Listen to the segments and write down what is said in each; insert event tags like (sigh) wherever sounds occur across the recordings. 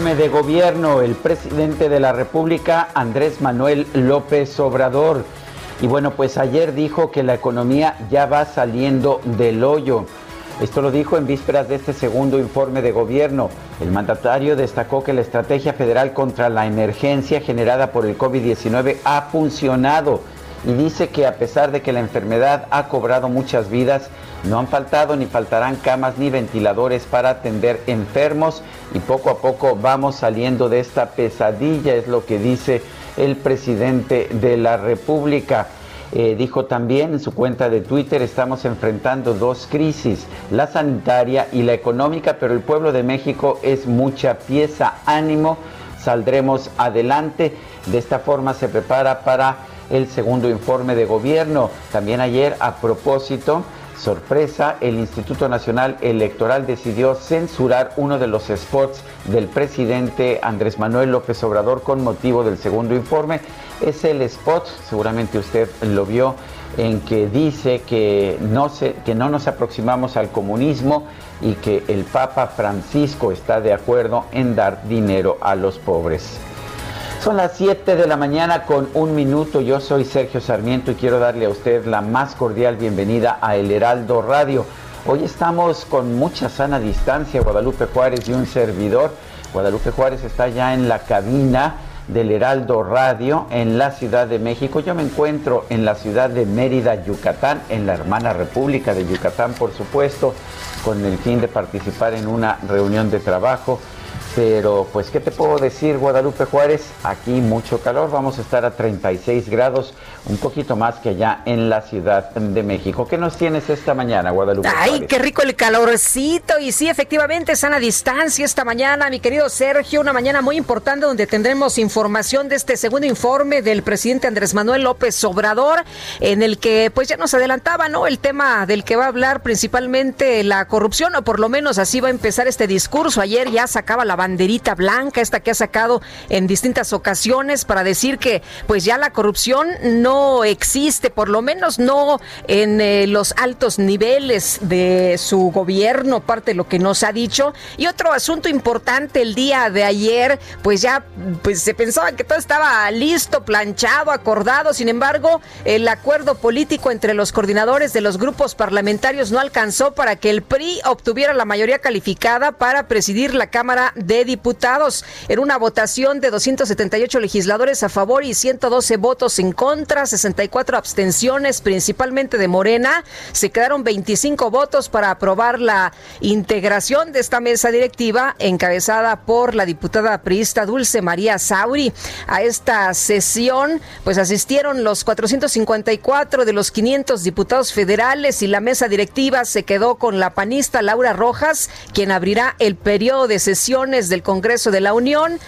De gobierno, el presidente de la República, Andrés Manuel López Obrador. Y bueno, pues ayer dijo que la economía ya va saliendo del hoyo. Esto lo dijo en vísperas de este segundo informe de gobierno. El mandatario destacó que la estrategia federal contra la emergencia generada por el COVID-19 ha funcionado y dice que a pesar de que la enfermedad ha cobrado muchas vidas, no han faltado ni faltarán camas ni ventiladores para atender enfermos y poco a poco vamos saliendo de esta pesadilla, es lo que dice el presidente de la República. Eh, dijo también en su cuenta de Twitter, estamos enfrentando dos crisis, la sanitaria y la económica, pero el pueblo de México es mucha pieza, ánimo, saldremos adelante. De esta forma se prepara para el segundo informe de gobierno. También ayer, a propósito, sorpresa, el Instituto Nacional Electoral decidió censurar uno de los spots del presidente Andrés Manuel López Obrador con motivo del segundo informe. Es el spot, seguramente usted lo vio, en que dice que no, se, que no nos aproximamos al comunismo y que el Papa Francisco está de acuerdo en dar dinero a los pobres. Son las 7 de la mañana con un minuto. Yo soy Sergio Sarmiento y quiero darle a usted la más cordial bienvenida a El Heraldo Radio. Hoy estamos con mucha sana distancia, Guadalupe Juárez y un servidor. Guadalupe Juárez está ya en la cabina del Heraldo Radio en la Ciudad de México. Yo me encuentro en la ciudad de Mérida, Yucatán, en la hermana República de Yucatán, por supuesto, con el fin de participar en una reunión de trabajo pero pues, ¿qué te puedo decir, Guadalupe Juárez? Aquí mucho calor, vamos a estar a 36 grados, un poquito más que allá en la Ciudad de México. ¿Qué nos tienes esta mañana, Guadalupe Ay, qué rico el calorcito. Y sí, efectivamente, sana distancia esta mañana, mi querido Sergio, una mañana muy importante donde tendremos información de este segundo informe del presidente Andrés Manuel López Obrador, en el que pues ya nos adelantaba, ¿no? El tema del que va a hablar principalmente la corrupción, o por lo menos así va a empezar este discurso. Ayer ya sacaba la banderita blanca, esta que ha sacado en distintas ocasiones para decir que pues ya la corrupción no existe, por lo menos no en eh, los altos niveles de su gobierno, parte de lo que nos ha dicho. Y otro asunto importante el día de ayer, pues ya pues se pensaba que todo estaba listo, planchado, acordado, sin embargo, el acuerdo político entre los coordinadores de los grupos parlamentarios no alcanzó para que el PRI obtuviera la mayoría calificada para presidir la Cámara de Diputados. En una votación de 278 legisladores a favor y 112 votos en contra, 64 abstenciones, principalmente de Morena, se quedaron 25 votos para aprobar la integración de esta mesa directiva encabezada por la diputada priista Dulce María Sauri. A esta sesión, pues asistieron los 454 de los 500 diputados federales y la mesa directiva se quedó con la panista Laura Rojas, quien abrirá el periodo de sesiones del Congreso de la Unión.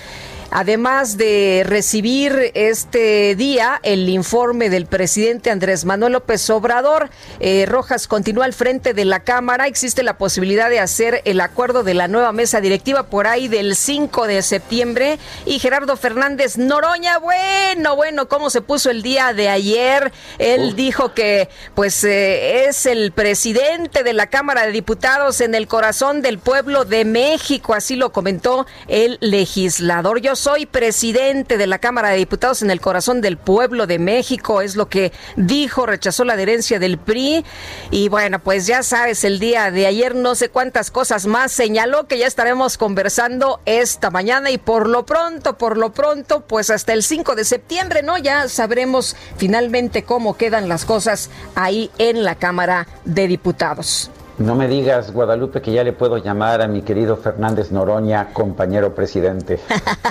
Además de recibir este día el informe del presidente Andrés Manuel López Obrador, eh, Rojas continúa al frente de la Cámara. Existe la posibilidad de hacer el acuerdo de la nueva mesa directiva por ahí del 5 de septiembre. Y Gerardo Fernández Noroña, bueno, bueno, cómo se puso el día de ayer. Él dijo que pues eh, es el presidente de la Cámara de Diputados en el corazón del pueblo de México. Así lo comentó el legislador. Yo soy presidente de la Cámara de Diputados en el corazón del pueblo de México, es lo que dijo, rechazó la adherencia del PRI. Y bueno, pues ya sabes, el día de ayer no sé cuántas cosas más señaló que ya estaremos conversando esta mañana y por lo pronto, por lo pronto, pues hasta el 5 de septiembre, ¿no? Ya sabremos finalmente cómo quedan las cosas ahí en la Cámara de Diputados. No me digas, Guadalupe, que ya le puedo llamar a mi querido Fernández Noroña, compañero presidente.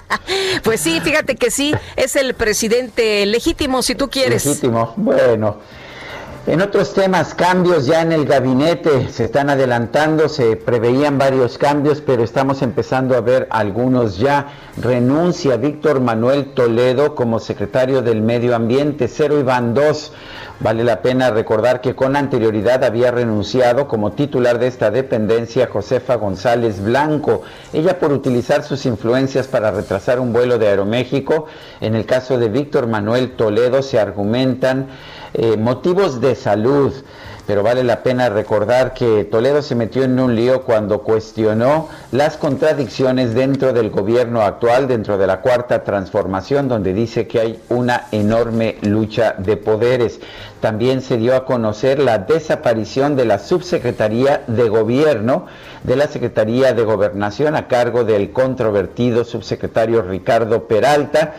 (laughs) pues sí, fíjate que sí, es el presidente legítimo, si tú quieres. Legítimo, bueno. En otros temas, cambios ya en el gabinete se están adelantando, se preveían varios cambios, pero estamos empezando a ver algunos ya. Renuncia Víctor Manuel Toledo como secretario del Medio Ambiente, cero van dos. Vale la pena recordar que con anterioridad había renunciado como titular de esta dependencia Josefa González Blanco, ella por utilizar sus influencias para retrasar un vuelo de Aeroméxico. En el caso de Víctor Manuel Toledo se argumentan eh, motivos de salud. Pero vale la pena recordar que Toledo se metió en un lío cuando cuestionó las contradicciones dentro del gobierno actual, dentro de la cuarta transformación, donde dice que hay una enorme lucha de poderes. También se dio a conocer la desaparición de la subsecretaría de gobierno de la Secretaría de Gobernación a cargo del controvertido subsecretario Ricardo Peralta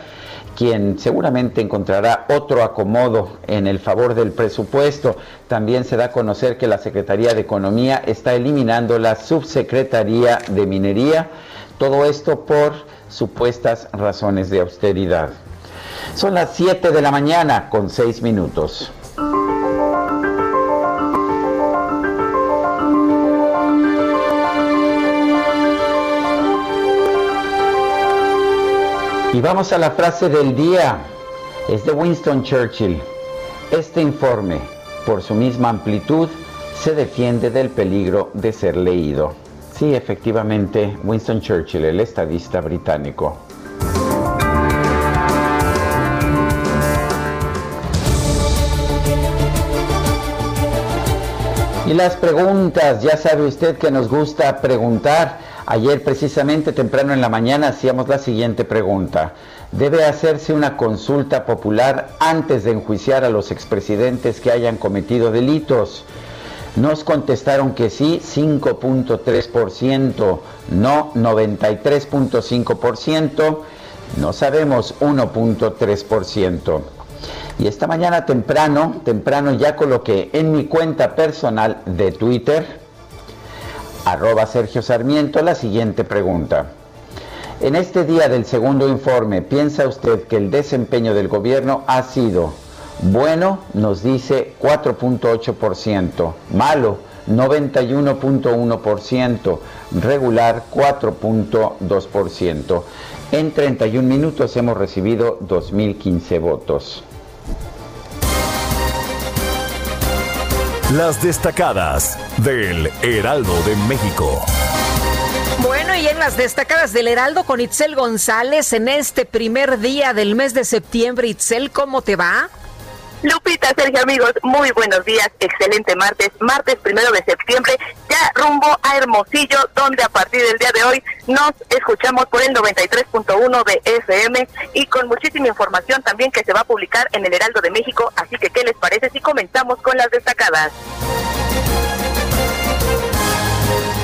quien seguramente encontrará otro acomodo en el favor del presupuesto. También se da a conocer que la Secretaría de Economía está eliminando la Subsecretaría de Minería, todo esto por supuestas razones de austeridad. Son las 7 de la mañana con 6 minutos. Y vamos a la frase del día. Es de Winston Churchill. Este informe, por su misma amplitud, se defiende del peligro de ser leído. Sí, efectivamente, Winston Churchill, el estadista británico. Y las preguntas, ya sabe usted que nos gusta preguntar. Ayer precisamente temprano en la mañana hacíamos la siguiente pregunta. ¿Debe hacerse una consulta popular antes de enjuiciar a los expresidentes que hayan cometido delitos? Nos contestaron que sí, 5.3%, no 93.5%, no sabemos 1.3%. Y esta mañana temprano, temprano ya coloqué en mi cuenta personal de Twitter, arroba Sergio Sarmiento, la siguiente pregunta. En este día del segundo informe, ¿piensa usted que el desempeño del gobierno ha sido bueno? Nos dice 4.8%, malo 91.1%, regular 4.2%. En 31 minutos hemos recibido 2.015 votos. Las destacadas del Heraldo de México. Bueno, y en las destacadas del Heraldo con Itzel González en este primer día del mes de septiembre. Itzel, ¿cómo te va? Lupita, Sergio, amigos, muy buenos días. Excelente martes, martes primero de septiembre, ya rumbo a Hermosillo, donde a partir del día de hoy nos escuchamos por el 93.1 de FM y con muchísima información también que se va a publicar en el Heraldo de México. Así que, ¿qué les parece si comenzamos con las destacadas?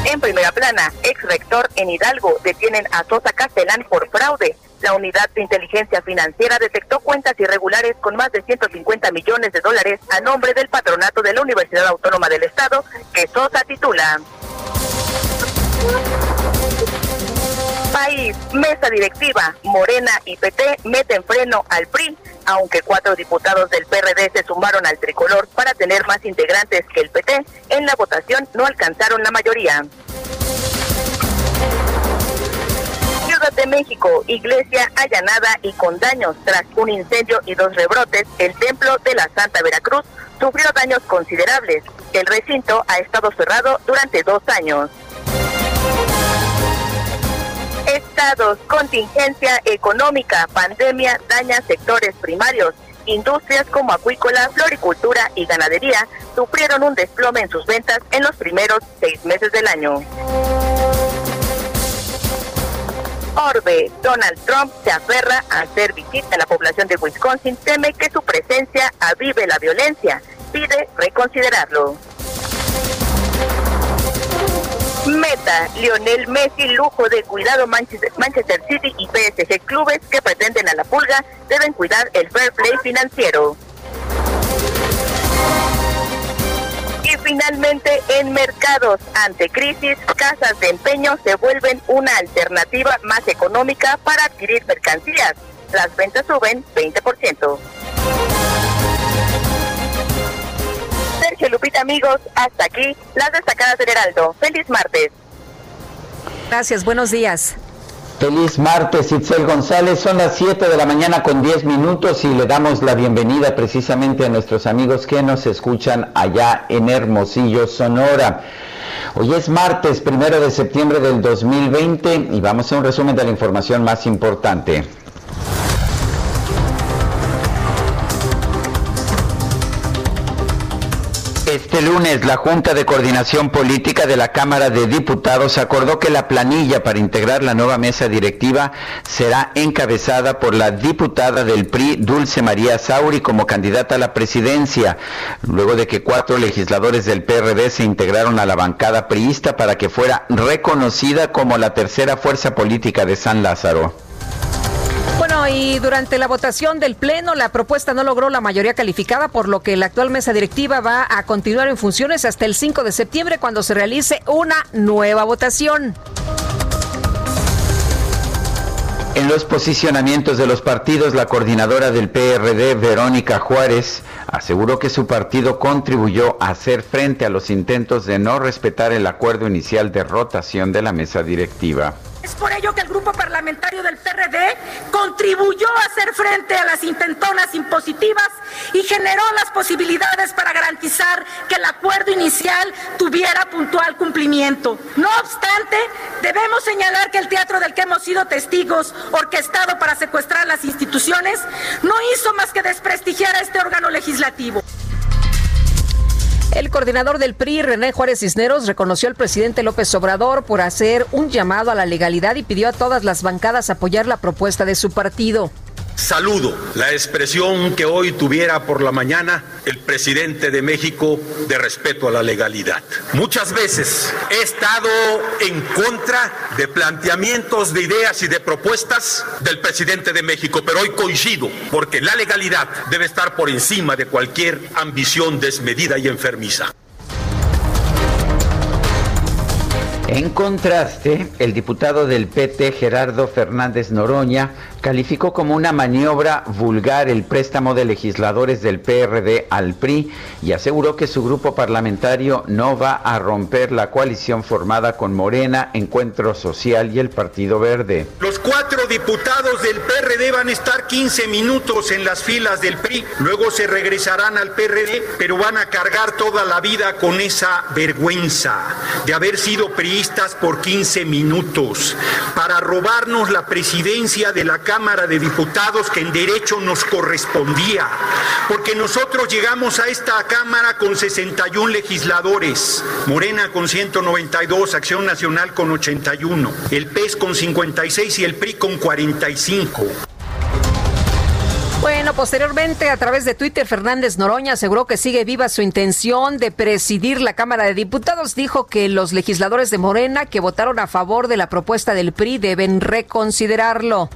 En primera plana, ex rector en Hidalgo detienen a Sosa Castellán por fraude. La unidad de inteligencia financiera detectó cuentas irregulares con más de 150 millones de dólares a nombre del patronato de la Universidad Autónoma del Estado, que Sosa titula. País, mesa directiva, Morena y PT meten freno al PRI, aunque cuatro diputados del PRD se sumaron al tricolor para tener más integrantes que el PT, en la votación no alcanzaron la mayoría. De México, iglesia allanada y con daños tras un incendio y dos rebrotes, el templo de la Santa Veracruz sufrió daños considerables. El recinto ha estado cerrado durante dos años. Estados, contingencia económica, pandemia daña sectores primarios. Industrias como acuícola, floricultura y ganadería sufrieron un desplome en sus ventas en los primeros seis meses del año. Orbe, Donald Trump se aferra a hacer visita a la población de Wisconsin, teme que su presencia avive la violencia, pide reconsiderarlo. Meta, Lionel Messi, lujo de cuidado Manchester City y PSG clubes que pretenden a la pulga deben cuidar el fair play financiero. Finalmente, en mercados ante crisis, casas de empeño se vuelven una alternativa más económica para adquirir mercancías. Las ventas suben 20%. Sergio Lupita, amigos, hasta aquí las destacadas del Heraldo. Feliz martes. Gracias, buenos días. Feliz martes, Itzel González. Son las 7 de la mañana con 10 minutos y le damos la bienvenida precisamente a nuestros amigos que nos escuchan allá en Hermosillo, Sonora. Hoy es martes, primero de septiembre del 2020 y vamos a un resumen de la información más importante. Este lunes, la Junta de Coordinación Política de la Cámara de Diputados acordó que la planilla para integrar la nueva mesa directiva será encabezada por la diputada del PRI, Dulce María Sauri, como candidata a la presidencia, luego de que cuatro legisladores del PRD se integraron a la bancada priista para que fuera reconocida como la tercera fuerza política de San Lázaro. Y durante la votación del Pleno, la propuesta no logró la mayoría calificada, por lo que la actual mesa directiva va a continuar en funciones hasta el 5 de septiembre, cuando se realice una nueva votación. En los posicionamientos de los partidos, la coordinadora del PRD, Verónica Juárez, aseguró que su partido contribuyó a hacer frente a los intentos de no respetar el acuerdo inicial de rotación de la mesa directiva. Es por ello que el grupo parlamentario del PRD contribuyó a hacer frente a las intentonas impositivas y generó las posibilidades para garantizar que el acuerdo inicial tuviera puntual cumplimiento. No obstante, debemos señalar que el teatro del que hemos sido testigos, orquestado para secuestrar las instituciones, no hizo más que desprestigiar a este órgano legislativo. El coordinador del PRI, René Juárez Cisneros, reconoció al presidente López Obrador por hacer un llamado a la legalidad y pidió a todas las bancadas apoyar la propuesta de su partido. Saludo la expresión que hoy tuviera por la mañana el presidente de México de respeto a la legalidad. Muchas veces he estado en contra de planteamientos de ideas y de propuestas del presidente de México, pero hoy coincido porque la legalidad debe estar por encima de cualquier ambición desmedida y enfermiza. En contraste, el diputado del PT, Gerardo Fernández Noroña, calificó como una maniobra vulgar el préstamo de legisladores del PRD al PRI y aseguró que su grupo parlamentario no va a romper la coalición formada con Morena, Encuentro Social y el Partido Verde. Los cuatro diputados del PRD van a estar 15 minutos en las filas del PRI, luego se regresarán al PRD, pero van a cargar toda la vida con esa vergüenza de haber sido priistas por 15 minutos para robarnos la presidencia de la Cámara de Diputados que en derecho nos correspondía, porque nosotros llegamos a esta Cámara con 61 legisladores, Morena con 192, Acción Nacional con 81, el PES con 56 y el PRI con 45. Bueno, posteriormente a través de Twitter, Fernández Noroña aseguró que sigue viva su intención de presidir la Cámara de Diputados. Dijo que los legisladores de Morena que votaron a favor de la propuesta del PRI deben reconsiderarlo.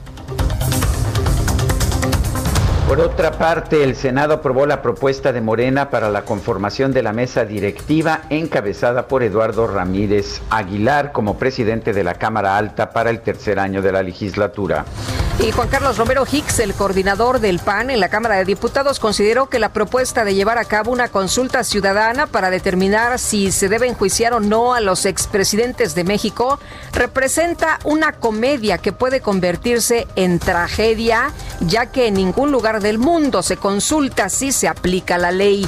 Por otra parte, el Senado aprobó la propuesta de Morena para la conformación de la mesa directiva encabezada por Eduardo Ramírez Aguilar como presidente de la Cámara Alta para el tercer año de la legislatura. Y Juan Carlos Romero Hicks, el coordinador del PAN en la Cámara de Diputados, consideró que la propuesta de llevar a cabo una consulta ciudadana para determinar si se debe enjuiciar o no a los expresidentes de México representa una comedia que puede convertirse en tragedia, ya que en ningún lugar del mundo se consulta si se aplica la ley.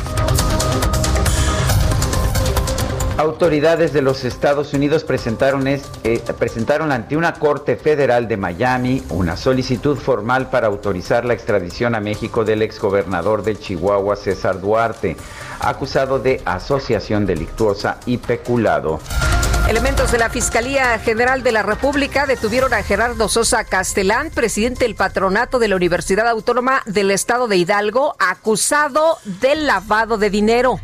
Autoridades de los Estados Unidos presentaron, eh, presentaron ante una corte federal de Miami una solicitud formal para autorizar la extradición a México del exgobernador de Chihuahua, César Duarte, acusado de asociación delictuosa y peculado. Elementos de la Fiscalía General de la República detuvieron a Gerardo Sosa Castelán, presidente del patronato de la Universidad Autónoma del Estado de Hidalgo, acusado del lavado de dinero.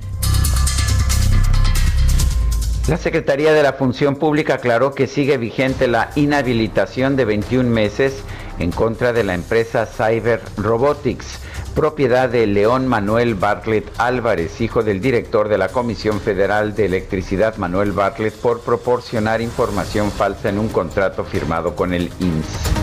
La Secretaría de la Función Pública aclaró que sigue vigente la inhabilitación de 21 meses en contra de la empresa Cyber Robotics, propiedad de León Manuel Bartlett Álvarez, hijo del director de la Comisión Federal de Electricidad Manuel Bartlett, por proporcionar información falsa en un contrato firmado con el INS.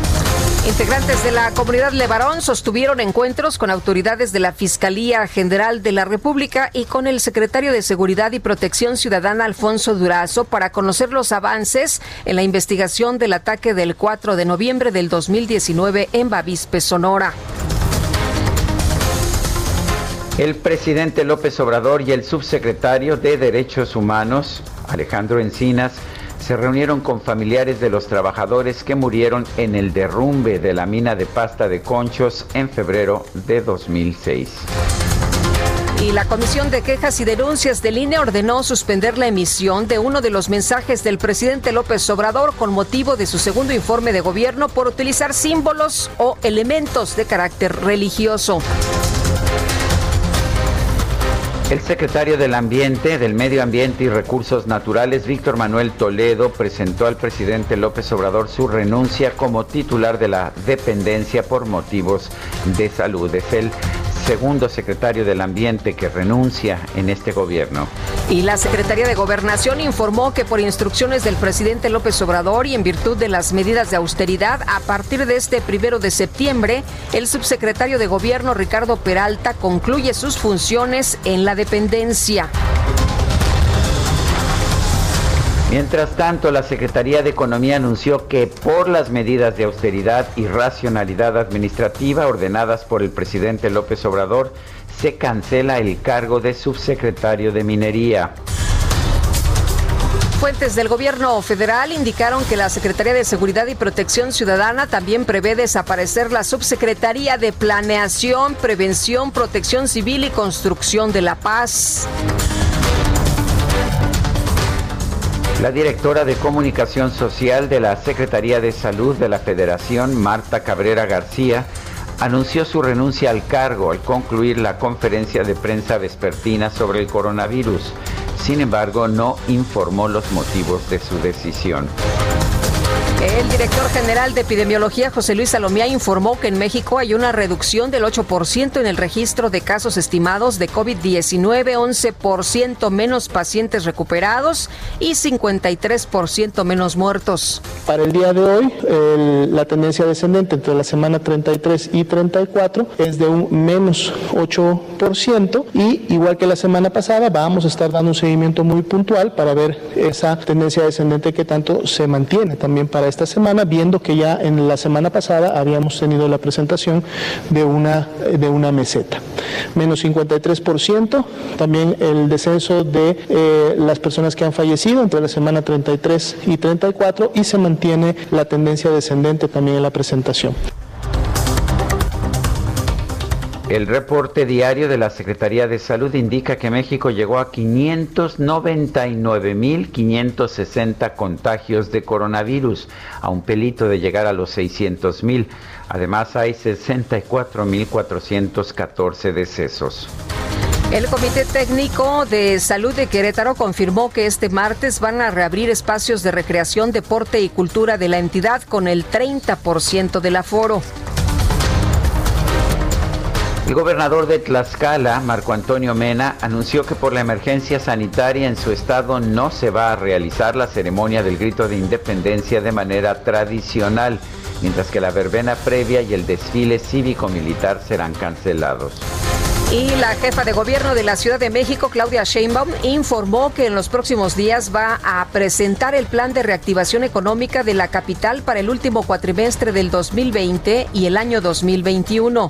Integrantes de la comunidad Levarón sostuvieron encuentros con autoridades de la Fiscalía General de la República y con el secretario de Seguridad y Protección Ciudadana Alfonso Durazo para conocer los avances en la investigación del ataque del 4 de noviembre del 2019 en Bavispe, Sonora. El presidente López Obrador y el subsecretario de Derechos Humanos, Alejandro Encinas, se reunieron con familiares de los trabajadores que murieron en el derrumbe de la mina de pasta de conchos en febrero de 2006. Y la Comisión de Quejas y Denuncias del INE ordenó suspender la emisión de uno de los mensajes del presidente López Obrador con motivo de su segundo informe de gobierno por utilizar símbolos o elementos de carácter religioso. El secretario del Ambiente, del Medio Ambiente y Recursos Naturales, Víctor Manuel Toledo, presentó al presidente López Obrador su renuncia como titular de la dependencia por motivos de salud. Segundo secretario del Ambiente que renuncia en este gobierno. Y la Secretaría de Gobernación informó que por instrucciones del presidente López Obrador y en virtud de las medidas de austeridad, a partir de este primero de septiembre, el subsecretario de Gobierno Ricardo Peralta concluye sus funciones en la dependencia. Mientras tanto, la Secretaría de Economía anunció que por las medidas de austeridad y racionalidad administrativa ordenadas por el presidente López Obrador, se cancela el cargo de subsecretario de Minería. Fuentes del gobierno federal indicaron que la Secretaría de Seguridad y Protección Ciudadana también prevé desaparecer la Subsecretaría de Planeación, Prevención, Protección Civil y Construcción de la Paz. La directora de Comunicación Social de la Secretaría de Salud de la Federación, Marta Cabrera García, anunció su renuncia al cargo al concluir la conferencia de prensa vespertina sobre el coronavirus. Sin embargo, no informó los motivos de su decisión. El director general de epidemiología, José Luis Salomía, informó que en México hay una reducción del 8% en el registro de casos estimados de COVID-19, 11% menos pacientes recuperados y 53% menos muertos. Para el día de hoy, la tendencia descendente entre la semana 33 y 34 es de un menos 8% y igual que la semana pasada, vamos a estar dando un seguimiento muy puntual para ver esa tendencia descendente que tanto se mantiene también para esta semana, viendo que ya en la semana pasada habíamos tenido la presentación de una, de una meseta. Menos 53%, también el descenso de eh, las personas que han fallecido entre la semana 33 y 34 y se mantiene la tendencia descendente también en la presentación. El reporte diario de la Secretaría de Salud indica que México llegó a 599.560 contagios de coronavirus, a un pelito de llegar a los 600.000. Además hay 64.414 decesos. El Comité Técnico de Salud de Querétaro confirmó que este martes van a reabrir espacios de recreación, deporte y cultura de la entidad con el 30% del aforo. El gobernador de Tlaxcala, Marco Antonio Mena, anunció que por la emergencia sanitaria en su estado no se va a realizar la ceremonia del grito de independencia de manera tradicional, mientras que la verbena previa y el desfile cívico-militar serán cancelados. Y la jefa de gobierno de la Ciudad de México, Claudia Sheinbaum, informó que en los próximos días va a presentar el plan de reactivación económica de la capital para el último cuatrimestre del 2020 y el año 2021.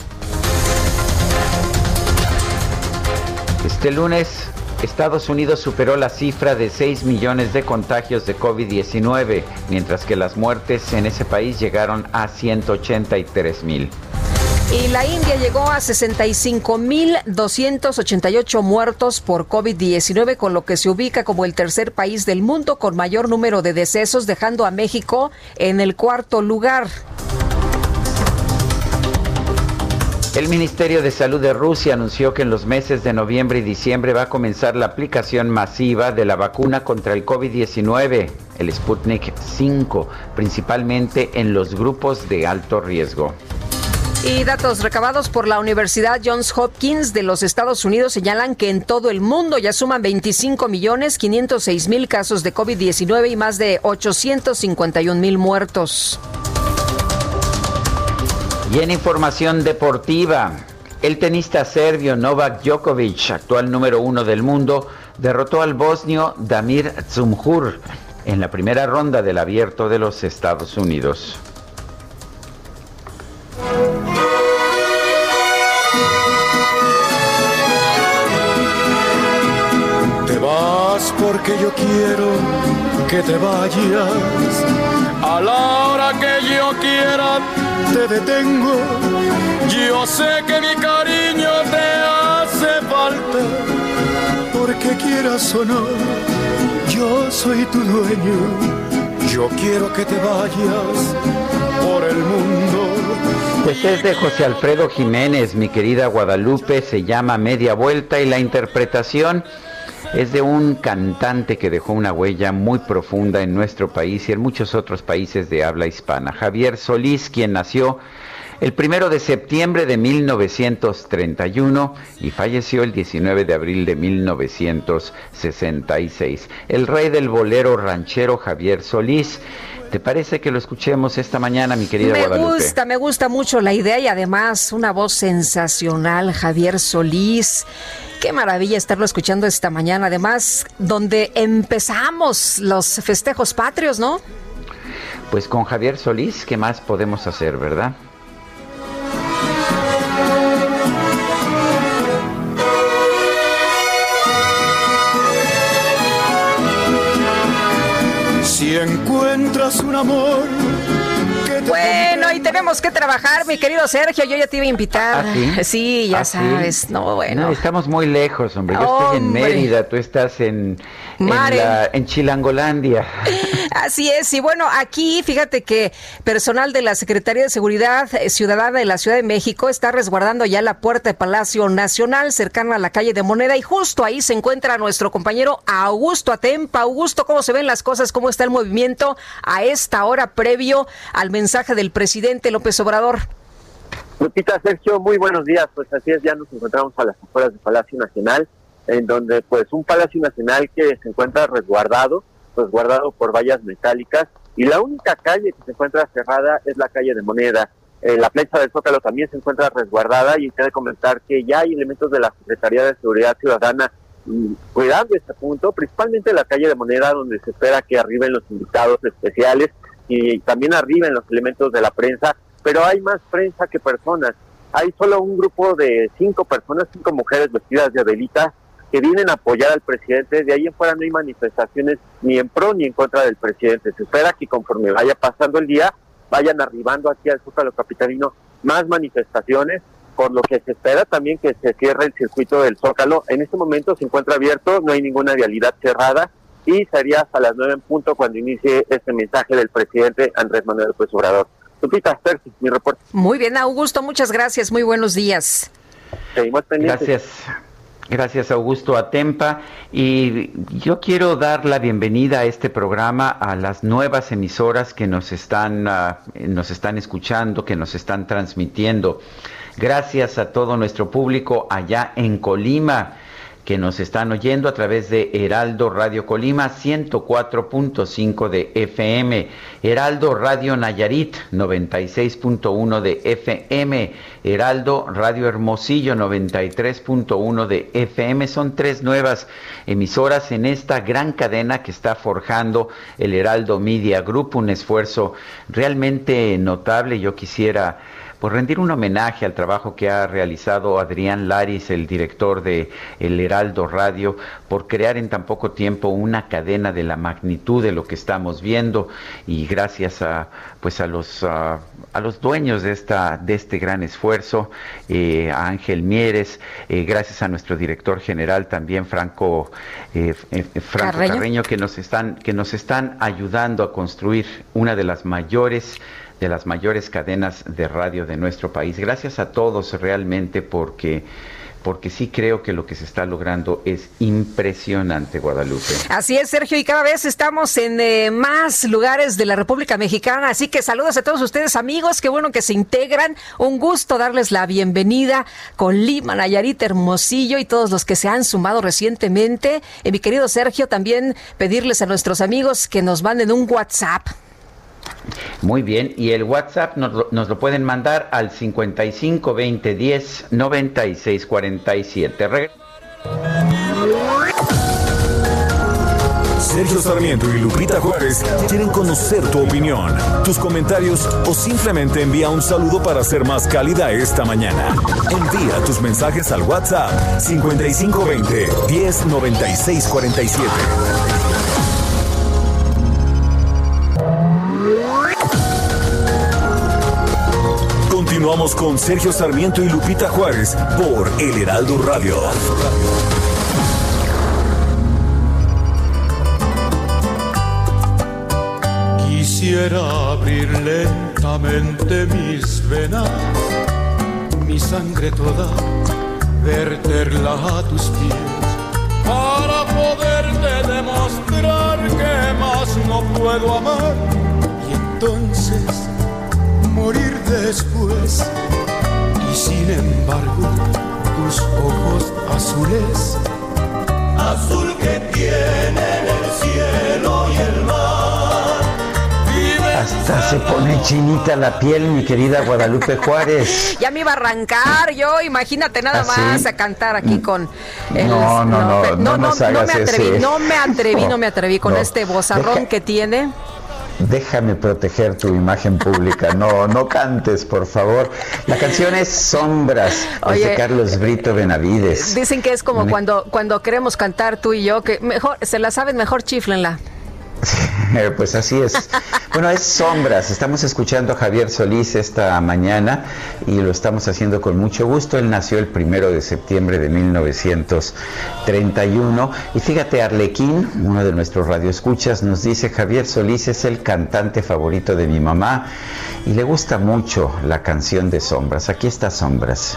Este lunes, Estados Unidos superó la cifra de 6 millones de contagios de COVID-19, mientras que las muertes en ese país llegaron a 183 mil. Y la India llegó a 65.288 muertos por COVID-19, con lo que se ubica como el tercer país del mundo con mayor número de decesos, dejando a México en el cuarto lugar. El Ministerio de Salud de Rusia anunció que en los meses de noviembre y diciembre va a comenzar la aplicación masiva de la vacuna contra el COVID-19, el Sputnik 5, principalmente en los grupos de alto riesgo. Y datos recabados por la Universidad Johns Hopkins de los Estados Unidos señalan que en todo el mundo ya suman 25 millones 506 mil casos de COVID-19 y más de 851 mil muertos. Y en información deportiva, el tenista serbio Novak Djokovic, actual número uno del mundo, derrotó al bosnio Damir Zumhur en la primera ronda del abierto de los Estados Unidos. porque yo quiero que te vayas. A la hora que yo quiera te detengo. Yo sé que mi cariño te hace falta. Porque quieras o no, yo soy tu dueño. Yo quiero que te vayas por el mundo. Pues es de José Alfredo Jiménez, mi querida Guadalupe, se llama Media Vuelta y la interpretación es de un cantante que dejó una huella muy profunda en nuestro país y en muchos otros países de habla hispana. Javier Solís, quien nació el primero de septiembre de 1931 y falleció el 19 de abril de 1966. El rey del bolero ranchero Javier Solís. ¿Te parece que lo escuchemos esta mañana, mi querida me Guadalupe? Me gusta, me gusta mucho la idea y además una voz sensacional, Javier Solís. Qué maravilla estarlo escuchando esta mañana, además, donde empezamos los festejos patrios, ¿no? Pues con Javier Solís, ¿qué más podemos hacer, verdad? Encuentras un amor bueno, y tenemos que trabajar, mi querido Sergio. Yo ya te iba a invitar. ¿Ah, sí? (laughs) ya ¿Ah, sabes. No, bueno. estamos muy lejos, hombre. Yo estoy en Mérida, tú estás en, en, Chilangolandia. (laughs) Así es. Y bueno, aquí fíjate que personal de la Secretaría de Seguridad Ciudadana de la Ciudad de México está resguardando ya la puerta de Palacio Nacional, cercana a la calle de Moneda. Y justo ahí se encuentra nuestro compañero Augusto Atempa. Augusto, ¿cómo se ven las cosas? ¿Cómo está el movimiento a esta hora previo al mensaje? Del presidente López Obrador. Lupita, Sergio, muy buenos días. Pues así es, ya nos encontramos a las afueras del Palacio Nacional, en donde pues un Palacio Nacional que se encuentra resguardado, resguardado por vallas metálicas, y la única calle que se encuentra cerrada es la calle de Moneda. Eh, la plancha del Zócalo también se encuentra resguardada y quiero comentar que ya hay elementos de la Secretaría de Seguridad Ciudadana mm, cuidando este punto, principalmente la calle de Moneda, donde se espera que arriben los invitados especiales y también arriba en los elementos de la prensa, pero hay más prensa que personas. Hay solo un grupo de cinco personas, cinco mujeres vestidas de Adelita, que vienen a apoyar al presidente. De ahí en fuera no hay manifestaciones ni en pro ni en contra del presidente. Se espera que conforme vaya pasando el día, vayan arribando aquí al Zócalo Capitalino más manifestaciones, por lo que se espera también que se cierre el circuito del Zócalo. En este momento se encuentra abierto, no hay ninguna vialidad cerrada y sería hasta las nueve en punto cuando inicie este mensaje del presidente Andrés Manuel López Obrador. Lupita, mi reporte. Muy bien, Augusto, muchas gracias, muy buenos días. Seguimos pendientes. Gracias. Gracias Augusto Atempa y yo quiero dar la bienvenida a este programa a las nuevas emisoras que nos están ah, nos están escuchando, que nos están transmitiendo. Gracias a todo nuestro público allá en Colima que nos están oyendo a través de Heraldo Radio Colima 104.5 de FM, Heraldo Radio Nayarit 96.1 de FM, Heraldo Radio Hermosillo 93.1 de FM. Son tres nuevas emisoras en esta gran cadena que está forjando el Heraldo Media Group, un esfuerzo realmente notable. Yo quisiera por rendir un homenaje al trabajo que ha realizado Adrián Laris, el director de El Heraldo Radio, por crear en tan poco tiempo una cadena de la magnitud de lo que estamos viendo y gracias a pues a los a, los dueños de esta de este gran esfuerzo, eh, a Ángel Mieres, eh, gracias a nuestro director general también Franco eh, Franco Carreño. que nos están que nos están ayudando a construir una de las mayores de las mayores cadenas de radio de nuestro país. Gracias a todos realmente porque porque sí creo que lo que se está logrando es impresionante, Guadalupe. Así es, Sergio, y cada vez estamos en eh, más lugares de la República Mexicana, así que saludos a todos ustedes, amigos, qué bueno que se integran, un gusto darles la bienvenida con Lima, Nayarit, Hermosillo y todos los que se han sumado recientemente. Y mi querido Sergio, también pedirles a nuestros amigos que nos manden un WhatsApp muy bien, y el WhatsApp nos, lo pueden mandar al 55 20 10 96 47. Sergio Sarmiento y Lupita Juárez quieren conocer tu opinión, tus comentarios o simplemente envía un saludo para ser más cálida esta mañana. Envía tus mensajes al WhatsApp 5520 1096 47. Con Sergio Sarmiento y Lupita Juárez por El Heraldo Radio. Quisiera abrir lentamente mis venas, mi sangre toda, verterla a tus pies, para poderte demostrar que más no puedo amar. Y entonces morir después. Y sin embargo, tus ojos azules, azul que tienen el cielo y el mar. Hasta se pone chinita la piel, mi querida Guadalupe Juárez. (laughs) ya me iba a arrancar yo, imagínate nada ¿Ah, más a cantar aquí con no, no, no, no, no, me atreví, no me atreví, (laughs) no me atreví con este bozarrón que tiene déjame proteger tu imagen pública. No, no cantes, por favor. La canción es Sombras, de Carlos Brito Benavides. Dicen que es como cuando, cuando queremos cantar tú y yo, que mejor, se la saben, mejor chiflenla. (laughs) pues así es. Bueno, es Sombras. Estamos escuchando a Javier Solís esta mañana y lo estamos haciendo con mucho gusto. Él nació el primero de septiembre de 1931. Y fíjate, Arlequín, uno de nuestros radioescuchas, nos dice: Javier Solís es el cantante favorito de mi mamá y le gusta mucho la canción de Sombras. Aquí está Sombras.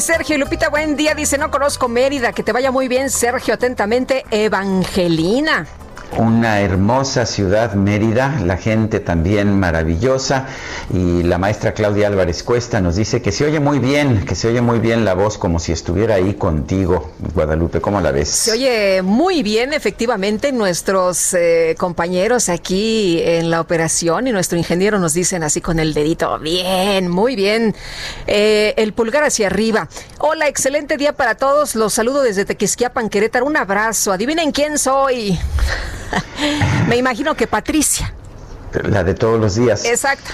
Sergio y Lupita, buen día. Dice, no conozco Mérida. Que te vaya muy bien, Sergio. Atentamente, Evangelina una hermosa ciudad, Mérida, la gente también maravillosa y la maestra Claudia Álvarez Cuesta nos dice que se oye muy bien, que se oye muy bien la voz como si estuviera ahí contigo, Guadalupe, ¿cómo la ves? Se oye muy bien, efectivamente, nuestros eh, compañeros aquí en la operación y nuestro ingeniero nos dicen así con el dedito, bien, muy bien, eh, el pulgar hacia arriba. Hola, excelente día para todos, los saludo desde Tequisquiapan, Querétaro, un abrazo, adivinen quién soy. (laughs) Me imagino que Patricia. La de todos los días. Exacto.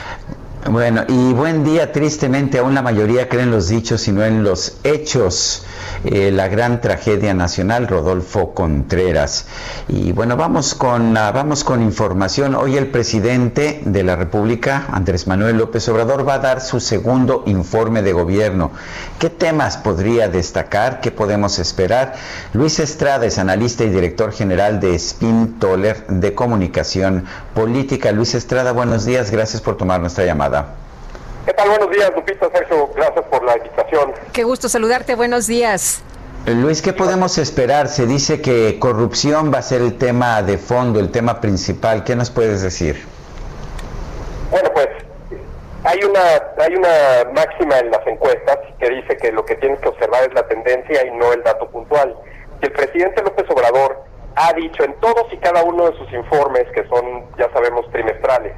Bueno, y buen día, tristemente aún la mayoría creen los dichos y no en los hechos. Eh, la gran tragedia nacional, Rodolfo Contreras. Y bueno, vamos con, ah, vamos con información. Hoy el presidente de la República, Andrés Manuel López Obrador, va a dar su segundo informe de gobierno. ¿Qué temas podría destacar? ¿Qué podemos esperar? Luis Estrada es analista y director general de Spin Toller de Comunicación Política. Luis Estrada, buenos días. Gracias por tomar nuestra llamada. ¿Qué tal? Buenos días, Lupita, Sergio. Gracias por la invitación. Qué gusto saludarte. Buenos días. Eh, Luis, ¿qué podemos esperar? Se dice que corrupción va a ser el tema de fondo, el tema principal. ¿Qué nos puedes decir? Bueno, pues hay una hay una máxima en las encuestas que dice que lo que tienes que observar es la tendencia y no el dato puntual. Y el presidente López Obrador ha dicho en todos y cada uno de sus informes, que son, ya sabemos, trimestrales,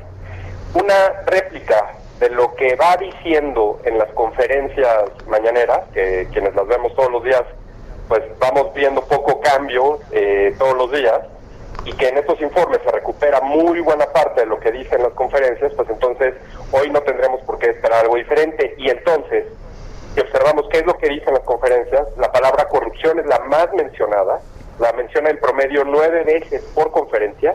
una réplica de lo que va diciendo en las conferencias mañaneras, que quienes las vemos todos los días pues vamos viendo poco cambio eh, todos los días y que en estos informes se recupera muy buena parte de lo que dicen las conferencias, pues entonces hoy no tendremos por qué esperar algo diferente. Y entonces, si observamos qué es lo que dicen las conferencias, la palabra corrupción es la más mencionada, la menciona en promedio nueve veces por conferencia,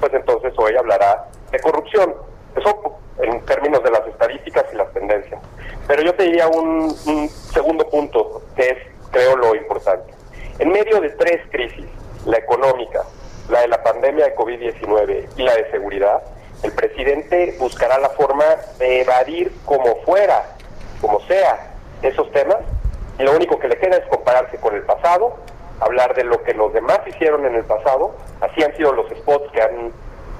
pues entonces hoy hablará de corrupción. Eso en términos de las estadísticas y las tendencias. Pero yo te diría un, un segundo punto, que es, creo, lo importante. En medio de tres crisis, la económica, la de la pandemia de COVID-19 y la de seguridad, el presidente buscará la forma de evadir como fuera, como sea, esos temas, y lo único que le queda es compararse con el pasado, hablar de lo que los demás hicieron en el pasado, así han sido los spots que han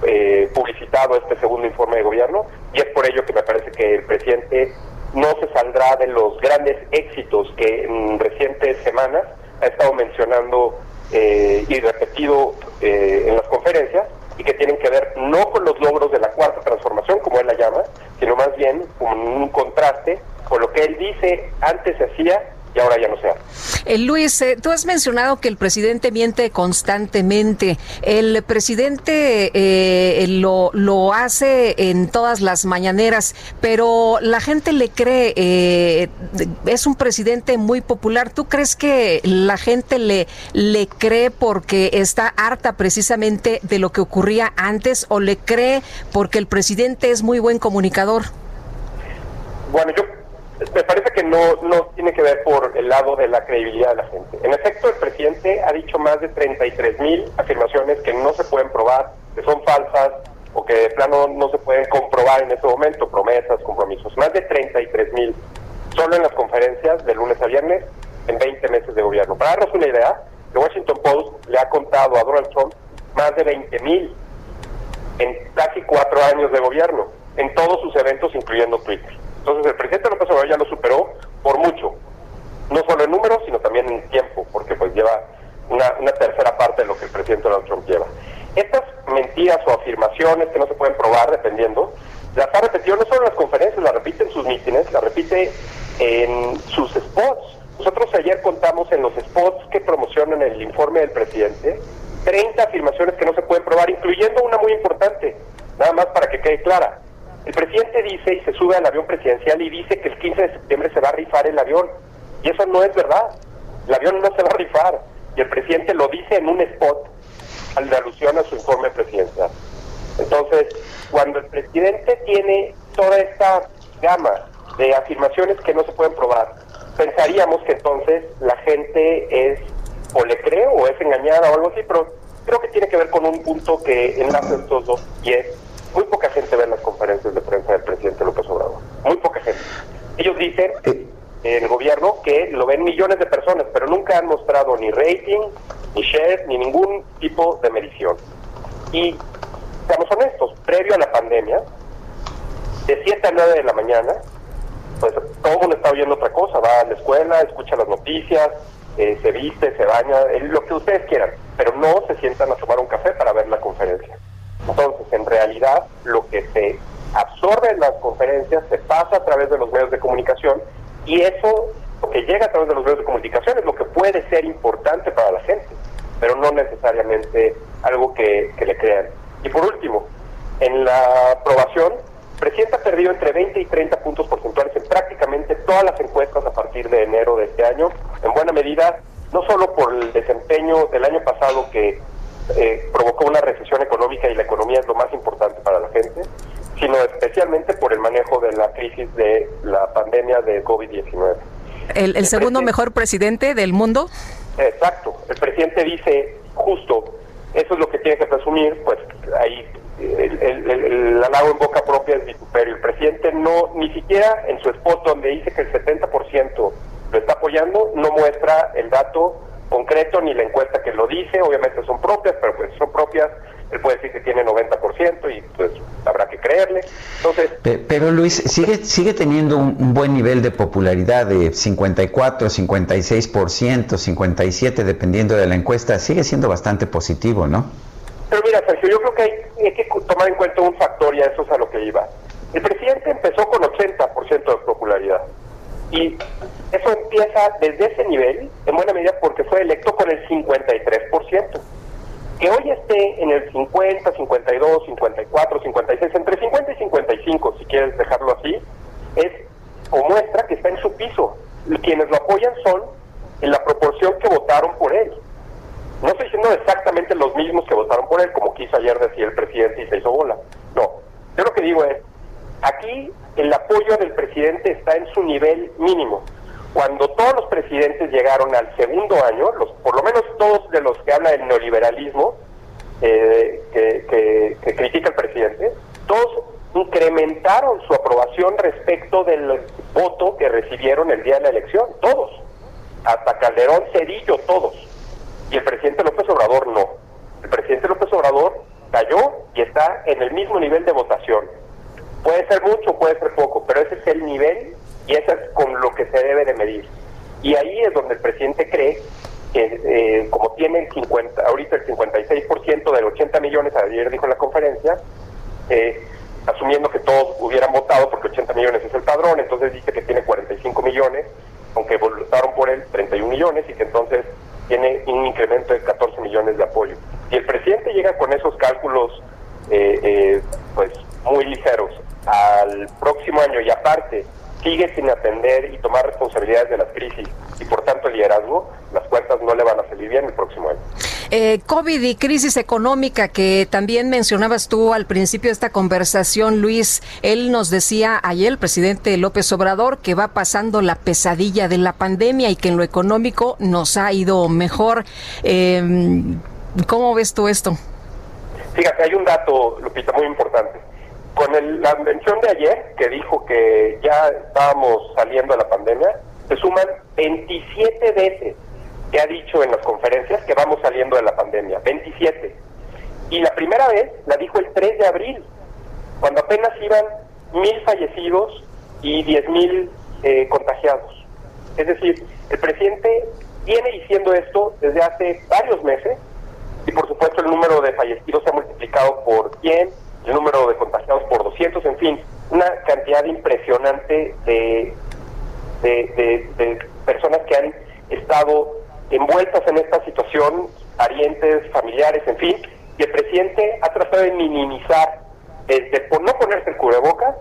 eh, publicitado este segundo informe de gobierno, y es por ello que me parece que el presidente no se saldrá de los grandes éxitos que en recientes semanas ha estado mencionando eh, y repetido eh, en las conferencias y que tienen que ver no con los logros de la cuarta transformación, como él la llama, sino más bien con un contraste con lo que él dice antes se hacía ahora ya no sea. Eh, Luis, eh, tú has mencionado que el presidente miente constantemente. El presidente eh, lo, lo hace en todas las mañaneras, pero la gente le cree, es un presidente muy popular. ¿Tú crees que la gente le, le cree porque está harta precisamente de lo que ocurría antes o le cree porque el presidente es muy buen comunicador? Bueno, yo me parece que no, no tiene que ver por el lado de la credibilidad de la gente. En efecto, el presidente ha dicho más de 33 mil afirmaciones que no se pueden probar, que son falsas o que de plano no se pueden comprobar en este momento, promesas, compromisos. Más de 33 mil, solo en las conferencias de lunes a viernes, en 20 meses de gobierno. Para darnos una idea, The Washington Post le ha contado a Donald Trump más de 20 mil en casi cuatro años de gobierno, en todos sus eventos, incluyendo Twitter. Entonces el presidente López Obrador ya lo superó por mucho, no solo en números, sino también en tiempo, porque pues lleva una, una tercera parte de lo que el presidente Donald Trump lleva. Estas mentiras o afirmaciones que no se pueden probar, dependiendo, las ha repetido no solo en las conferencias, las repite en sus mítines, las repite en sus spots. Nosotros ayer contamos en los spots que promocionan el informe del presidente 30 afirmaciones que no se pueden probar, incluyendo una muy importante, nada más para que quede clara. El presidente dice y se sube al avión presidencial y dice que el 15 de septiembre se va a rifar el avión. Y eso no es verdad. El avión no se va a rifar. Y el presidente lo dice en un spot al de alusión a su informe presidencial. Entonces, cuando el presidente tiene toda esta gama de afirmaciones que no se pueden probar, pensaríamos que entonces la gente es o le cree o es engañada o algo así, pero creo que tiene que ver con un punto que enlaza estos dos y es muy poca gente ve las conferencias de prensa del presidente López Obrador. Muy poca gente. Ellos dicen, el gobierno, que lo ven millones de personas, pero nunca han mostrado ni rating, ni share, ni ningún tipo de medición. Y, seamos honestos, previo a la pandemia, de 7 a 9 de la mañana, pues todo el mundo está oyendo otra cosa, va a la escuela, escucha las noticias, eh, se viste, se baña, eh, lo que ustedes quieran, pero no se sientan a tomar un café para ver la conferencia. Entonces, en realidad, lo que se absorbe en las conferencias se pasa a través de los medios de comunicación y eso, lo que llega a través de los medios de comunicación es lo que puede ser importante para la gente, pero no necesariamente algo que, que le crean. Y por último, en la aprobación, presidente ha perdido entre 20 y 30 puntos porcentuales en prácticamente todas las encuestas a partir de enero de este año, en buena medida, no solo por el desempeño del año pasado que eh, provocó una recesión económica y la economía es lo más importante para la gente, sino especialmente por el manejo de la crisis de la pandemia de COVID-19. ¿El, el segundo mejor presidente del mundo? Exacto. El presidente dice justo, eso es lo que tiene que presumir, pues ahí el, el, el, el halago en boca propia es vituperio. El presidente no, ni siquiera en su spot donde dice que el 70% lo está apoyando, no muestra el dato concreto ni la encuesta que lo dice, obviamente son propias, pero pues son propias, él puede decir que tiene 90% y pues habrá que creerle. Entonces, Pe- Pero Luis, sigue, sigue teniendo un, un buen nivel de popularidad de 54, 56%, 57%, dependiendo de la encuesta. Sigue siendo bastante positivo, ¿no? pero mira, Sergio, yo creo que hay, hay que tomar en cuenta un factor y a eso es a lo que iba. El presidente empezó con 80% de popularidad y Eso empieza desde ese nivel, en buena medida porque fue electo con el 53%. Que hoy esté en el 50, 52, 54, 56, entre 50 y 55, si quieres dejarlo así, es o muestra que está en su piso. Quienes lo apoyan son en la proporción que votaron por él. No estoy diciendo exactamente los mismos que votaron por él, como quiso ayer decir el presidente y se hizo bola. No, yo lo que digo es, aquí el apoyo del presidente está en su nivel mínimo. Cuando todos los presidentes llegaron al segundo año, los, por lo menos todos de los que habla del neoliberalismo, eh, que, que critica el presidente, todos incrementaron su aprobación respecto del voto que recibieron el día de la elección, todos, hasta Calderón, Cedillo, todos. Y el presidente López Obrador no. El presidente López Obrador cayó y está en el mismo nivel de votación. Puede ser mucho, puede ser poco, pero ese es el nivel y eso es con lo que se debe de medir. Y ahí es donde el presidente cree que eh, como tiene el 50, ahorita el 56% de los 80 millones, ayer dijo en la conferencia, eh, asumiendo que todos hubieran votado, porque 80 millones es el padrón, entonces dice que tiene 45 millones, aunque votaron por él 31 millones y que entonces tiene un incremento de 14 millones de apoyo. Y el presidente llega con esos cálculos eh, eh, pues muy ligeros al próximo año y aparte sigue sin atender y tomar responsabilidades de las crisis y por tanto el liderazgo, las cuentas no le van a salir bien el próximo año. Eh, COVID y crisis económica que también mencionabas tú al principio de esta conversación, Luis, él nos decía ayer, el presidente López Obrador, que va pasando la pesadilla de la pandemia y que en lo económico nos ha ido mejor. Eh, ¿Cómo ves tú esto? Fíjate, hay un dato, Lupita, muy importante. Con la mención de ayer, que dijo que ya estábamos saliendo de la pandemia, se suman 27 veces que ha dicho en las conferencias que vamos saliendo de la pandemia, 27. Y la primera vez la dijo el 3 de abril, cuando apenas iban mil fallecidos y diez mil eh, contagiados. Es decir, el presidente viene diciendo esto desde hace varios meses y por supuesto el número de fallecidos se ha multiplicado por 100, el número de contagiados por 200, en fin, una cantidad impresionante de, de, personas que han estado envueltas en esta situación, parientes, familiares, en fin, y el presidente ha tratado de minimizar, desde por no ponerse el cubrebocas,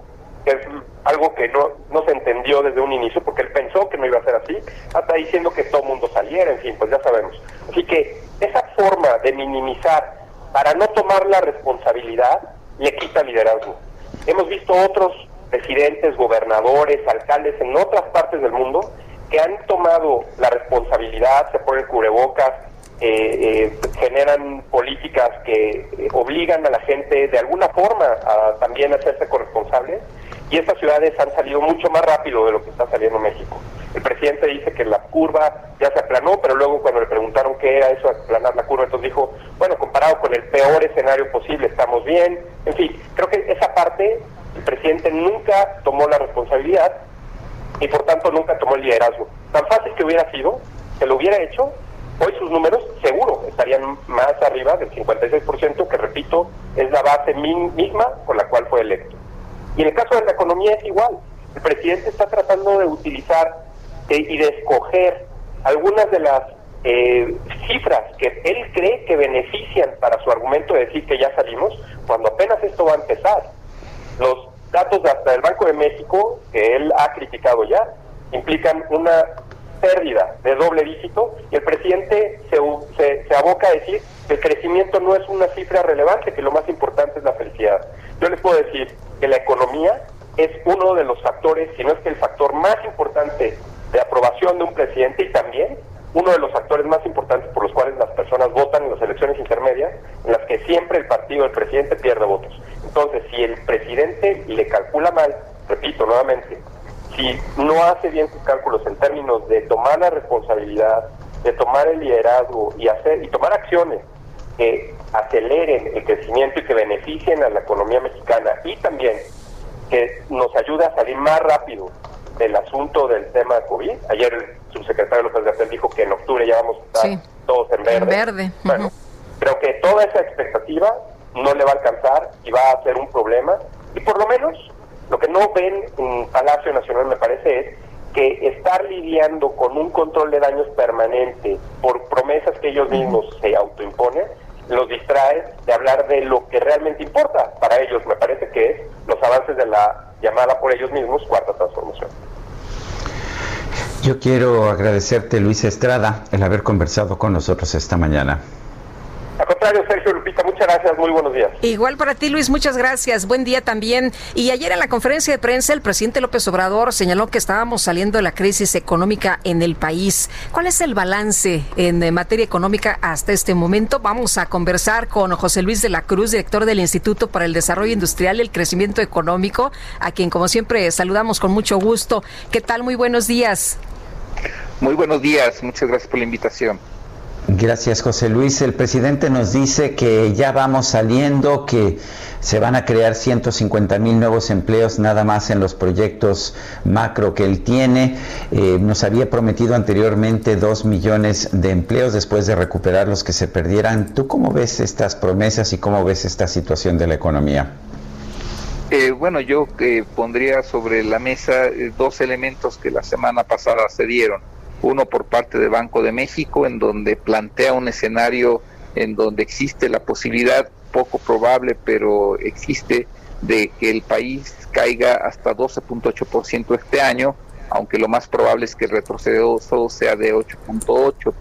que es algo que no, no se entendió desde un inicio, porque él pensó que no iba a ser así, hasta diciendo que todo el mundo saliera, en fin, pues ya sabemos. Así que esa forma de minimizar para no tomar la responsabilidad le quita liderazgo. Hemos visto otros presidentes, gobernadores, alcaldes en otras partes del mundo que han tomado la responsabilidad, se ponen cubrebocas, eh, eh, generan políticas que eh, obligan a la gente de alguna forma a también hacerse corresponsables y estas ciudades han salido mucho más rápido de lo que está saliendo México. El presidente dice que la curva ya se aplanó, pero luego cuando le preguntaron qué era eso, aplanar la curva, entonces dijo, bueno, comparado con el peor escenario posible, estamos bien. En fin, creo que esa parte el presidente nunca tomó la responsabilidad y por tanto nunca tomó el liderazgo. Tan fácil que hubiera sido, que lo hubiera hecho, hoy sus números seguro estarían más arriba del 56%, que repito, es la base misma con la cual fue electo. Y en el caso de la economía es igual. El presidente está tratando de utilizar y de escoger algunas de las eh, cifras que él cree que benefician para su argumento de decir que ya salimos, cuando apenas esto va a empezar. Los datos hasta el Banco de México, que él ha criticado ya, implican una pérdida de doble dígito y el presidente se, se, aboca a decir que el crecimiento no es una cifra relevante, que lo más importante es la felicidad. Yo les puedo decir que la economía es uno de los factores, si no es que el factor más importante de aprobación de un presidente y también uno de los factores más importantes por los cuales las personas votan en las elecciones intermedias, en las que siempre el partido del presidente pierde votos. Entonces, si el presidente le calcula mal, repito nuevamente, si no hace bien sus cálculos en términos de tomar la responsabilidad, de tomar el liderazgo y hacer y tomar acciones que aceleren el crecimiento y que beneficien a la economía mexicana y también que nos ayude a salir más rápido del asunto del tema COVID. Ayer el subsecretario López Gatel dijo que en octubre ya vamos a estar todos en verde. verde. Bueno, creo que toda esa expectativa no le va a alcanzar y va a ser un problema. Y por lo menos lo que no ven en Palacio Nacional me parece es que estar lidiando con un control de daños permanente por promesas que ellos mismos se autoimponen, los distrae de hablar de lo que realmente importa para ellos, me parece que es los avances de la llamada por ellos mismos cuarta transformación. Yo quiero agradecerte, Luis Estrada, el haber conversado con nosotros esta mañana. Al contrario, Sergio Lupita, muchas gracias, muy buenos días. Igual para ti, Luis, muchas gracias, buen día también. Y ayer en la conferencia de prensa, el presidente López Obrador señaló que estábamos saliendo de la crisis económica en el país. ¿Cuál es el balance en materia económica hasta este momento? Vamos a conversar con José Luis de la Cruz, director del Instituto para el Desarrollo Industrial y el Crecimiento Económico, a quien como siempre saludamos con mucho gusto. ¿Qué tal? Muy buenos días. Muy buenos días, muchas gracias por la invitación. Gracias, José Luis. El presidente nos dice que ya vamos saliendo, que se van a crear 150 mil nuevos empleos nada más en los proyectos macro que él tiene. Eh, nos había prometido anteriormente dos millones de empleos después de recuperar los que se perdieran. ¿Tú cómo ves estas promesas y cómo ves esta situación de la economía? Eh, bueno, yo eh, pondría sobre la mesa dos elementos que la semana pasada se dieron uno por parte de Banco de México, en donde plantea un escenario en donde existe la posibilidad, poco probable, pero existe, de que el país caiga hasta 12.8% este año, aunque lo más probable es que el retroceso sea de 8.8%.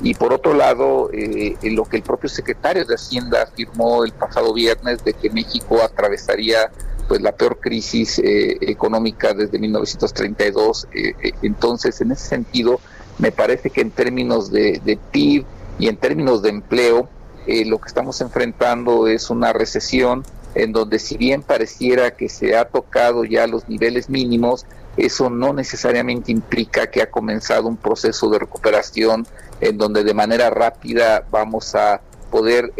Y por otro lado, eh, lo que el propio secretario de Hacienda afirmó el pasado viernes de que México atravesaría pues la peor crisis eh, económica desde 1932. Eh, eh, entonces, en ese sentido, me parece que en términos de, de PIB y en términos de empleo, lo que estamos enfrentando es una recesión en donde si bien pareciera que se ha tocado ya los niveles mínimos, eso no necesariamente implica que ha comenzado un proceso de recuperación en donde de manera rápida vamos a poder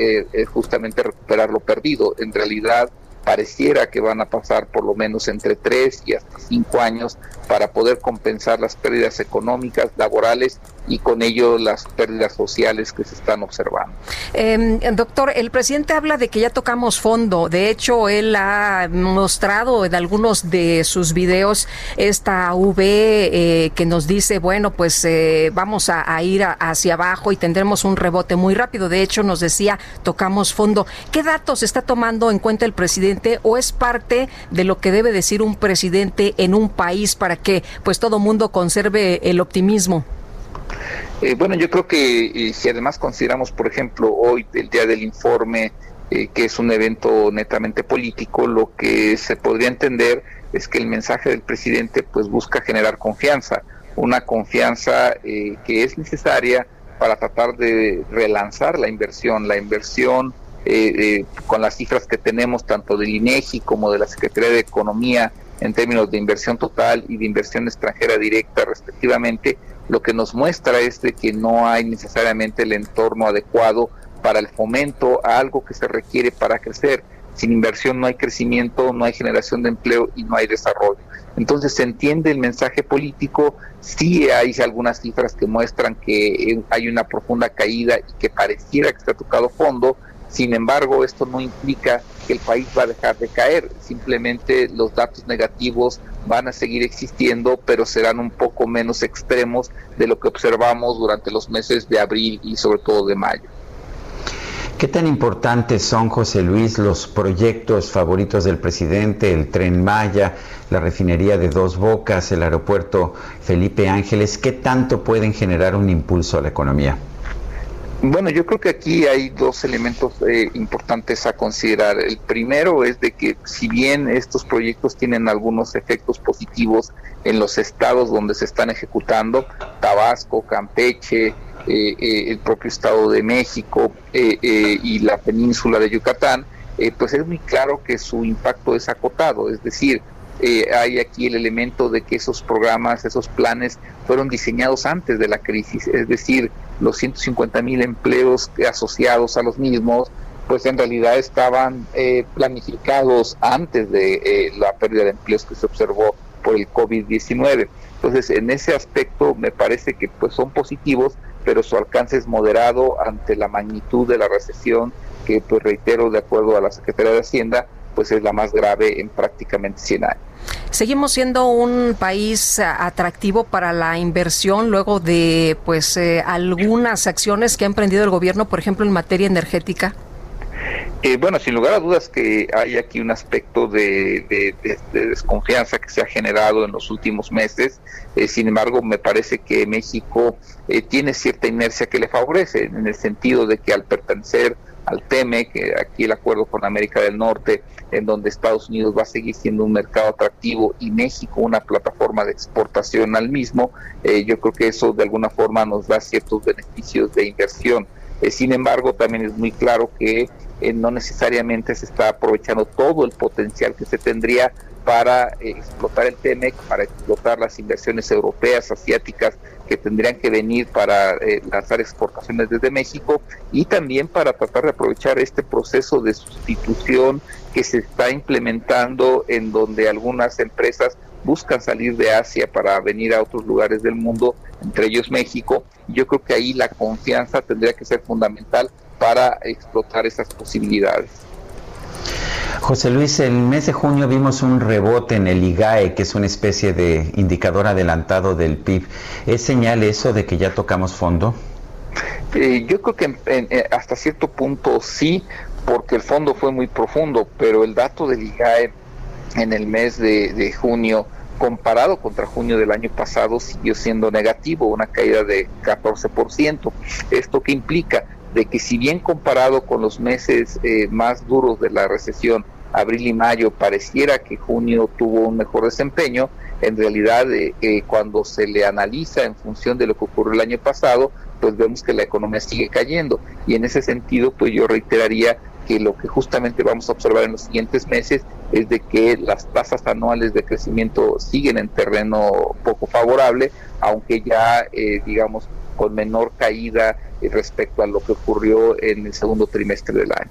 justamente recuperar lo perdido. En realidad, pareciera que van a pasar por lo menos entre tres y hasta cinco años para poder compensar las pérdidas económicas, laborales y con ello las pérdidas sociales que se están observando. Em, doctor, el presidente habla de que ya tocamos fondo. De hecho, él ha mostrado en algunos de sus videos esta V eh, que nos dice, bueno, pues eh, vamos a, ir hacia abajo y tendremos un rebote muy rápido. De hecho, nos decía, tocamos fondo. ¿Qué datos está tomando en cuenta el presidente o es parte de lo que debe decir un presidente en un país para que pues todo mundo conserve el optimismo? Eh, bueno, yo creo que eh, si además consideramos, por ejemplo, hoy el día del informe, eh, que es un evento netamente político, lo que se podría entender es que el mensaje del presidente pues busca generar confianza, una confianza que es necesaria para tratar de relanzar la inversión, la inversión con las cifras que tenemos tanto del INEGI como de la Secretaría de Economía en términos de inversión total y de inversión extranjera directa respectivamente, lo que nos muestra es que no hay necesariamente el entorno adecuado para el fomento a algo que se requiere para crecer. Sin inversión no hay crecimiento, no hay generación de empleo y no hay desarrollo. Entonces se entiende el mensaje político, sí hay algunas cifras que muestran que hay una profunda caída y que pareciera que se ha tocado fondo, sin embargo esto no implica que el país va a dejar de caer, simplemente los datos negativos van a seguir existiendo, pero serán un poco menos extremos de lo que observamos durante los meses de abril y sobre todo de mayo. ¿Qué tan importantes son, José Luis, los proyectos favoritos del presidente, el tren Maya, la refinería de Dos Bocas, el aeropuerto Felipe Ángeles? ¿Qué tanto pueden generar un impulso a la economía? Bueno, yo creo que aquí hay dos elementos eh, importantes a considerar. El primero es de que si bien estos proyectos tienen algunos efectos positivos en los estados donde se están ejecutando, Tabasco, Campeche, eh, eh, el propio Estado de México y la península de Yucatán, pues es muy claro que su impacto es acotado, es decir, eh, hay aquí el elemento de que esos programas, esos planes fueron diseñados antes de la crisis, es decir, los 150 mil empleos asociados a los mismos, pues en realidad estaban eh, planificados antes de eh, la pérdida de empleos que se observó por el COVID-19. Entonces, en ese aspecto me parece que pues son positivos, pero su alcance es moderado ante la magnitud de la recesión que, pues reitero, de acuerdo a la Secretaría de Hacienda, pues es la más grave en prácticamente 100 años. seguimos siendo un país atractivo para la inversión luego de pues eh, algunas acciones que ha emprendido el gobierno, por ejemplo, en materia energética. Eh, bueno, sin lugar a dudas que hay aquí un aspecto de, desconfianza que se ha generado en los últimos meses. Eh, sin embargo, me parece que México eh, tiene cierta inercia que le favorece, en el sentido de que al pertenecer al TEME, que aquí el acuerdo con América del Norte, en donde Estados Unidos va a seguir siendo un mercado atractivo y México una plataforma de exportación al mismo, yo creo que eso de alguna forma nos da ciertos beneficios de inversión. sin embargo, también es muy claro que eh, no necesariamente se está aprovechando todo el potencial que se tendría para eh, explotar el TEMEC, para explotar las inversiones europeas, asiáticas que tendrían que venir para eh, lanzar exportaciones desde México y también para tratar de aprovechar este proceso de sustitución que se está implementando en donde algunas empresas buscan salir de Asia para venir a otros lugares del mundo, entre ellos México. Yo creo que ahí la confianza tendría que ser fundamental para explotar esas posibilidades. José Luis, el mes de junio vimos un rebote en el IGAE, que es una especie de indicador adelantado del PIB. ¿Es señal eso de que ya tocamos fondo? Eh, yo creo que eh, hasta cierto punto sí, porque el fondo fue muy profundo, pero el dato del IGAE en el mes de, de junio comparado contra junio del año pasado siguió siendo negativo, una caída de 14%. ¿Esto qué implica? De que si bien comparado con los meses eh, más duros de la recesión, abril y mayo, pareciera que junio tuvo un mejor desempeño, en realidad eh, eh, cuando se le analiza en función de lo que ocurrió el año pasado, pues vemos que la economía sigue cayendo. Y en ese sentido, pues yo reiteraría que lo que justamente vamos a observar en los siguientes meses es de que las tasas anuales de crecimiento siguen en terreno poco favorable, aunque ya, digamos, con menor caída respecto a lo que ocurrió en el segundo trimestre del año.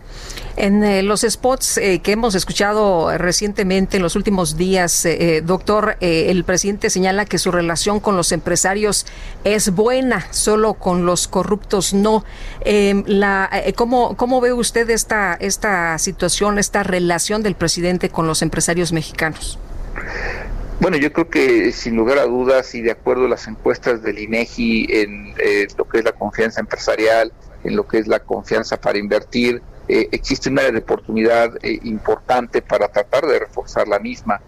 En eh, los spots eh, que hemos escuchado recientemente en los últimos días, eh, doctor, el presidente señala que su relación con los empresarios es buena, solo con los corruptos no. Em, la, ¿cómo, ¿Cómo ve usted esta, esta situación, esta relación del presidente con los empresarios mexicanos? Bueno, yo creo que sin lugar a dudas y de acuerdo a las encuestas del INEGI en eh, lo que es la confianza empresarial, en lo que es la confianza para invertir, eh, existe un área de oportunidad eh, importante para tratar de reforzar la misma.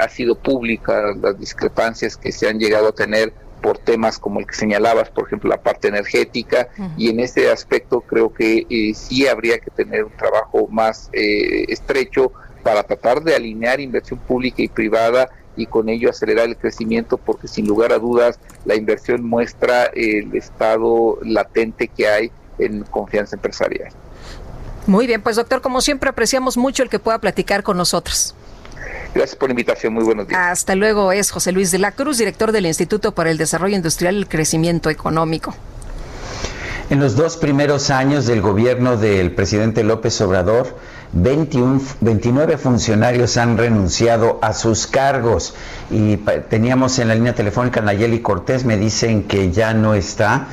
ha sido pública las discrepancias que se han llegado a tener por temas como el que señalabas, por ejemplo, la parte energética, y en ese aspecto creo que sí habría que tener un trabajo más estrecho para tratar de alinear inversión pública y privada y con ello acelerar el crecimiento porque sin lugar a dudas la inversión muestra el estado latente que hay en confianza empresarial. Muy bien, pues doctor, como siempre apreciamos mucho el que pueda platicar con nosotros. Gracias por la invitación, muy buenos días. Hasta luego, es José Luis de la Cruz, director del Instituto para el Desarrollo Industrial y el Crecimiento Económico. En los dos primeros años del gobierno del presidente López Obrador, 21, 29 funcionarios han renunciado a sus cargos. Y teníamos en la línea telefónica Nayeli Cortés, me dicen que ya no está,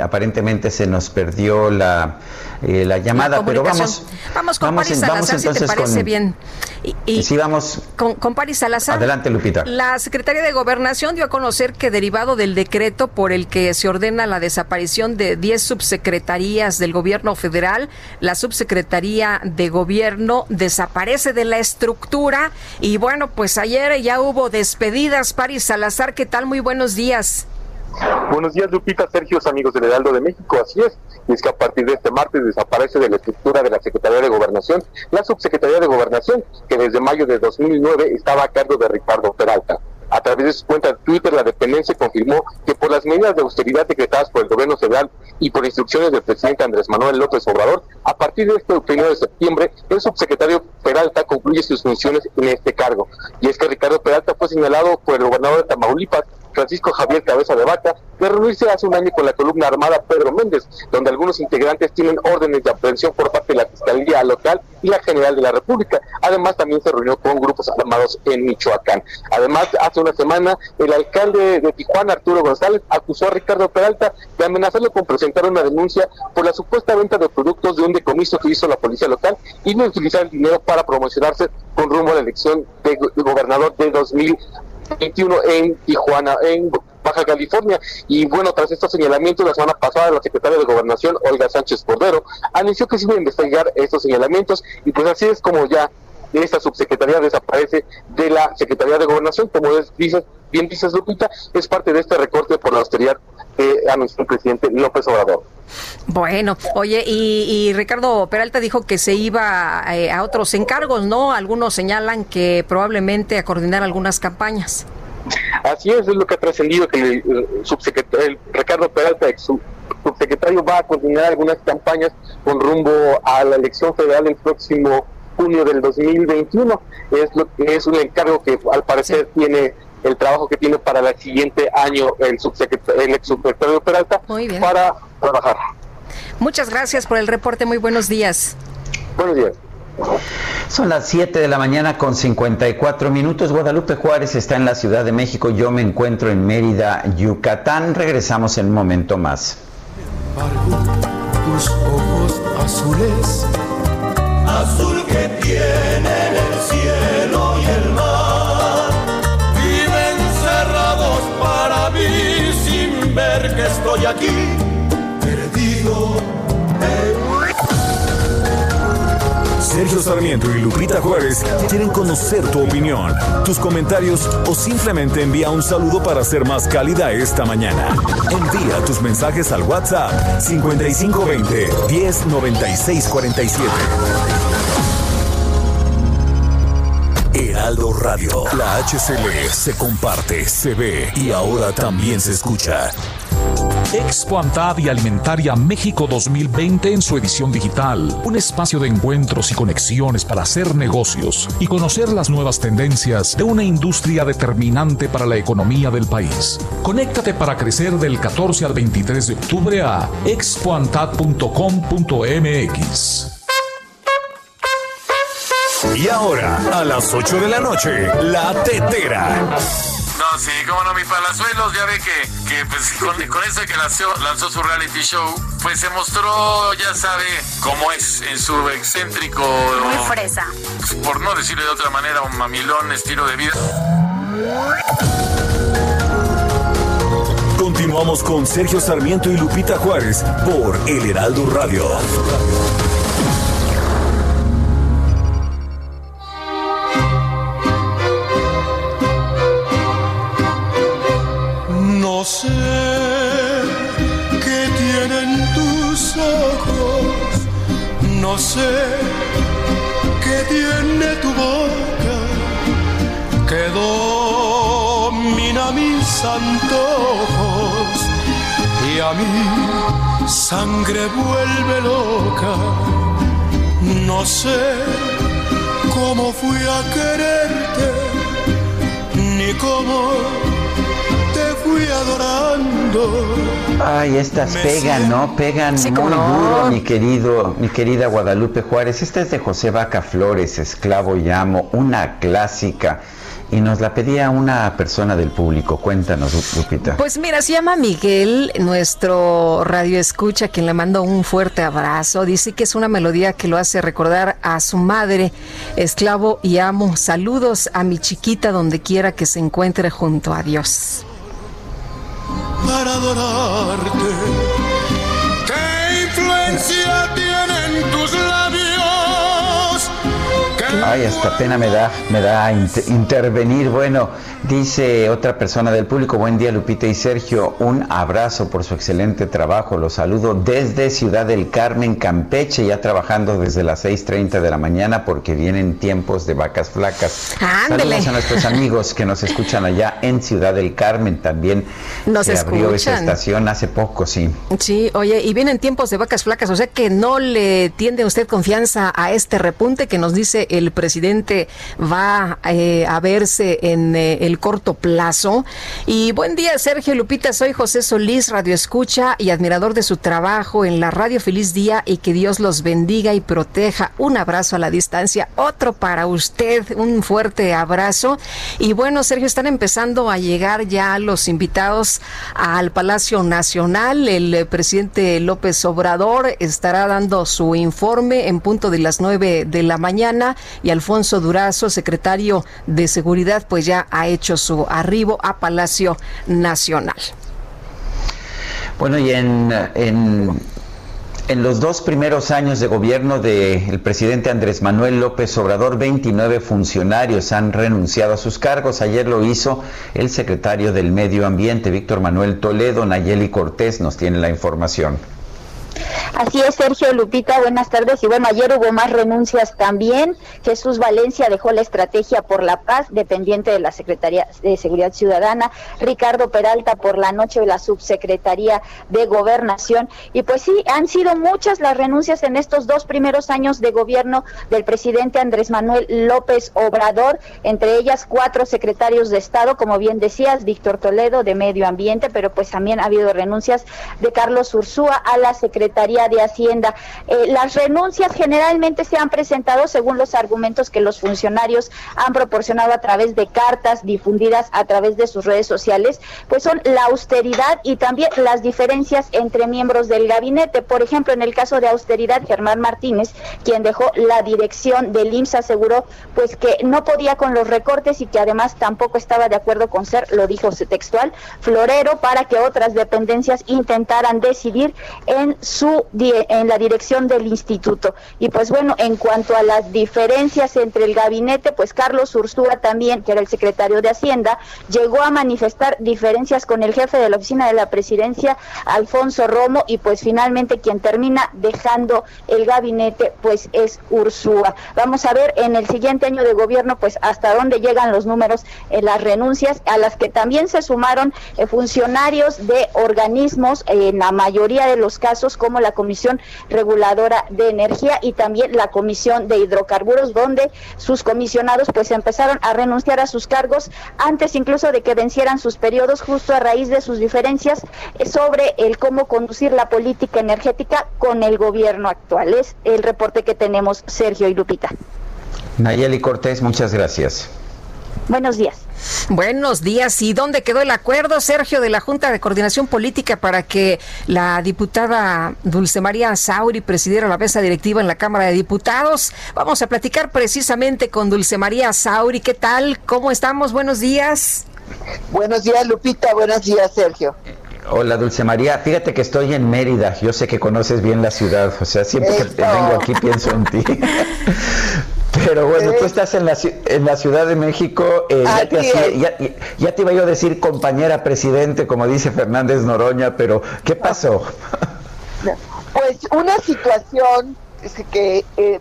aparentemente se nos perdió la, eh, la llamada, pero vamos, vamos con Paris Salazar, si te parece bien. Y, sí, vamos con, con Paris Salazar. Adelante, Lupita. La Secretaría de Gobernación dio a conocer que derivado del decreto por el que se ordena la desaparición de 10 subsecretarías del gobierno federal, la subsecretaría de gobierno desaparece de la estructura y bueno, pues ayer ya hubo despedidas. Paris Salazar, ¿qué tal? Muy buenos días. Buenos días, Lupita, Sergio, amigos del Heraldo de México. Así es, y es que a partir de este martes desaparece de la estructura de la Secretaría de Gobernación la Subsecretaría de Gobernación, que desde mayo de 2009 estaba a cargo de Ricardo Peralta. A través de su cuenta de Twitter, la dependencia confirmó que por las medidas de austeridad decretadas por el gobierno federal y por instrucciones del presidente Andrés Manuel López Obrador, a partir de este 1 de septiembre, el subsecretario Peralta concluye sus funciones en este cargo. Y es que Ricardo Peralta fue señalado por el gobernador de Tamaulipas Francisco Javier Cabeza de Vaca de reunirse hace un año con la columna armada Pedro Méndez, donde algunos integrantes tienen órdenes de aprehensión por parte de la Fiscalía Local y la General de la República. Además, también se reunió con grupos armados en Michoacán. Además, hace una semana, el alcalde de Tijuana, Arturo González, acusó a Ricardo Peralta de amenazarlo con presentar una denuncia por la supuesta venta de productos de un decomiso que hizo la policía local y no utilizar el dinero para promocionarse con rumbo a la elección de, gobernador de 2021 en Tijuana, en Baja California. Y bueno, tras estos señalamientos, la semana pasada la secretaria de Gobernación, Olga Sánchez Cordero, anunció que se iba a investigar estos señalamientos y pues así es como ya esta subsecretaría desaparece de la Secretaría de Gobernación, como dices, bien dices Lupita, es parte de este recorte por la austeridad que anunció el presidente López Obrador. Bueno, oye, y, Ricardo Peralta dijo que se iba eh, a otros encargos, ¿no? Algunos señalan que probablemente a coordinar algunas campañas. Así es, es lo que ha trascendido que el, subsecretario Ricardo Peralta, ex subsecretario, va a coordinar algunas campañas con rumbo a la elección federal el próximo junio del 2021. Es, lo, es un encargo que al parecer tiene el trabajo que tiene para el siguiente año el, subsecretario, el ex subsecretario Peralta para trabajar. Muchas gracias por el reporte, muy buenos días. Buenos días. Son las 7 de la mañana con 54 minutos. Guadalupe Juárez está en la Ciudad de México. Yo me encuentro en Mérida, Yucatán. Regresamos en un momento más. Tus ojos azules, azul que tienen el cielo y el mar, viven cerrados para mí sin ver que estoy aquí, perdido Sergio Sarmiento y Lupita Juárez quieren conocer tu opinión, tus comentarios o simplemente envía un saludo para ser más cálida esta mañana. Envía tus mensajes al WhatsApp 5520 109647. Heraldo Radio, la HCL se comparte, se ve y ahora también se escucha. Expo y Alimentaria México 2020 en su edición digital. Un espacio de encuentros y conexiones para hacer negocios y conocer las nuevas tendencias de una industria determinante para la economía del país. Conéctate para crecer del 14 al 23 de octubre a expoantad.com.mx. Y ahora, a las 8 de la noche, La Tetera. No, sí, como no, mi Palazuelos, ya ve que, que pues, con, con eso que lanzó, lanzó su reality show, pues se mostró, ya sabe, cómo es en su excéntrico... Muy fresa. Por no decirlo de otra manera, un mamilón estilo de vida. Continuamos con Sergio Sarmiento y Lupita Juárez por El Heraldo Radio. No sé qué tienen tus ojos, no sé qué tiene tu boca, que domina mis antojos y a mí sangre vuelve loca. No sé cómo fui a quererte, ni cómo fui adorando. Ay, estas pegan, ¿no? Pegan muy duro, mi querido, mi querida Guadalupe Juárez. Esta es de José Vaca Flores, Esclavo y Amo, una clásica. Y nos la pedía una persona del público. Cuéntanos, Lupita. Pues mira, se llama Miguel, nuestro radio escucha, quien le manda un fuerte abrazo. Dice que es una melodía que lo hace recordar a su madre, esclavo y amo. Saludos a mi chiquita donde quiera que se encuentre junto a Dios para adorarte. Ay, hasta pena me da, me da intervenir. Bueno, dice otra persona del público, buen día Lupita y Sergio, un abrazo por su excelente trabajo. Los saludo desde Ciudad del Carmen, Campeche, ya trabajando desde las 6.30 de la mañana porque vienen tiempos de vacas flacas. Saludos a nuestros amigos que nos escuchan allá en Ciudad del Carmen. También nos se abrió esa estación hace poco, sí. Sí, oye, y vienen tiempos de vacas flacas, o sea que no le tiende usted confianza a este repunte que nos dice el presidente va eh, a verse en eh, el corto plazo. Y buen día, Sergio Lupita. Soy José Solís, Radio Escucha y admirador de su trabajo en la radio. Feliz día y que Dios los bendiga y proteja. Un abrazo a la distancia. Otro para usted. Un fuerte abrazo. Y bueno, Sergio, están empezando a llegar ya los invitados al Palacio Nacional. El presidente López Obrador estará dando su informe en punto de las nueve de la mañana y Alfonso Durazo, secretario de Seguridad, pues ya ha hecho su arribo a Palacio Nacional. Bueno, y en, en, los dos primeros años de gobierno del presidente Andrés Manuel López Obrador, 29 funcionarios han renunciado a sus cargos. Ayer lo hizo el secretario del Medio Ambiente, Víctor Manuel Toledo. Nayeli Cortés nos tiene la información. Así es, Sergio Lupita, buenas tardes. Y bueno, ayer hubo más renuncias también. Jesús Valencia dejó la estrategia por la paz, dependiente de la Secretaría de Seguridad Ciudadana. Ricardo Peralta por la noche de la Subsecretaría de Gobernación. Y pues sí, han sido muchas las renuncias en estos dos primeros años de gobierno del presidente Andrés Manuel López Obrador, entre ellas cuatro secretarios de Estado, como bien decías, Víctor Toledo de Medio Ambiente, pero pues también ha habido renuncias de Carlos Ursúa a la Secretaría de Hacienda. Eh, las renuncias generalmente se han presentado según los argumentos que los funcionarios han proporcionado a través de cartas difundidas a través de sus redes sociales, pues son la austeridad y también las diferencias entre miembros del gabinete. Por ejemplo, en el caso de austeridad, Germán Martínez, quien dejó la dirección del IMSS, aseguró pues que no podía con los recortes y que además tampoco estaba de acuerdo con ser, lo dijo textual, florero para que otras dependencias intentaran decidir en su en la dirección del instituto. Y pues bueno, en cuanto a las diferencias entre el gabinete, pues Carlos Ursúa también, que era el secretario de Hacienda, llegó a manifestar diferencias con el jefe de la oficina de la presidencia, Alfonso Romo, y pues finalmente quien termina dejando el gabinete, pues es Ursúa. Vamos a ver en el siguiente año de gobierno, pues hasta dónde llegan los números en las renuncias, a las que también se sumaron eh, funcionarios de organismos, en la mayoría de los casos, como la Comisión Reguladora de Energía y también la Comisión de Hidrocarburos, donde sus comisionados pues empezaron a renunciar a sus cargos antes incluso de que vencieran sus periodos, justo a raíz de sus diferencias sobre el cómo conducir la política energética con el gobierno actual. Es el reporte que tenemos, Sergio y Lupita. Nayeli Cortés, muchas gracias. Buenos días. Buenos días. ¿Y dónde quedó el acuerdo, Sergio, de la Junta de Coordinación Política para que la diputada Dulce María Sauri presidiera la mesa directiva en la Cámara de Diputados? Vamos a platicar precisamente con Dulce María Sauri. ¿Qué tal? ¿Cómo estamos? Buenos días. Buenos días, Lupita. Buenos días, Sergio. Hola, Dulce María. Fíjate que estoy en Mérida. Yo sé que conoces bien la ciudad. O sea, siempre que vengo aquí pienso en ti. (laughs) Pero bueno, tú estás en la, en la Ciudad de México, eh, ya, te ya, te iba yo a decir compañera presidente, como dice Fernández Noroña, pero ¿qué pasó? Pues una situación que eh,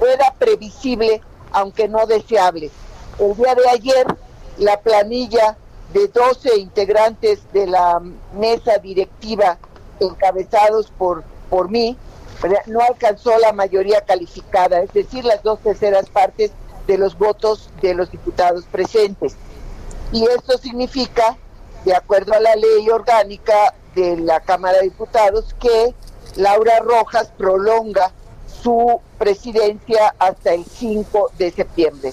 era previsible, aunque no deseable. El día de ayer, la planilla de 12 integrantes de la mesa directiva encabezados por, por mí, no alcanzó la mayoría calificada, es decir, las dos terceras partes de los votos de los diputados presentes. Y esto significa, de acuerdo a la ley orgánica de la Cámara de Diputados, que Laura Rojas prolonga su presidencia hasta el 5 de septiembre.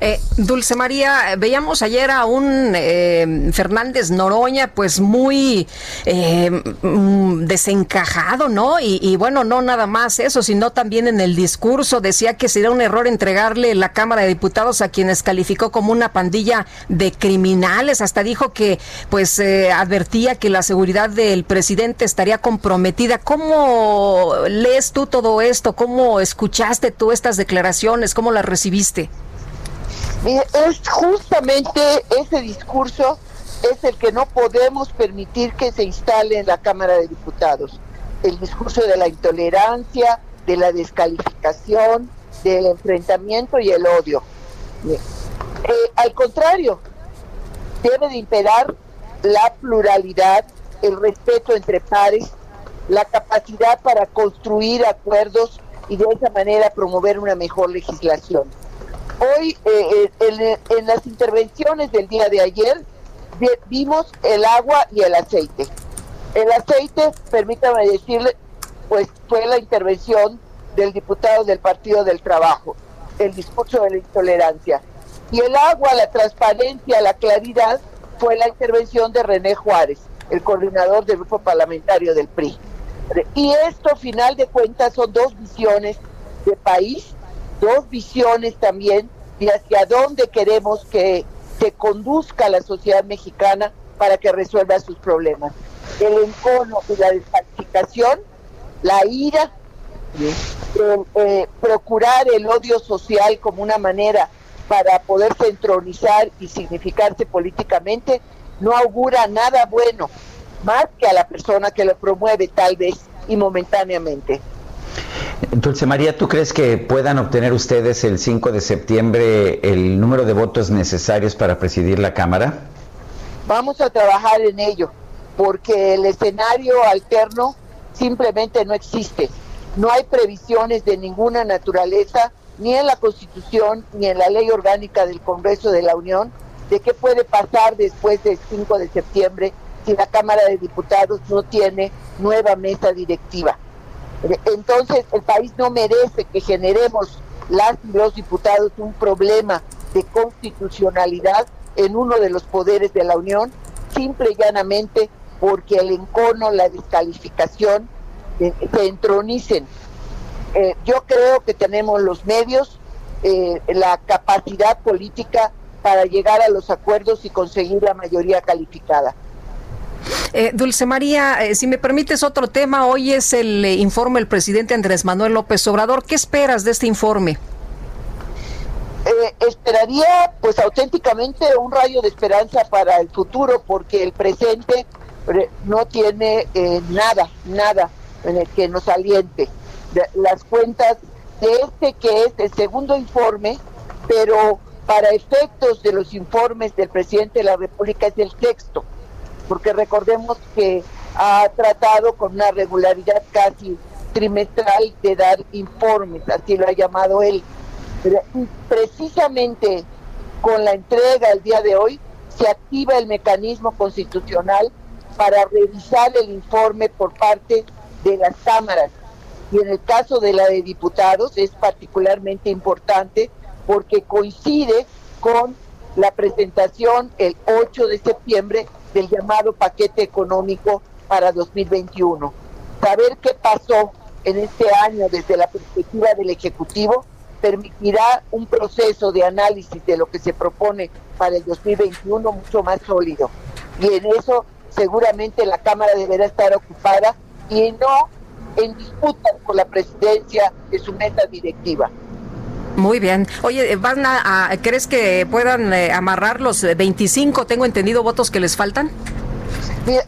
Eh, Dulce María, veíamos ayer a un eh, Fernández Noroña, pues muy eh, mm, desencajado, ¿no? Y, bueno, no nada más eso, sino también en el discurso decía que sería un error entregarle la Cámara de Diputados a quienes calificó como una pandilla de criminales. Hasta dijo que, pues, advertía que la seguridad del presidente estaría comprometida. ¿Cómo lees tú todo esto? ¿Cómo escuchaste tú estas declaraciones? ¿Cómo las recibiste? Es justamente ese discurso es el que no podemos permitir que se instale en la Cámara de Diputados. El discurso de la intolerancia, de la descalificación, del enfrentamiento y el odio. Eh, al contrario, debe de imperar la pluralidad, el respeto entre pares, la capacidad para construir acuerdos y de esa manera promover una mejor legislación. Hoy, eh, eh, en, las intervenciones del día de ayer, vimos el agua y el aceite. El aceite, permítame decirle, pues fue la intervención del diputado del Partido del Trabajo, el discurso de la intolerancia. Y el agua, la transparencia, la claridad, fue la intervención de René Juárez, el coordinador del grupo parlamentario del PRI. Y esto, final de cuentas, son dos visiones de país dos visiones también de hacia dónde queremos que se conduzca la sociedad mexicana para que resuelva sus problemas. El encono y la descalificación, la ira, eh, procurar el odio social como una manera para poderse entronizar y significarse políticamente, no augura nada bueno, más que a la persona que lo promueve tal vez y momentáneamente. Dulce María, ¿tú crees que puedan obtener ustedes el 5 de septiembre el número de votos necesarios para presidir la Cámara? Vamos a trabajar en ello, porque el escenario alterno simplemente no existe. No hay previsiones de ninguna naturaleza, ni en la Constitución, ni en la ley orgánica del Congreso de la Unión, de qué puede pasar después del 5 de septiembre si la Cámara de Diputados no tiene nueva mesa directiva. Entonces, el país no merece que generemos las y los diputados un problema de constitucionalidad en uno de los poderes de la Unión, simple y llanamente porque el encono, la descalificación, eh, se entronicen. Eh, yo creo que tenemos los medios, eh, la capacidad política para llegar a los acuerdos y conseguir la mayoría calificada. Eh, Dulce María, eh, si me permites otro tema, hoy es el eh, informe del presidente Andrés Manuel López Obrador. ¿Qué esperas de este informe? esperaría pues auténticamente un rayo de esperanza para el futuro porque el presente no tiene nada, nada en el que nos aliente. Las cuentas de este que es el segundo informe, pero para efectos de los informes del presidente de la República es el sexto porque recordemos que ha tratado con una regularidad casi trimestral de dar informes, así lo ha llamado él. precisamente con la entrega el día de hoy se activa el mecanismo constitucional para revisar el informe por parte de las cámaras. Y en el caso de la de diputados es particularmente importante porque coincide con la presentación el 8 de septiembre del llamado paquete económico para 2021. Saber qué pasó en este año desde la perspectiva del Ejecutivo permitirá un proceso de análisis de lo que se propone para el 2021 mucho más sólido. Y en eso seguramente la Cámara deberá estar ocupada y no en disputa por la presidencia de su meta directiva. Muy bien. Oye, eh, ¿van a, ¿crees que puedan eh, amarrar los 25, tengo entendido, votos que les faltan?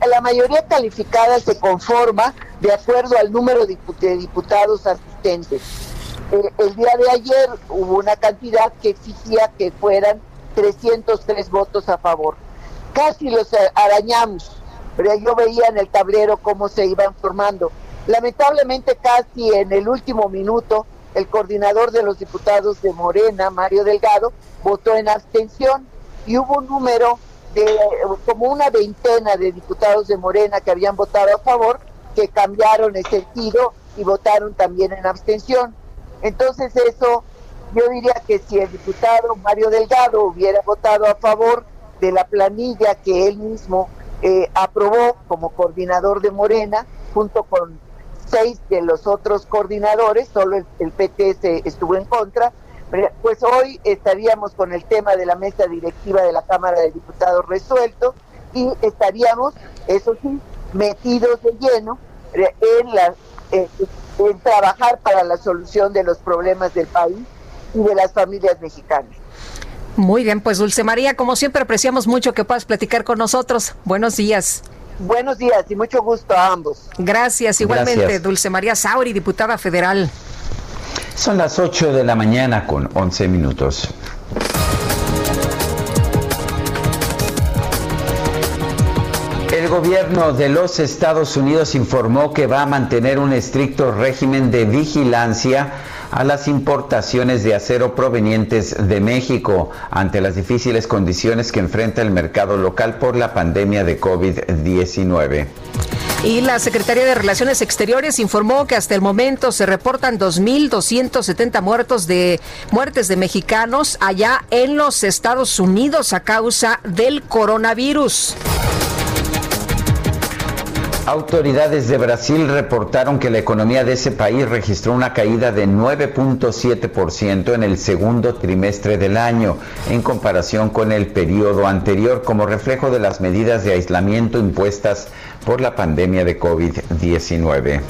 La mayoría calificada se conforma de acuerdo al número de diputados asistentes. Eh, el día de ayer hubo una cantidad que exigía que fueran 303 votos a favor. Casi los arañamos, pero yo veía en el tablero cómo se iban formando. Lamentablemente casi en el último minuto el coordinador de los diputados de Morena, Mario Delgado, votó en abstención y hubo un número de como una veintena de diputados de Morena que habían votado a favor, que cambiaron el sentido y votaron también en abstención. Entonces eso, yo diría que si el diputado Mario Delgado hubiera votado a favor de la planilla que él mismo eh, aprobó como coordinador de Morena, junto con seis de los otros coordinadores, solo el, PT estuvo en contra, pues hoy estaríamos con el tema de la mesa directiva de la Cámara de Diputados resuelto y estaríamos, eso sí, metidos de lleno en, la, en trabajar para la solución de los problemas del país y de las familias mexicanas. Muy bien, pues Dulce María, como siempre apreciamos mucho que puedas platicar con nosotros. Buenos días. Buenos días y mucho gusto a ambos. Gracias, igualmente, Dulce María Sauri, diputada federal. Son las 8 de la mañana con 11 minutos. El gobierno de los Estados Unidos informó que va a mantener un estricto régimen de vigilancia a las importaciones de acero provenientes de México ante las difíciles condiciones que enfrenta el mercado local por la pandemia de COVID-19. Y la Secretaría de Relaciones Exteriores informó que hasta el momento se reportan 2.270 muertos de muertes de mexicanos allá en los Estados Unidos a causa del coronavirus. Autoridades de Brasil reportaron que la economía de ese país registró una caída de 9.7% en el segundo trimestre del año, en comparación con el periodo anterior, como reflejo de las medidas de aislamiento impuestas por la pandemia de COVID-19.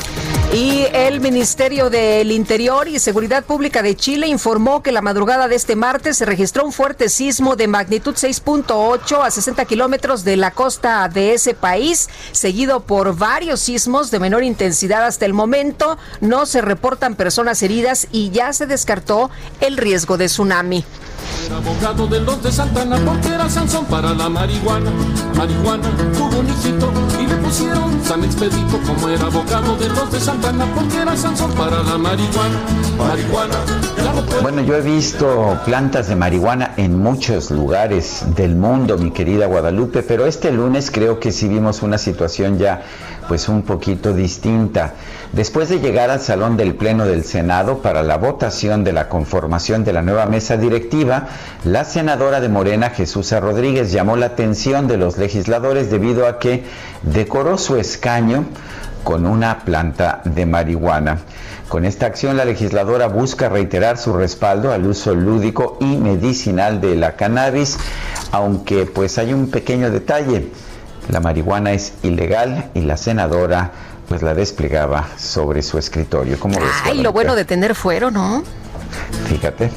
Y el Ministerio del Interior y Seguridad Pública de Chile informó que la madrugada de este martes se registró un fuerte sismo de magnitud 6.8 a 60 kilómetros de la costa de ese país, seguido por varios sismos de menor intensidad hasta el momento. No se reportan personas heridas y ya se descartó el riesgo de tsunami. Bueno, yo he visto plantas de marihuana en muchos lugares del mundo, mi querida Guadalupe, pero este lunes creo que sí vimos una situación ya pues un poquito distinta. Después de llegar al salón del Pleno del Senado para la votación de la conformación de la nueva mesa directiva, la senadora de Morena, Jesús Rodríguez, llamó la atención de los legisladores debido a que decoró su escaño con una planta de marihuana. Con esta acción, la legisladora busca reiterar su respaldo al uso lúdico y medicinal de la cannabis, aunque pues hay un pequeño detalle. La marihuana es ilegal y la senadora pues la desplegaba sobre su escritorio. ¿Cómo ves, Ay, lo bueno de tener fuero, ¿no? Fíjate.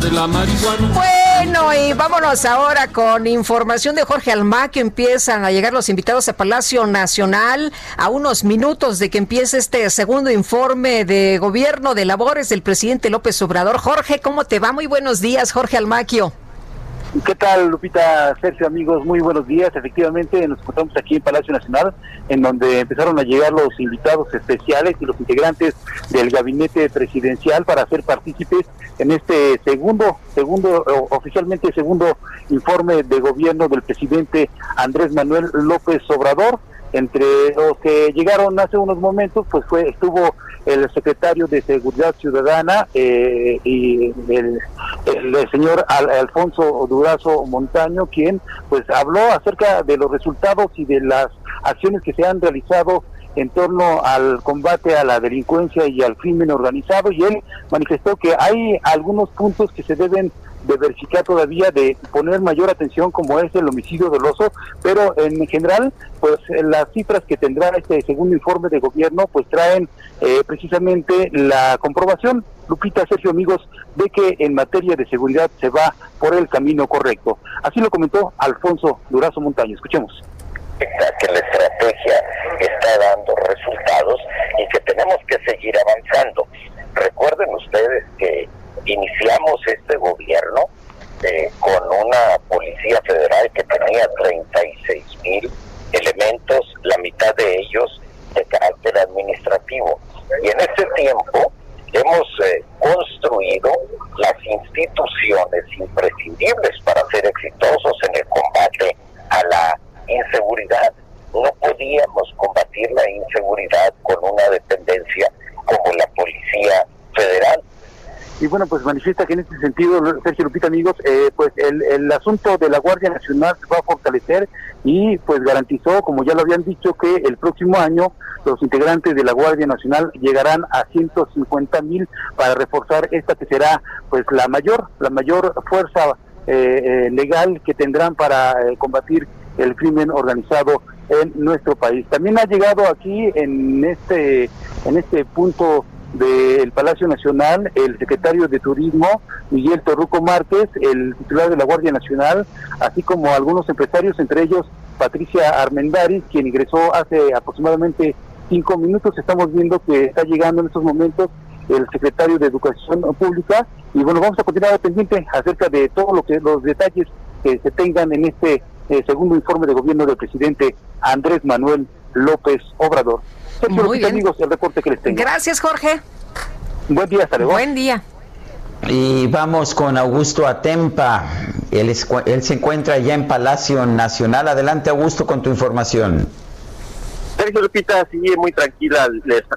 de la marihuana. Bueno, y vámonos ahora con información de Jorge Almá, que empiezan a llegar los invitados a Palacio Nacional a unos minutos de que empiece este segundo informe de gobierno de labores del presidente López Obrador. Jorge, ¿cómo te va? Muy buenos días, Jorge Almaquio. ¿Qué tal, Lupita, Sergio, amigos? Muy buenos días. Efectivamente, nos encontramos aquí en Palacio Nacional, en donde empezaron a llegar los invitados especiales y los integrantes del gabinete presidencial para ser partícipes en este segundo, segundo, oficialmente segundo informe de gobierno del presidente Andrés Manuel López Obrador. Entre los que llegaron hace unos momentos, pues fue estuvo el secretario de Seguridad Ciudadana eh, y el, señor Alfonso Durazo Montaño, quien pues habló acerca de los resultados y de las acciones que se han realizado en torno al combate a la delincuencia y al crimen organizado y él manifestó que hay algunos puntos que se deben de verificar todavía, de poner mayor atención como es el homicidio doloso, pero en general, pues las cifras que tendrá este segundo informe de gobierno, pues traen eh, precisamente la comprobación, Lupita, Sergio, amigos, de que en materia de seguridad se va por el camino correcto. Así lo comentó Alfonso Durazo Montaño. Escuchemos que la estrategia está dando resultados y que tenemos que seguir avanzando. Recuerden ustedes que iniciamos este gobierno eh, con una policía federal que tenía 36 mil elementos, la mitad de ellos de carácter administrativo. Y en ese tiempo hemos eh, construido las instituciones imprescindibles para ser exitosos en el combate a la inseguridad. No podíamos combatir la inseguridad con una dependencia como la Policía Federal y bueno, pues manifiesta que en este sentido, Sergio Lupita, amigos, eh, pues el, el asunto de la Guardia Nacional se va a fortalecer y pues garantizó, como ya lo habían dicho, que el próximo año los integrantes de la Guardia Nacional llegarán a 150 mil para reforzar esta que será pues la mayor, la mayor fuerza eh, eh, legal que tendrán para combatir el crimen organizado en nuestro país. También ha llegado aquí en este en este punto del Palacio Nacional, el secretario de Turismo, Miguel Torruco Márquez, el titular de la Guardia Nacional, así como algunos empresarios, entre ellos Patricia Armendaris, quien ingresó hace aproximadamente cinco minutos. Estamos viendo que está llegando en estos momentos el secretario de Educación Pública y bueno, vamos a continuar pendiente acerca de todos lo que los detalles que se tengan en este eh, segundo informe de gobierno del presidente Andrés Manuel López Obrador. Muy bien. amigos, el reporte que les tengo. Gracias, Jorge. Buen día, hasta luego. Buen día. Y vamos con Augusto Atempa. Él, él se encuentra ya en Palacio Nacional. Adelante, Augusto, con tu información. Sergio Lupita, sigue muy tranquila,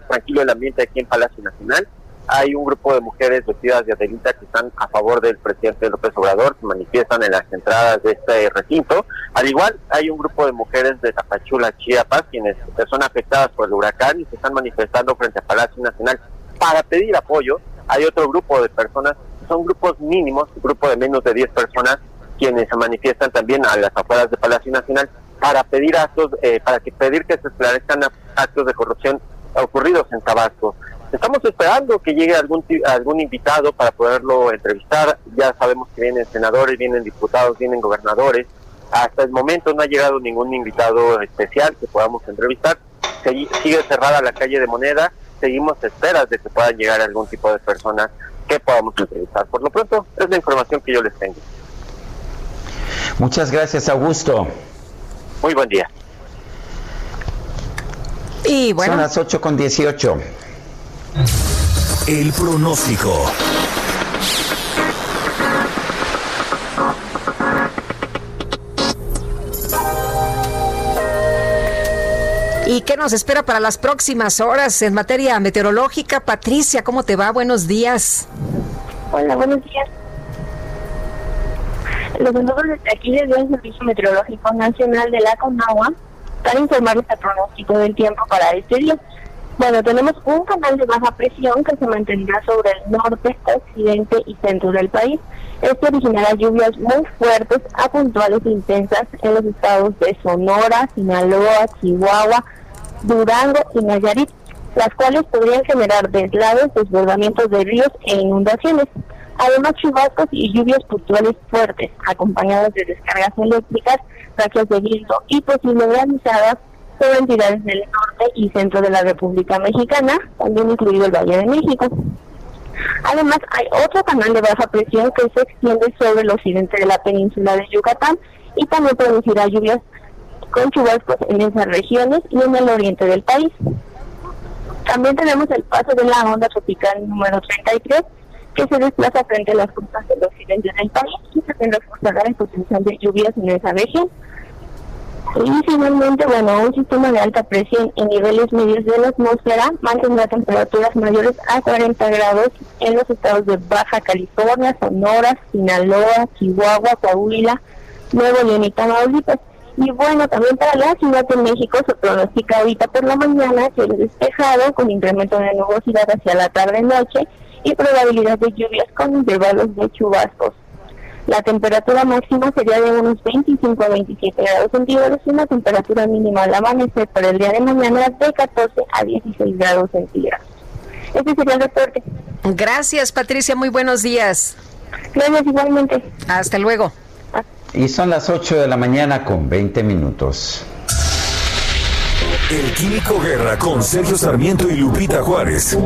tranquilo el ambiente aquí en Palacio Nacional. Hay un grupo de mujeres vestidas de Adelita que están a favor del presidente López Obrador, se manifiestan en las entradas de este recinto. Al igual, hay un grupo de mujeres de Tapachula, Chiapas, quienes son afectadas por el huracán y se están manifestando frente a Palacio Nacional para pedir apoyo. Hay otro grupo de personas, son grupos mínimos, un grupo de menos de 10 personas, quienes se manifiestan también a las afueras de Palacio Nacional para pedir actos, eh, para que pedir que se esclarezcan actos de corrupción ocurridos en Tabasco. Estamos esperando que llegue algún algún invitado para poderlo entrevistar. Ya sabemos que vienen senadores, vienen diputados, vienen gobernadores. Hasta el momento no ha llegado ningún invitado especial que podamos entrevistar. sigue cerrada la calle de Moneda. Seguimos a esperas de que puedan llegar algún tipo de personas que podamos entrevistar. Por lo pronto, es la información que yo les tengo. Muchas gracias, Augusto. Muy buen día. Y bueno. Son las 8 con 18. El pronóstico. ¿Y qué nos espera para las próximas horas en materia meteorológica? Patricia, ¿cómo te va? Buenos días. Hola, buenos días. Los saludos desde aquí desde el Servicio Meteorológico Nacional de la Conagua para informarles el pronóstico del tiempo para este día. Bueno, tenemos un canal de baja presión que se mantendrá sobre el norte, occidente y centro del país. Esto originará lluvias muy fuertes a puntuales e intensas en los estados de Sonora, Sinaloa, Chihuahua, Durango y Nayarit, las cuales podrían generar deslaves, desbordamientos de ríos e inundaciones. Además, chubascos y lluvias puntuales fuertes, acompañadas de descargas eléctricas, rachas de viento y posibles granizadas sobre entidades del norte y centro de la República Mexicana, también incluido el Valle de México. Además, hay otro canal de baja presión que se extiende sobre el occidente de la península de Yucatán y también producirá lluvias con chubascos en esas regiones y en el oriente del país. También tenemos el paso de la onda tropical número 33 que se desplaza frente a las costas del occidente del país y se tendrá el potencial de lluvias en esa región. Y finalmente, bueno, un sistema de alta presión en niveles medios de la atmósfera mantendrá temperaturas mayores a 40 grados en los estados de Baja California, Sonora, Sinaloa, Chihuahua, Coahuila, Nuevo León y Tamaulipas. Y bueno, también para la Ciudad de México se pronostica ahorita por la mañana cielo despejado con incremento de nubosidad hacia la tarde-noche y probabilidad de lluvias con intervalos de chubascos. La temperatura máxima sería de unos 25 a 27 grados centígrados y una temperatura mínima al amanecer para el día de mañana de 14 a 16 grados centígrados. Este sería el reporte. Gracias, Patricia. Muy buenos días. Gracias, igualmente. Hasta luego. Y son las 8 de la mañana con 20 minutos. El Químico Guerra con Sergio Sarmiento y Lupita Juárez.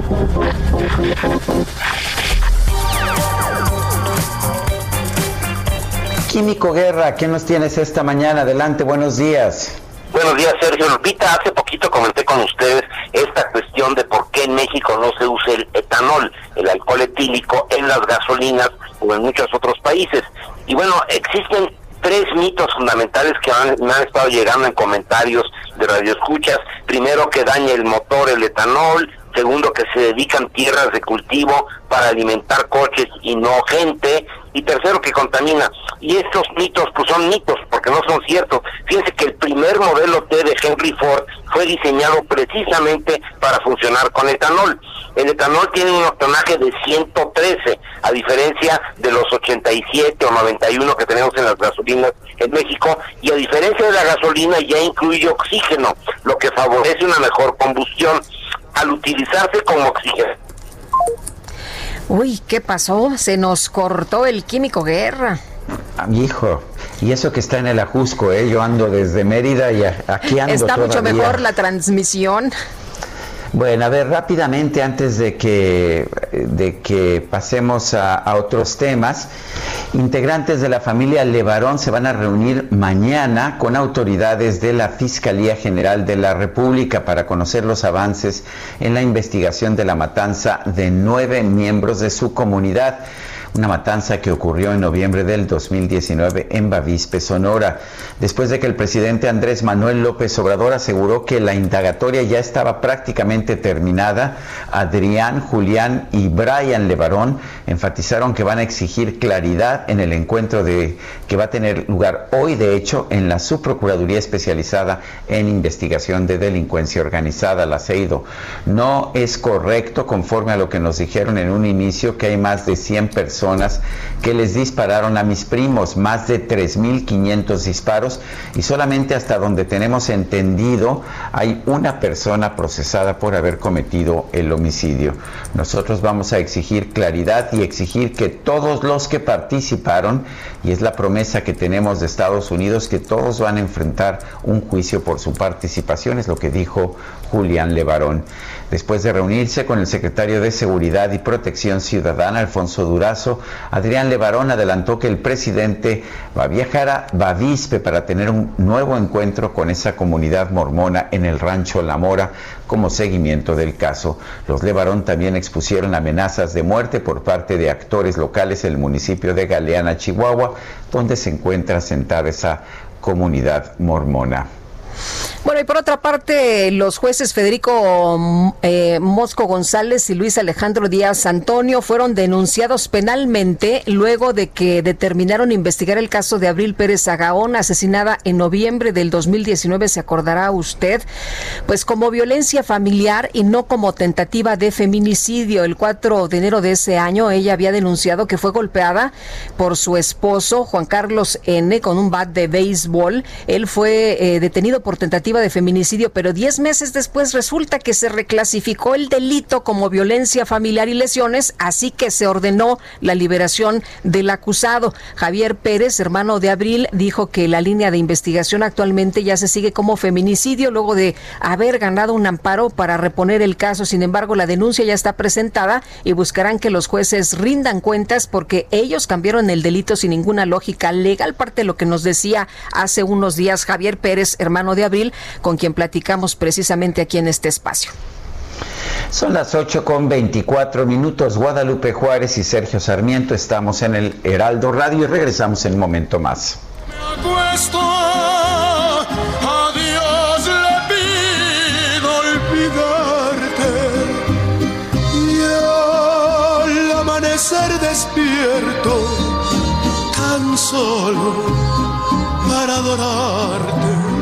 Químico Guerra, ¿qué nos tienes esta mañana? Adelante, buenos días. Buenos días, Sergio. Lupita, hace poquito comenté con ustedes esta cuestión de por qué en México no se usa el etanol, el alcohol etílico, en las gasolinas o en muchos otros países. Y bueno, existen tres mitos fundamentales que me han estado llegando en comentarios de radioescuchas. Primero, que daña el motor el etanol. Segundo, que se dedican tierras de cultivo para alimentar coches y no gente y tercero que contamina. Y estos mitos pues son mitos porque no son ciertos. Fíjense que el primer modelo T de Henry Ford fue diseñado precisamente para funcionar con etanol. El etanol tiene un octanaje de 113, a diferencia de los 87 o 91 que tenemos en las gasolinas en México, y a diferencia de la gasolina ya incluye oxígeno, lo que favorece una mejor combustión al utilizarse como oxígeno Uy, ¿qué pasó? Se nos cortó el químico guerra. Hijo, y eso que está en el Ajusco, ¿eh? Yo ando desde Mérida y aquí ando Está mucho mejor la transmisión. Bueno, a ver, rápidamente antes de que, de que pasemos a, otros temas, integrantes de la familia Levarón se van a reunir mañana con autoridades de la Fiscalía General de la República para conocer los avances en la investigación de la matanza de nueve miembros de su comunidad. Una matanza que ocurrió en noviembre del 2019 en Bavispe, Sonora, después de que el presidente Andrés Manuel López Obrador aseguró que la indagatoria ya estaba prácticamente terminada. Adrián, Julián y Brian Levarón enfatizaron que van a exigir claridad en el encuentro de que va a tener lugar hoy, de hecho, en la subprocuraduría especializada en investigación de delincuencia organizada, la CEIDO. No es correcto, conforme a lo que nos dijeron en un inicio, que hay más de 100 personas que les dispararon a mis primos, más de 3.500 disparos y solamente hasta donde tenemos entendido hay una persona procesada por haber cometido el homicidio. Nosotros vamos a exigir claridad y exigir que todos los que participaron, y es la promesa que tenemos de Estados Unidos, que todos van a enfrentar un juicio por su participación, es lo que dijo Julián Levarón. Después de reunirse con el secretario de Seguridad y Protección Ciudadana, Alfonso Durazo, Adrián Levarón adelantó que el presidente va a viajar a Bavispe para tener un nuevo encuentro con esa comunidad mormona en el rancho La Mora como seguimiento del caso. Los Levarón también expusieron amenazas de muerte por parte de actores locales en el municipio de Galeana, Chihuahua, donde se encuentra asentada esa comunidad mormona. Bueno, y por otra parte, los jueces Federico mm, eh, Mosco González y Luis Alejandro Díaz Antonio fueron denunciados penalmente luego de que determinaron investigar el caso de Abril Pérez Agaón, asesinada en noviembre del 2019, se acordará usted, pues como violencia familiar y no como tentativa de feminicidio. El 4 de enero de ese año, ella había denunciado que fue golpeada por su esposo, Juan Carlos N., con un bat de béisbol. Él fue eh, detenido por tentativa de feminicidio, pero 10 meses después resulta que se reclasificó el delito como violencia familiar y lesiones, así que se ordenó la liberación del acusado. Javier Pérez, hermano de Abril, dijo que la línea de investigación actualmente ya se sigue como feminicidio luego de haber ganado un amparo para reponer el caso. Sin embargo, la denuncia ya está presentada y buscarán que los jueces rindan cuentas porque ellos cambiaron el delito sin ninguna lógica legal, parte de lo que nos decía hace unos días Javier Pérez, hermano de Abril, con quien platicamos precisamente aquí en este espacio. Son las 8 con 24 minutos. Guadalupe Juárez y Sergio Sarmiento estamos en el Heraldo Radio y regresamos en un momento más. acuesto, a Dios le pido olvidarte y al amanecer despierto tan solo para adorarte.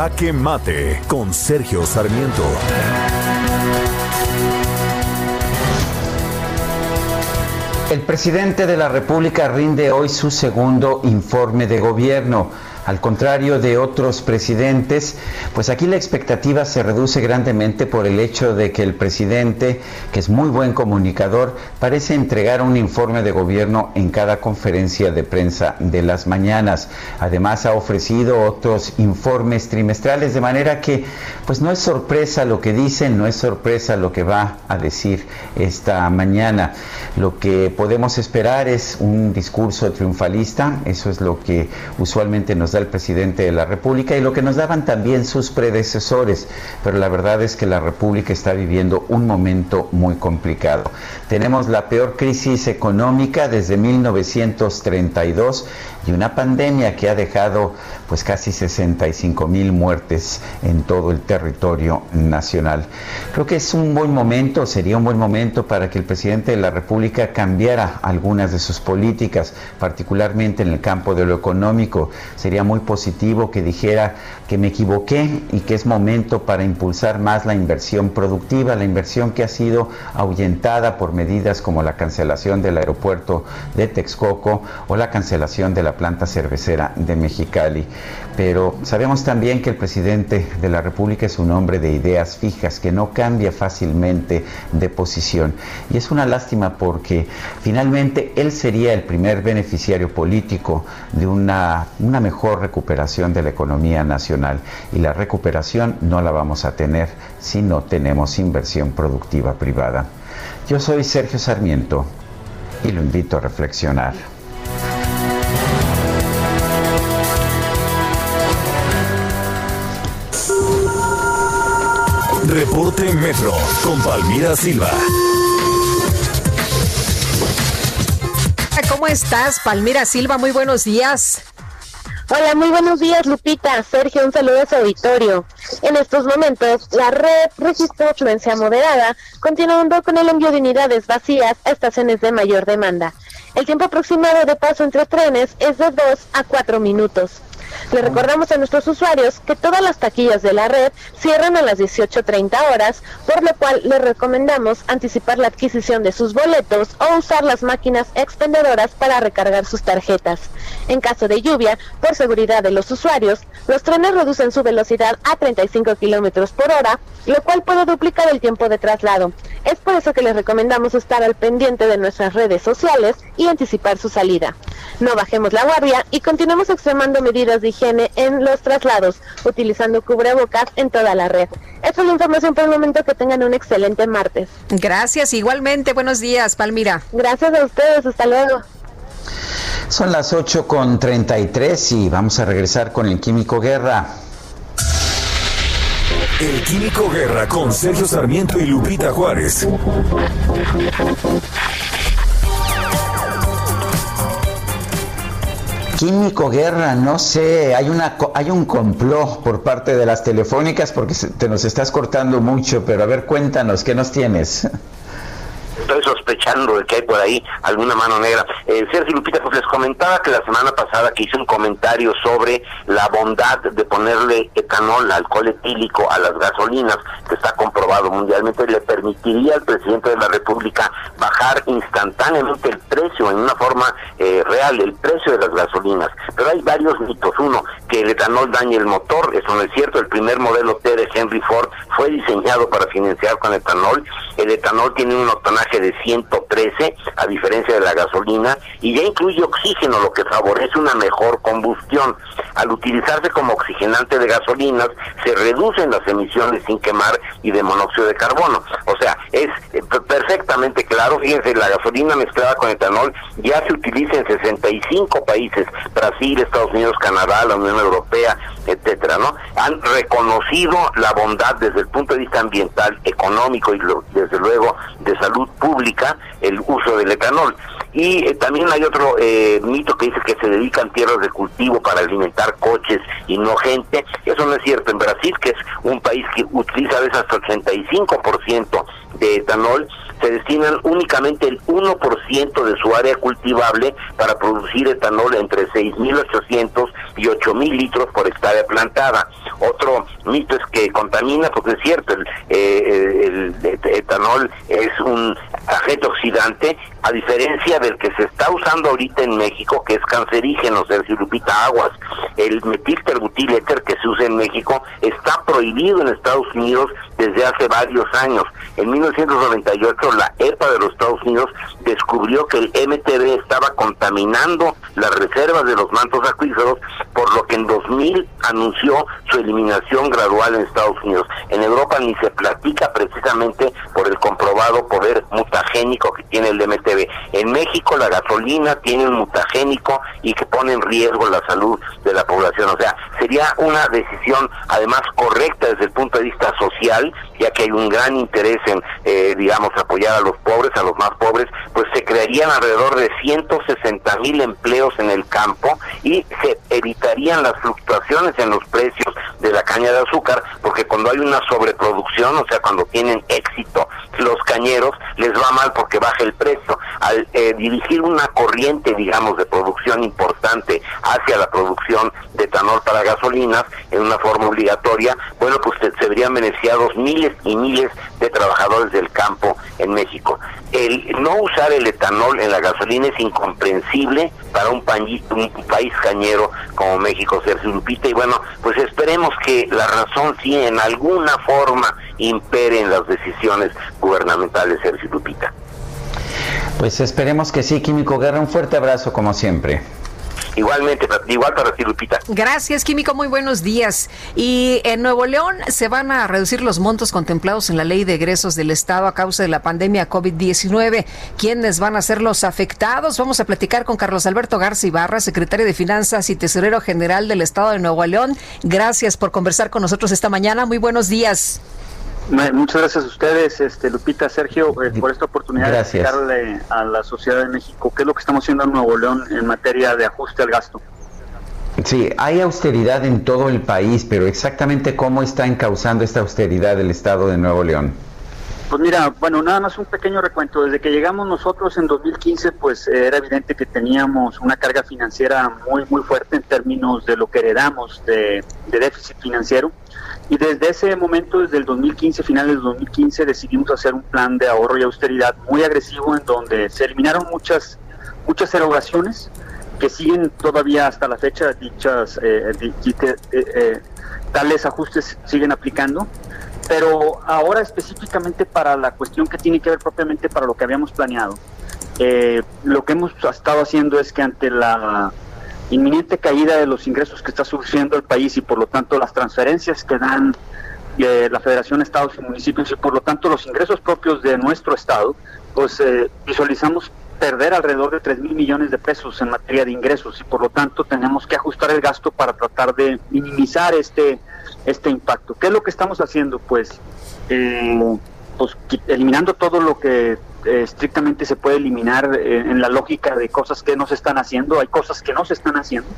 Jaque Mate con Sergio Sarmiento. El presidente de la República rinde hoy su segundo informe de gobierno. Al contrario de otros presidentes, pues aquí la expectativa se reduce grandemente por el hecho de que el presidente, que es muy buen comunicador, parece entregar un informe de gobierno en cada conferencia de prensa de las mañanas. Además ha ofrecido otros informes trimestrales, de manera que pues no es sorpresa lo que dicen, no es sorpresa lo que va a decir esta mañana. Lo que podemos esperar es un discurso triunfalista, eso es lo que usualmente nos da el presidente de la República y lo que nos daban también sus predecesores, pero la verdad es que la República está viviendo un momento muy complicado. Tenemos la peor crisis económica desde 1932 y una pandemia que ha dejado pues casi 65 mil muertes en todo el territorio nacional. Creo que es un buen momento, sería un buen momento para que el presidente de la República cambiara algunas de sus políticas, particularmente en el campo de lo económico. Sería muy positivo que dijera que me equivoqué y que es momento para impulsar más la inversión productiva, la inversión que ha sido ahuyentada por medidas como la cancelación del aeropuerto de Texcoco o la cancelación de la planta cervecera de Mexicali. Pero sabemos también que el presidente de la República es un hombre de ideas fijas, que no cambia fácilmente de posición. Y es una lástima porque finalmente él sería el primer beneficiario político de una, una mejor recuperación de la economía nacional. Y la recuperación no la vamos a tener si no tenemos inversión productiva privada. Yo soy Sergio Sarmiento y lo invito a reflexionar. Reporte Metro con Palmira Silva. ¿Cómo estás, Palmira Silva? Muy buenos días. Hola, muy buenos días, Lupita. Sergio, un saludo a su auditorio. En estos momentos, la red registró afluencia moderada, continuando con el envío de unidades vacías a estaciones de mayor demanda. El tiempo aproximado de paso entre trenes es de 2 a 4 minutos. Le recordamos a nuestros usuarios que todas las taquillas de la red cierran a las 18.30 horas, por lo cual les recomendamos anticipar la adquisición de sus boletos o usar las máquinas expendedoras para recargar sus tarjetas. En caso de lluvia, por seguridad de los usuarios, los trenes reducen su velocidad a 35 kilómetros por hora, lo cual puede duplicar el tiempo de traslado. Es por eso que les recomendamos estar al pendiente de nuestras redes sociales y anticipar su salida. No bajemos la guardia y continuemos extremando medidas de higiene en los traslados, utilizando cubrebocas en toda la red. Esa es la información por el momento. Que tengan un excelente martes. Gracias, igualmente. Buenos días, Palmira. Gracias a ustedes. Hasta luego. Son las 8 con 33 y vamos a regresar con el Químico Guerra. El Químico Guerra con Sergio Sarmiento y Lupita Juárez. Químico Guerra, no sé, hay una hay un complot por parte de las telefónicas porque te nos estás cortando mucho, pero a ver, cuéntanos, ¿qué nos tienes? Estoy sospechando de que hay por ahí alguna mano negra. Eh, Sergio Lupita, pues les comentaba que la semana pasada que hice un comentario sobre la bondad de ponerle etanol, alcohol etílico a las gasolinas, que está comprobado mundialmente, le permitiría al presidente de la República bajar instantáneamente el precio en una forma eh, real, el precio de las gasolinas. Pero hay varios mitos. Uno, que el etanol daña el motor, eso no es cierto. El primer modelo T de Henry Ford fue diseñado para financiar con etanol. El etanol tiene un octanaje de 113, a diferencia de la gasolina, y ya incluye oxígeno, lo que favorece una mejor combustión. Al utilizarse como oxigenante de gasolinas, se reducen las emisiones sin quemar y de monóxido de carbono. O sea, es eh, perfectamente claro, fíjense, la gasolina mezclada con etanol ya se utiliza en 65 países, Brasil, Estados Unidos, Canadá, la Unión Europea, etcétera, ¿no? Han reconocido la bondad desde el punto de vista ambiental, económico y desde luego de salud pública el uso del etanol. Y eh, también hay otro eh, mito que dice que se dedican tierras de cultivo para alimentar coches y no gente. Eso no es cierto. En Brasil, que es un país que utiliza a veces hasta 85% de etanol, se destinan únicamente el 1% de su área cultivable para producir etanol entre 6.800 y 8.000 litros por hectárea plantada. Otro mito es que contamina, porque es cierto, el, eh, el etanol es un agente oxidante, a diferencia del que se está usando ahorita en México, que es cancerígeno, Sergio Lupita Aguas. El metilterbutil-éter que se usa en México está prohibido en Estados Unidos desde hace varios años. En 1998 la EPA de los Estados Unidos descubrió que el MTB estaba contaminando las reservas de los mantos acuíferos, por lo que en 2000 anunció su eliminación gradual en Estados Unidos. En Europa ni se platica precisamente por el comprobado poder mutagénico que tiene el MTB. En México la gasolina tiene un mutagénico y que pone en riesgo la salud de la población. O sea, sería una decisión además correcta desde el punto de vista social, ya que hay un gran interés en, eh, digamos, apoyar a los pobres, a los más pobres, pues se crearían alrededor de 160 mil empleos en el campo y se evitarían las fluctuaciones en los precios de la caña de azúcar, porque cuando hay una sobreproducción, o sea, cuando tienen éxito los cañeros, les va mal porque baja el precio. Al eh, dirigir una corriente, digamos, de producción importante hacia la producción de etanol para gasolinas en una forma obligatoria, bueno, pues se verían beneficiados miles y miles de trabajadores del campo en México. El no usar el etanol en la gasolina es incomprensible para un, un país cañero como México, Sergio Lupita, y bueno, pues esperemos que la razón sí en alguna forma impere en las decisiones gubernamentales, Sergio Lupita. Pues esperemos que sí, Químico Guerra, un fuerte abrazo como siempre. Igualmente, igual para ti, Lupita. Gracias, Químico. Muy buenos días. Y en Nuevo León se van a reducir los montos contemplados en la ley de egresos del Estado a causa de la pandemia COVID-19. ¿Quiénes van a ser los afectados? Vamos a platicar con Carlos Alberto Garza Ibarra, secretario de Finanzas y tesorero general del Estado de Nuevo León. Gracias por conversar con nosotros esta mañana. Muy buenos días. Muchas gracias a ustedes, este, Lupita, Sergio, eh, por esta oportunidad de explicarle a la sociedad de México qué es lo que estamos haciendo en Nuevo León en materia de ajuste al gasto. Sí, hay austeridad en todo el país, pero exactamente cómo está encauzando esta austeridad el Estado de Nuevo León. Pues mira, bueno, nada más un pequeño recuento. Desde que llegamos nosotros en 2015, pues eh, era evidente que teníamos una carga financiera muy, muy fuerte en términos de lo que heredamos de, de déficit financiero. Y desde ese momento, desde el 2015, finales del 2015, decidimos hacer un plan de ahorro y austeridad muy agresivo en donde se eliminaron muchas, muchas erogaciones que siguen todavía hasta la fecha, dichas, eh, eh, eh, tales ajustes siguen aplicando. Pero ahora específicamente para la cuestión que tiene que ver propiamente para lo que habíamos planeado, lo que hemos estado haciendo es que ante la inminente caída de los ingresos que está sufriendo el país y por lo tanto las transferencias que dan eh, la Federación Estados y Municipios y por lo tanto los ingresos propios de nuestro Estado, pues eh, visualizamos perder alrededor de 3 mil millones de pesos en materia de ingresos y por lo tanto tenemos que ajustar el gasto para tratar de minimizar este, este impacto. ¿Qué es lo que estamos haciendo? Pues, eh, pues eliminando todo lo que estrictamente se puede eliminar eh, en la lógica de cosas que no se están haciendo. Hay cosas que no se están haciendo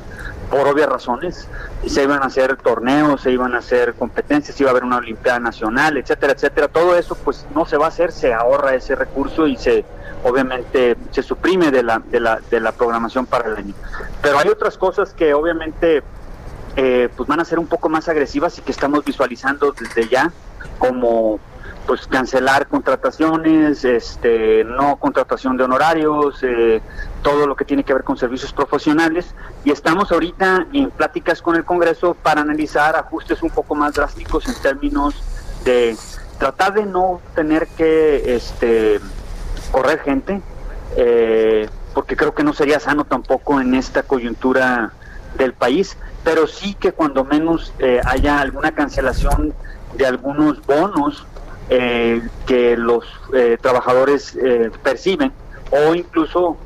por obvias razones. Se iban a hacer torneos, se iban a hacer competencias, iba a haber una Olimpiada Nacional, etcétera, etcétera. Todo eso pues no se va a hacer, se ahorra ese recurso y se obviamente se suprime de la, de la, de la programación para el año. Pero hay otras cosas que obviamente eh, pues van a ser un poco más agresivas y que estamos visualizando desde ya como pues cancelar contrataciones, este, no contratación de honorarios, eh, todo lo que tiene que ver con servicios profesionales. Y estamos ahorita en pláticas con el Congreso para analizar ajustes un poco más drásticos en términos de tratar de no tener que este, correr gente, eh, porque creo que no sería sano tampoco en esta coyuntura del país, pero sí que cuando menos eh, haya alguna cancelación de algunos bonos eh, que los eh, trabajadores eh, perciben o incluso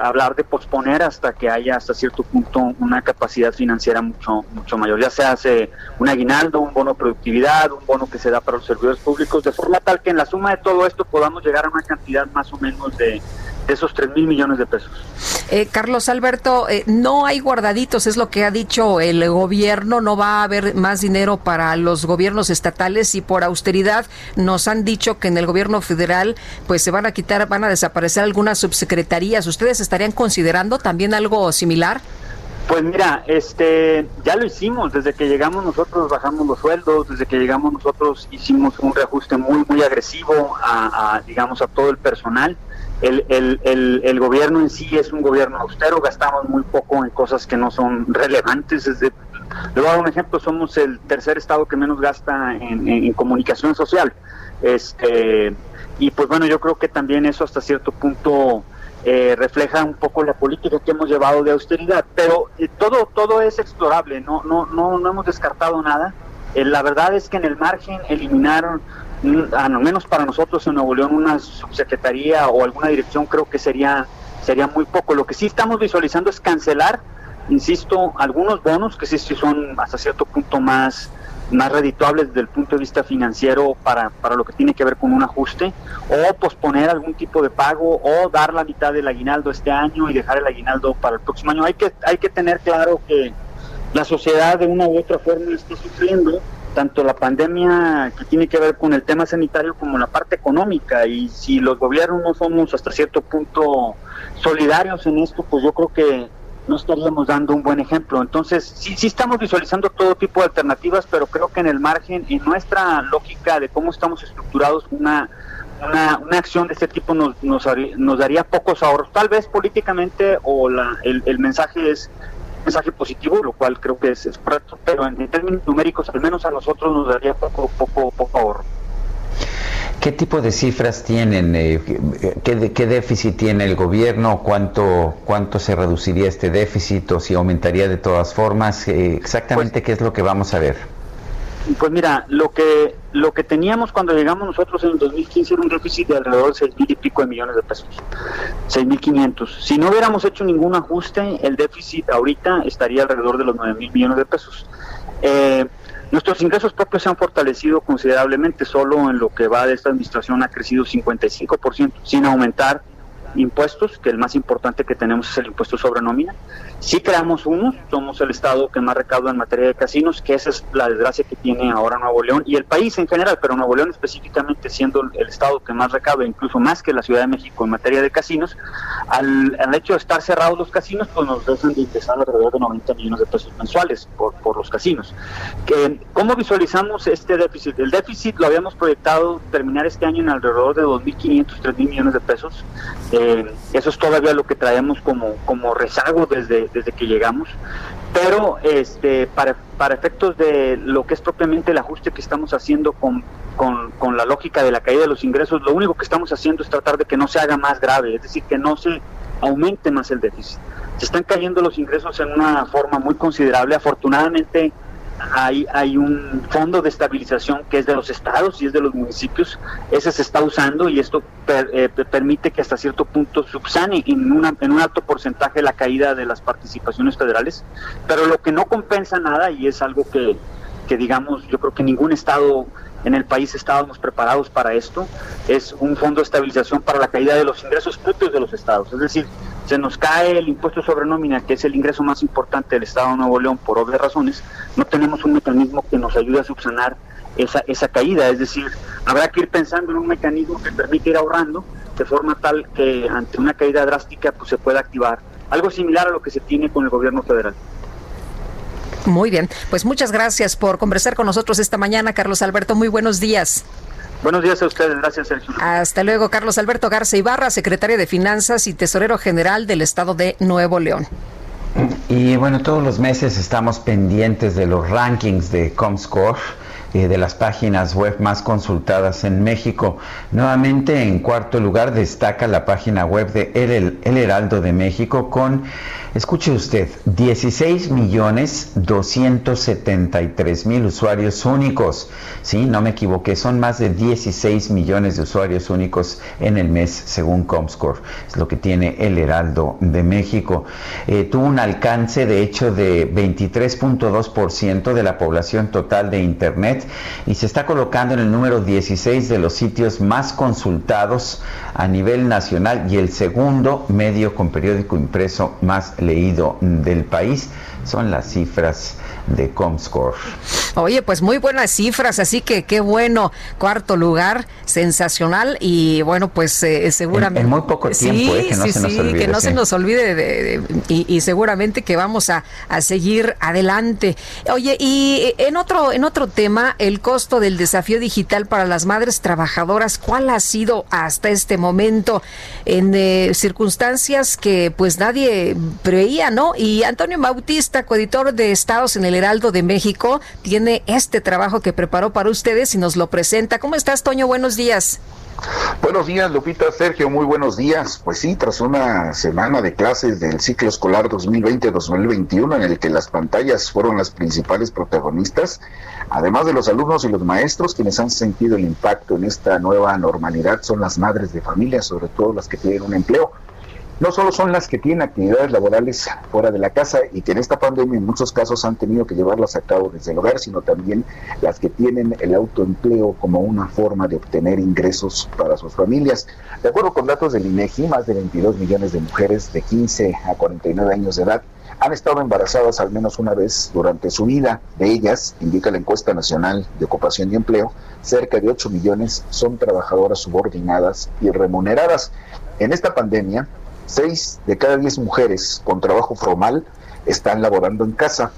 hablar de posponer hasta que haya hasta cierto punto una capacidad financiera mucho mucho mayor. Ya se hace un aguinaldo un bono productividad un bono que se da para los servidores públicos de forma tal que en la suma de todo esto podamos llegar a una cantidad más o menos de esos 3 mil millones de pesos. Eh, Carlos Alberto, eh, no hay guardaditos, es lo que ha dicho el gobierno, no va a haber más dinero para los gobiernos estatales y por austeridad nos han dicho que en el gobierno federal pues se van a quitar, van a desaparecer algunas subsecretarías. ¿Ustedes estarían considerando también algo similar? Pues mira, este, ya lo hicimos, desde que llegamos nosotros bajamos los sueldos, desde que llegamos nosotros hicimos un reajuste muy, muy agresivo a digamos, a todo el personal el, el, el, gobierno en sí es un gobierno austero, gastamos muy poco en cosas que no son relevantes. le voy a dar un ejemplo, somos el tercer estado que menos gasta en, comunicación social. Este, y pues bueno, yo creo que también eso hasta cierto punto eh, refleja un poco la política que hemos llevado de austeridad, pero eh, todo, todo es explorable, no, no, no, no hemos descartado nada. Eh, la verdad es que en el margen eliminaron al menos para nosotros en Nuevo León, una subsecretaría o alguna dirección creo que sería, sería muy poco. Lo que sí estamos visualizando es cancelar, insisto, algunos bonos que sí, sí son hasta cierto punto más, más redituables desde el punto de vista financiero para, para lo que tiene que ver con un ajuste, o posponer algún tipo de pago, o dar la mitad del aguinaldo este año y dejar el aguinaldo para el próximo año. Hay que, hay que tener claro que la sociedad de una u otra forma está sufriendo tanto la pandemia que tiene que ver con el tema sanitario como la parte económica y si los gobiernos no somos hasta cierto punto solidarios en esto, pues yo creo que no estaríamos dando un buen ejemplo. Entonces, sí, sí estamos visualizando todo tipo de alternativas, pero creo que en el margen, en nuestra lógica de cómo estamos estructurados, una, una, una acción de este tipo nos, nos, nos daría pocos ahorros. Tal vez políticamente o la, el, el mensaje es mensaje positivo, lo cual creo que es, correcto, pero en, términos numéricos, al menos a nosotros nos daría poco, poco, poco ahorro. ¿Qué tipo de cifras tienen? Eh, ¿qué, ¿Qué, déficit tiene el gobierno? ¿Cuánto, ¿Cuánto se reduciría este déficit o si aumentaría de todas formas? Eh, exactamente, pues ¿qué es lo que vamos a ver? Pues mira, lo que lo que teníamos cuando llegamos nosotros en el 2015 era un déficit de alrededor de seis mil y pico de millones de pesos, seis mil quinientos. Si no hubiéramos hecho ningún ajuste, el déficit ahorita estaría alrededor de los nueve mil millones de pesos. Eh, nuestros ingresos propios se han fortalecido considerablemente, solo en lo que va de esta administración ha crecido 55%, sin aumentar impuestos, que el más importante que tenemos es el impuesto sobre nómina. Sí creamos unos, somos el estado que más recauda en materia de casinos, que esa es la desgracia que tiene ahora Nuevo León y el país en general, pero Nuevo León específicamente siendo el estado que más recauda, incluso más que la Ciudad de México en materia de casinos, al, hecho de estar cerrados los casinos, pues nos dejan de ingresar alrededor de 90 millones de pesos mensuales por, por los casinos. Que, ¿Cómo visualizamos este déficit? El déficit lo habíamos proyectado terminar este año en alrededor de 2.500, 3.000 millones de pesos. Eh, eso es todavía lo que traemos como, como rezago desde, desde que llegamos. Pero este, para, para efectos de lo que es propiamente el ajuste que estamos haciendo con, con, con la lógica de la caída de los ingresos, lo único que estamos haciendo es tratar de que no se haga más grave, es decir, que no se aumente más el déficit. Se están cayendo los ingresos en una forma muy considerable. Afortunadamente, hay, hay un fondo de estabilización que es de los estados y es de los municipios, ese se está usando y esto eh, permite que hasta cierto punto subsane en, una, en un alto porcentaje la caída de las participaciones federales, pero lo que no compensa nada y es algo que, que digamos, yo creo que ningún estado en el país estábamos preparados para esto, es un fondo de estabilización para la caída de los ingresos propios de los estados, es decir, se nos cae el impuesto sobre nómina, que es el ingreso más importante del Estado de Nuevo León por obvias razones, no tenemos un mecanismo que nos ayude a subsanar esa, esa caída, es decir, habrá que ir pensando en un mecanismo que permite ir ahorrando de forma tal que ante una caída drástica pues se pueda activar algo similar a lo que se tiene con el gobierno federal. Muy bien, pues muchas gracias por conversar con nosotros esta mañana, Carlos Alberto. Muy buenos días. Buenos días a ustedes, gracias Sergio. Hasta luego, Carlos Alberto Garza Ibarra, secretario de Finanzas y tesorero general del Estado de Nuevo León. Y bueno, todos los meses estamos pendientes de los rankings de Comscore eh, de las páginas web más consultadas en México. Nuevamente en cuarto lugar destaca la página web de El, El Heraldo de México con Escuche usted, 16 millones 273 mil usuarios únicos. Sí, no me equivoqué, son más de 16 millones de usuarios únicos en el mes, según Comscore. Es lo que tiene el Heraldo de México. Eh, tuvo un alcance, de hecho, de 23.2% de la población total de Internet y se está colocando en el número 16 de los sitios más consultados a nivel nacional y el segundo medio con periódico impreso más leído del país. Son las cifras de Comscore. Oye, pues muy buenas cifras, así que qué bueno. Cuarto lugar, sensacional y bueno, pues eh, seguramente. En, muy poco tiempo, eh, que no se nos olvide. Que no se nos olvide de, y, seguramente que vamos a, a, seguir adelante. Oye, y en otro, en otro tema, el costo del desafío digital para las madres trabajadoras, ¿cuál ha sido hasta este momento en eh, circunstancias que pues nadie preveía, ¿no? Y Antonio Bautista, coeditor de Estados en el Heraldo de México, tiene este trabajo que preparó para ustedes y nos lo presenta. ¿Cómo estás, Toño? Buenos días. Buenos días, Lupita, Sergio, muy buenos días. Pues sí, tras una semana de clases del ciclo escolar 2020-2021 en el que las pantallas fueron las principales protagonistas, además de los alumnos y los maestros quienes han sentido el impacto en esta nueva normalidad son las madres de familia, sobre todo las que tienen un empleo. No solo son las que tienen actividades laborales fuera de la casa y que en esta pandemia en muchos casos han tenido que llevarlas a cabo desde el hogar, sino también las que tienen el autoempleo como una forma de obtener ingresos para sus familias. De acuerdo con datos del INEGI, más de 22 millones de mujeres de 15 a 49 años de edad han estado embarazadas al menos una vez durante su vida. De ellas, indica la encuesta nacional de ocupación y empleo, cerca de 8 millones son trabajadoras subordinadas y remuneradas. En esta pandemia, 6 de cada 10 mujeres con trabajo formal están laborando en casa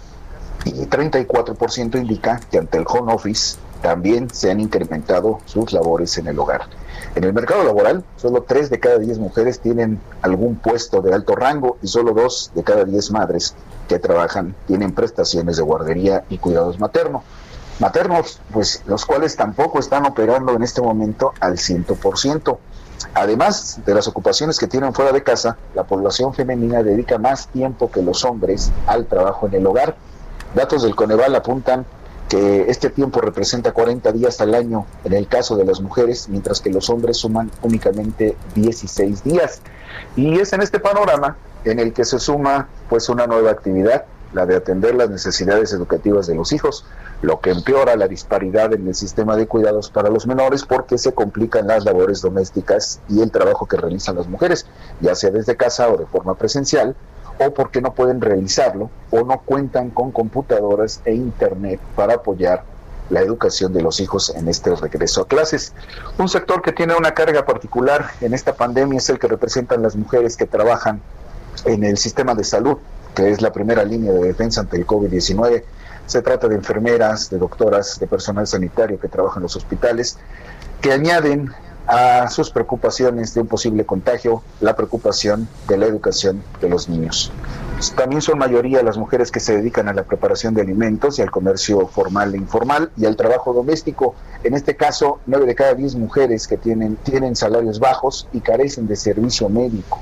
y 34% indica que ante el home office también se han incrementado sus labores en el hogar. En el mercado laboral, solo 3 de cada 10 mujeres tienen algún puesto de alto rango y solo 2 de cada 10 madres que trabajan tienen prestaciones de guardería y cuidados maternos. Maternos, pues los cuales tampoco están operando en este momento al 100%. Además de las ocupaciones que tienen fuera de casa, la población femenina dedica más tiempo que los hombres al trabajo en el hogar. Datos del Coneval apuntan que este tiempo representa 40 días al año en el caso de las mujeres, mientras que los hombres suman únicamente 16 días. Y es en este panorama en el que se suma pues una nueva actividad, la de atender las necesidades educativas de los hijos, lo que empeora la disparidad en el sistema de cuidados para los menores porque se complican las labores domésticas y el trabajo que realizan las mujeres, ya sea desde casa o de forma presencial, o porque no pueden realizarlo o no cuentan con computadoras e internet para apoyar la educación de los hijos en este regreso a clases. Un sector que tiene una carga particular en esta pandemia es el que representan las mujeres que trabajan en el sistema de salud, que es la primera línea de defensa ante el COVID-19. Se trata de enfermeras, de doctoras, de personal sanitario que trabajan en los hospitales, que añaden a sus preocupaciones de un posible contagio, la preocupación de la educación de los niños. También son mayoría las mujeres que se dedican a la preparación de alimentos y al comercio formal e informal y al trabajo doméstico. En este caso, nueve de cada diez mujeres que tienen, tienen salarios bajos y carecen de servicio médico.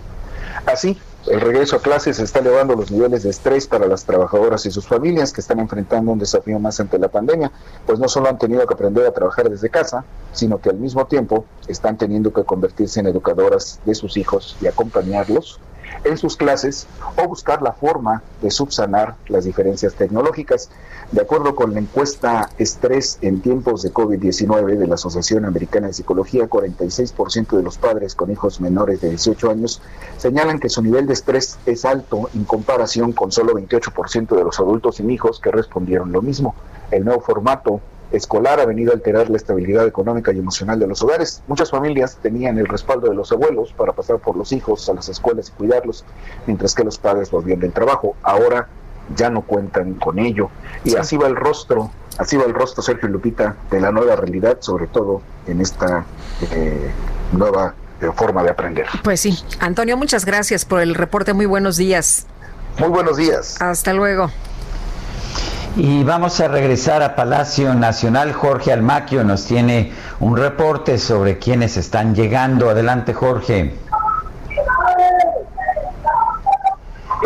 Así, el regreso a clases está elevando los niveles de estrés para las trabajadoras y sus familias que están enfrentando un desafío más ante la pandemia, pues no solo han tenido que aprender a trabajar desde casa, sino que al mismo tiempo están teniendo que convertirse en educadoras de sus hijos y acompañarlos en sus clases o buscar la forma de subsanar las diferencias tecnológicas. De acuerdo con la encuesta Estrés en tiempos de COVID-19 de la Asociación Americana de Psicología, 46% de los padres con hijos menores de 18 años señalan que su nivel de estrés es alto en comparación con solo 28% de los adultos sin hijos que respondieron lo mismo. El nuevo formato escolar ha venido a alterar la estabilidad económica y emocional de los hogares. Muchas familias tenían el respaldo de los abuelos para pasar por los hijos a las escuelas y cuidarlos, mientras que los padres volvían del trabajo. Ahora ya no cuentan con ello. Y así va el rostro, así va el rostro, Sergio Lupita, de la nueva realidad, sobre todo en esta eh, nueva eh, forma de aprender. Pues sí. Antonio, muchas gracias por el reporte. Muy buenos días. Muy buenos días. Hasta luego. Y vamos a regresar a Palacio Nacional. Jorge Almaquio nos tiene un reporte sobre quienes están llegando. Adelante, Jorge.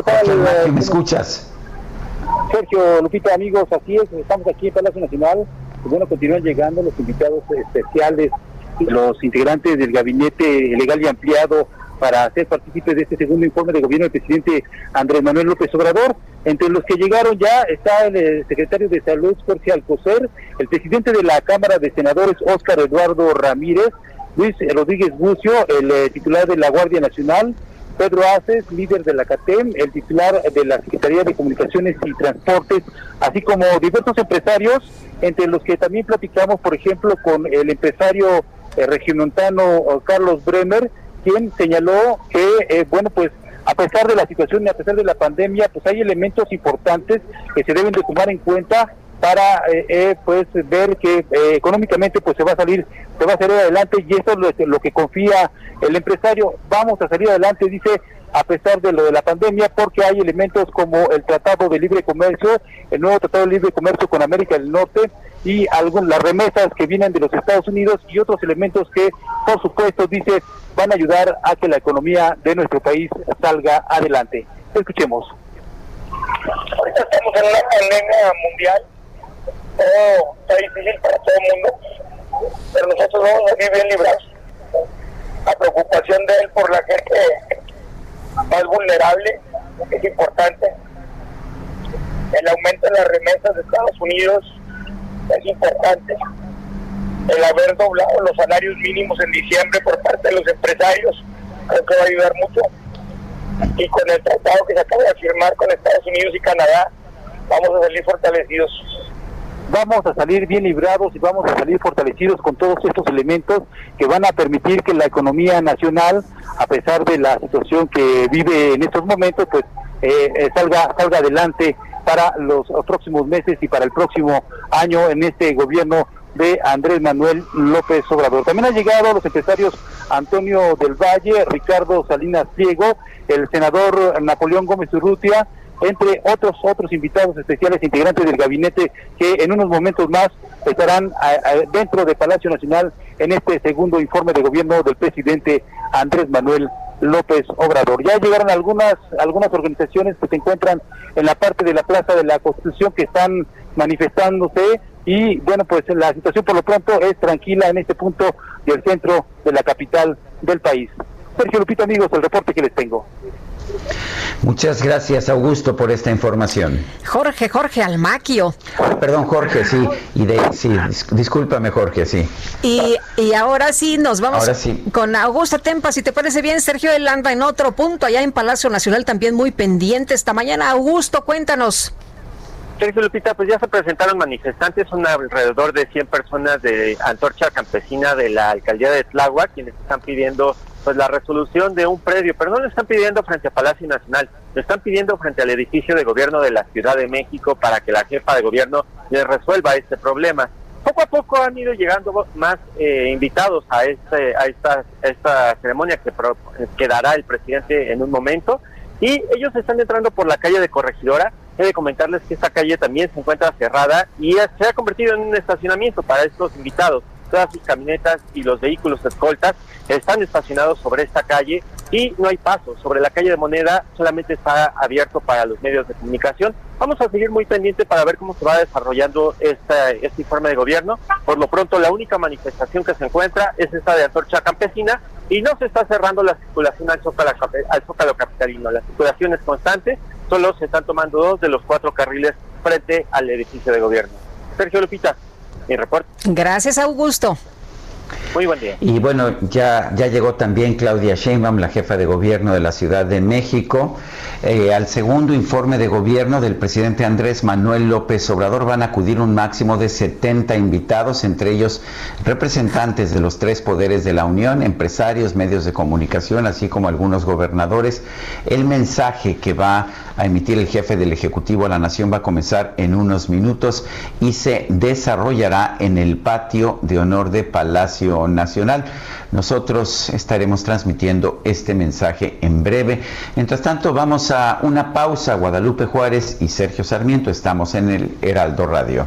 Jorge Almaquio, ¿me escuchas? Sergio, Lupita, amigos, así es, estamos aquí en Palacio Nacional. Bueno, continúan llegando los invitados especiales, los integrantes del gabinete legal y ampliado para ser partícipes de este segundo informe de gobierno del presidente Andrés Manuel López Obrador. Entre los que llegaron ya está el eh, secretario de Salud, Jorge Alcocer, el presidente de la Cámara de Senadores, Óscar Eduardo Ramírez, Luis Rodríguez Bucio, el eh, titular de la Guardia Nacional, Pedro Aces, líder de la CATEM, el titular de la Secretaría de Comunicaciones y Transportes, así como diversos empresarios, entre los que también platicamos, por ejemplo, con el empresario eh, regiomontano Carlos Bremer, quien señaló que, eh, bueno, pues a pesar de la situación y a pesar de la pandemia, pues hay elementos importantes que se deben de tomar en cuenta para eh, eh, pues ver que económicamente pues se va a salir se va a salir adelante y eso es lo, que confía el empresario. Vamos a salir adelante dice a pesar de lo de la pandemia porque hay elementos como el tratado de libre comercio el nuevo tratado de libre comercio con América del Norte y algún, las remesas que vienen de los Estados Unidos y otros elementos que, por supuesto, dice, van a ayudar a que la economía de nuestro país salga adelante. Escuchemos. Ahorita estamos en una pandemia mundial, todo está difícil para todo el mundo, pero nosotros vamos a bien librados. La preocupación de él por la gente más vulnerable, es importante. El aumento de las remesas de Estados Unidos es importante. El haber doblado los salarios mínimos en diciembre por parte de los empresarios creo que va a ayudar mucho. Y con el tratado que se acaba de firmar con Estados Unidos y Canadá, vamos a salir fortalecidos vamos a salir bien librados y vamos a salir fortalecidos con todos estos elementos que van a permitir que la economía nacional, a pesar de la situación que vive en estos momentos, pues eh, eh, salga salga adelante para los próximos meses y para el próximo año en este gobierno de Andrés Manuel López Obrador. También han llegado los empresarios Antonio del Valle, Ricardo Salinas Diego, el senador Napoleón Gómez Urrutia, entre otros otros invitados especiales integrantes del gabinete que en unos momentos más estarán dentro de Palacio Nacional en este segundo informe de gobierno del presidente Andrés Manuel López Obrador. Ya llegaron algunas algunas organizaciones que se encuentran en la parte de la Plaza de la Constitución que están manifestándose y bueno, pues la situación por lo pronto es tranquila en este punto del centro de la capital del país. Sergio Lupito, amigos, el reporte que les tengo. Muchas gracias, Augusto, por esta información. Jorge, Jorge Almaquio. Perdón, Jorge, sí. Y de, sí, discúlpame, Jorge, sí. Y, y ahora sí, nos vamos con Augusto Tempa. Si te parece bien, Sergio, él anda en otro punto, allá en Palacio Nacional, también muy pendiente esta mañana. Augusto, cuéntanos. Sergio Lupita, pues ya se presentaron manifestantes, son alrededor de 100 personas de Antorcha Campesina de la alcaldía de Tláhuac, quienes están pidiendo pues la resolución de un predio, pero no lo están pidiendo frente a Palacio Nacional, lo están pidiendo frente al edificio de gobierno de la Ciudad de México para que la jefa de gobierno les resuelva este problema. Poco a poco han ido llegando más eh, invitados a este a esta esta ceremonia que, que dará el presidente en un momento y ellos están entrando por la calle de Corregidora. He de comentarles que esta calle también se encuentra cerrada y se ha convertido en un estacionamiento para estos invitados todas sus camionetas y los vehículos escoltas están estacionados sobre esta calle y no hay paso. Sobre la calle de Moneda solamente está abierto para los medios de comunicación. Vamos a seguir muy pendiente para ver cómo se va desarrollando este, este informe de gobierno. Por lo pronto, la única manifestación que se encuentra es esta de Antorcha Campesina y no se está cerrando la circulación al Zócalo, al Zócalo Capitalino. La circulación es constante, solo se están tomando dos de los cuatro carriles frente al edificio de gobierno. Sergio Lupita Gracias, Augusto. Muy buen día. Y bueno, ya, ya llegó también Claudia Sheinbaum, la jefa de gobierno de la Ciudad de México. Eh, al segundo informe de gobierno del presidente Andrés Manuel López Obrador van a acudir un máximo de 70 invitados, entre ellos representantes de los tres poderes de la Unión, empresarios, medios de comunicación, así como algunos gobernadores. El mensaje que va a emitir el jefe del Ejecutivo a la Nación va a comenzar en unos minutos y se desarrollará en el patio de honor de Palacio Nacional. Nosotros estaremos transmitiendo este mensaje en breve. Mientras tanto, vamos a una pausa. Guadalupe Juárez y Sergio Sarmiento estamos en el Heraldo Radio.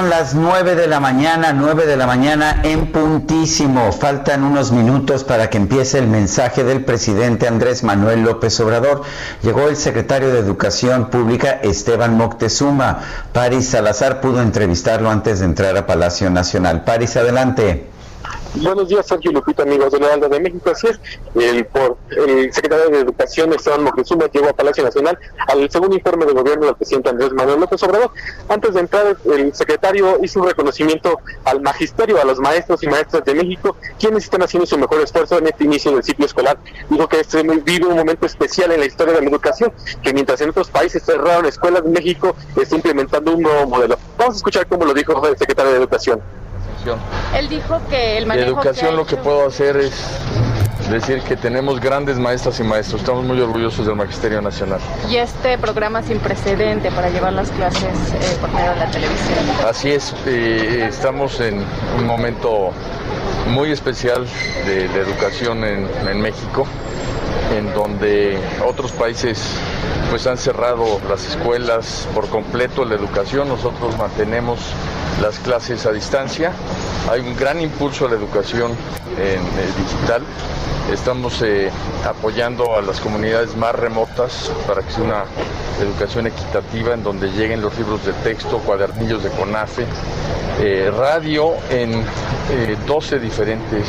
Son las nueve de la mañana, nueve de la mañana en puntísimo. Faltan unos minutos para que empiece el mensaje del presidente Andrés Manuel López Obrador. Llegó el secretario de Educación Pública Esteban Moctezuma. Paris Salazar pudo entrevistarlo antes de entrar a Palacio Nacional. Paris, adelante. Buenos días, Sergio Lupita, amigos de Heraldo de México. Así es, el, por, el secretario de Educación, Esteban Moctezuma, llegó a Palacio Nacional al segundo informe de gobierno del presidente Andrés Manuel López Obrador. Antes de entrar, el secretario hizo un reconocimiento al magisterio, a los maestros y maestras de México, quienes están haciendo su mejor esfuerzo en este inicio del ciclo escolar. Dijo que este vive un momento especial en la historia de la educación, que mientras en otros países cerraron escuelas, México está implementando un nuevo modelo. Vamos a escuchar cómo lo dijo el secretario de Educación. Él dijo que el manejo educación lo que puedo hacer es decir que tenemos grandes maestras y maestros. Estamos muy orgullosos del Magisterio Nacional. Y este programa sin precedente para llevar las clases eh, por medio de la televisión. Así es, eh, estamos en un momento muy especial de, educación en, en México en donde otros países pues han cerrado las escuelas por completo la educación, nosotros mantenemos las clases a distancia, hay un gran impulso a la educación en, digital, estamos eh, apoyando a las comunidades más remotas para que sea una educación equitativa en donde lleguen los libros de texto, cuadernillos de CONAFE, eh, radio en 12 eh, diferentes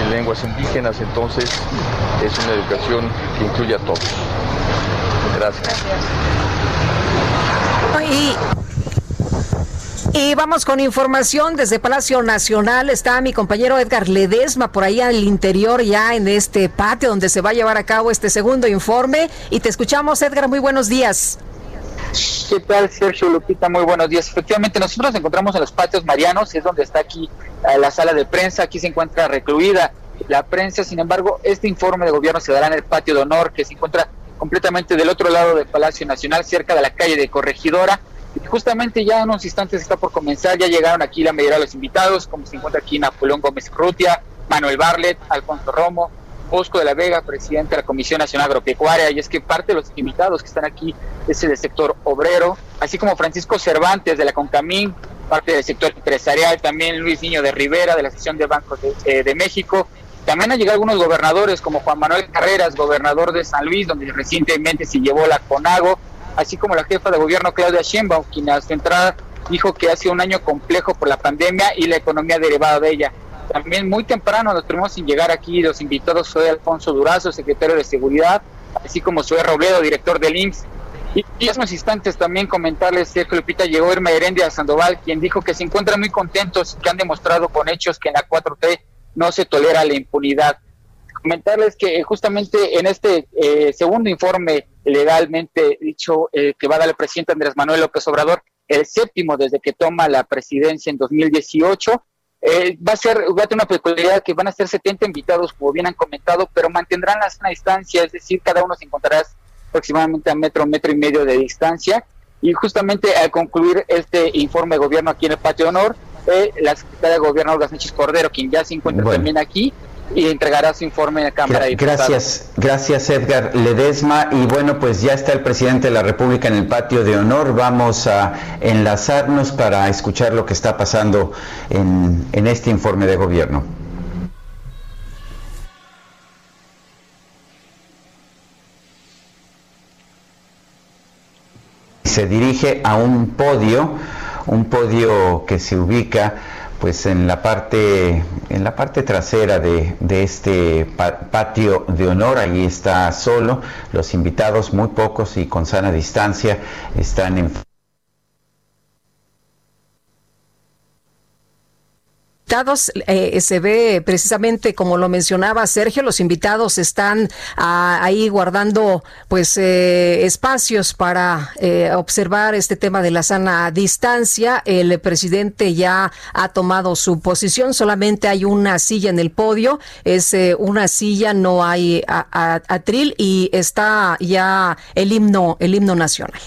en lenguas indígenas, entonces es una educación que incluye a todos. Gracias. Y, vamos con información desde Palacio Nacional. Está mi compañero Edgar Ledesma por ahí al interior, ya en este patio donde se va a llevar a cabo este segundo informe. Y te escuchamos, Edgar. Muy buenos días. ¿Qué tal, Sergio Lupita? Muy buenos días. Efectivamente, nosotros nos encontramos en los patios marianos, es donde está aquí la sala de prensa, aquí se encuentra recluida la prensa, sin embargo, este informe de gobierno se dará en el patio de honor, que se encuentra completamente del otro lado del Palacio Nacional, cerca de la calle de Corregidora. Justamente ya unos instantes está por comenzar, ya llegaron aquí la mayoría de los invitados, como se encuentra aquí Napoleón Gómez Rutia, Manuel Barlet, Alfonso Romo, Bosco de la Vega, presidente de la Comisión Nacional Agropecuaria, y es que parte de los invitados que están aquí es el sector obrero, así como Francisco Cervantes de la Concamín, parte del sector empresarial, también Luis Niño de Rivera de la sección de Bancos de, eh, México. También han llegado algunos gobernadores como Juan Manuel Carreras, gobernador de San Luis, donde recientemente se llevó la CONAGO, así como la jefa de gobierno Claudia Sheinbaum, quien a su entrada dijo que ha sido un año complejo por la pandemia y la economía derivada de ella. También muy temprano nos tuvimos sin llegar aquí, los invitados fue Alfonso Durazo, secretario de Seguridad, así como Zoe Robledo, director del IMSS. Y, en unos instantes también comentarles que Lupita llegó Irma Herendia Sandoval, quien dijo que se encuentran muy contentos y que han demostrado con hechos que en la 4T no se tolera la impunidad. Comentarles que justamente en este eh, segundo informe legalmente dicho eh, que va a dar el presidente Andrés Manuel López Obrador, el séptimo desde que toma la presidencia en 2018, eh, va a ser, va a tener una peculiaridad que van a ser 70 invitados, como bien han comentado, pero mantendrán la sana distancia, es decir, cada uno se encontrará aproximadamente a metro, metro y medio de distancia. Y justamente al concluir este informe de gobierno aquí en el Patio Honor, eh, la secretaria de Gobierno, Olga Sánchez Cordero, quien ya se encuentra también aquí, y entregará su informe la Cámara de Diputados. Gracias, gracias Edgar Ledesma. Y bueno, pues ya está el presidente de la República en el patio de honor. Vamos a enlazarnos para escuchar lo que está pasando en, en este informe de gobierno. Se dirige a un podio, un podio que se ubica pues en la parte en la parte trasera de, este patio de honor ahí está solo. Los invitados muy pocos y con sana distancia están en Eh, se ve precisamente como lo mencionaba Sergio, los invitados están ah, ahí guardando pues eh, espacios para eh, observar este tema de la sana distancia. El presidente ya ha tomado su posición, solamente hay una silla en el podio, es una silla, no hay atril y está ya el himno, el himno nacional.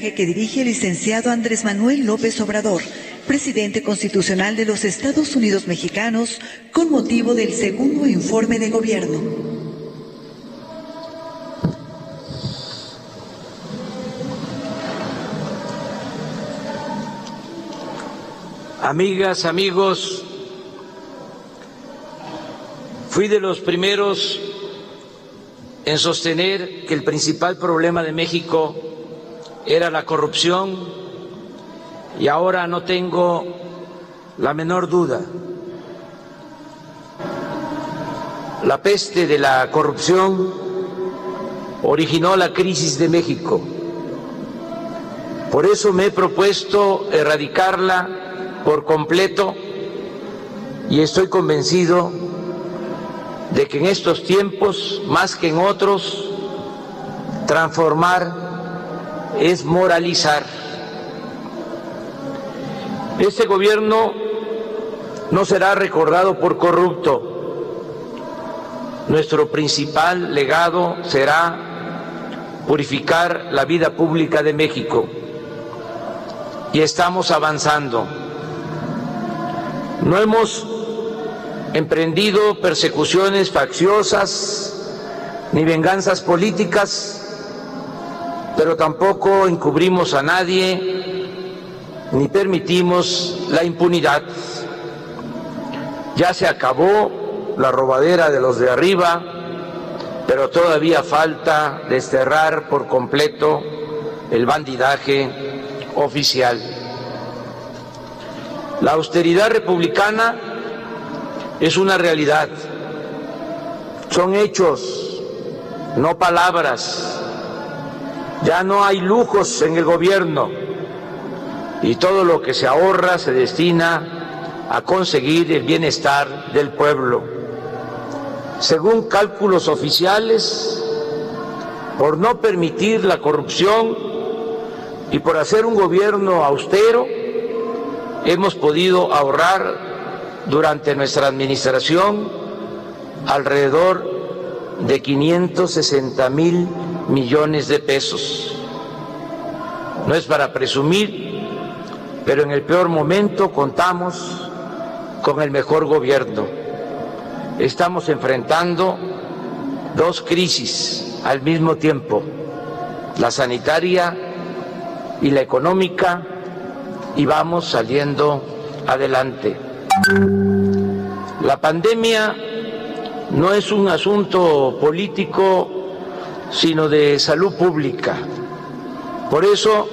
Que dirige el licenciado Andrés Manuel López Obrador, presidente constitucional de los Estados Unidos mexicanos, con motivo del segundo informe de gobierno. Amigas, amigos, fui de los primeros en sostener que el principal problema de México era la corrupción y ahora no tengo la menor duda. La peste de la corrupción originó la crisis de México. Por eso me he propuesto erradicarla por completo y estoy convencido de que en estos tiempos, más que en otros, transformar es moralizar. Este gobierno no será recordado por corrupto. Nuestro principal legado será purificar la vida pública de México. Y estamos avanzando. No hemos emprendido persecuciones facciosas ni venganzas políticas, pero tampoco encubrimos a nadie ni permitimos la impunidad. Ya se acabó la robadera de los de arriba, pero todavía falta desterrar por completo el bandidaje oficial. La austeridad republicana es una realidad. Son hechos, no palabras. Ya no hay lujos en el gobierno y todo lo que se ahorra se destina a conseguir el bienestar del pueblo. Según cálculos oficiales, por no permitir la corrupción y por hacer un gobierno austero, hemos podido ahorrar durante nuestra administración alrededor de 560 mil millones de pesos. No es para presumir, pero en el peor momento contamos con el mejor gobierno. Estamos enfrentando dos crisis al mismo tiempo, la sanitaria y la económica, y vamos saliendo adelante. La pandemia no es un asunto político, sino de salud pública. Por eso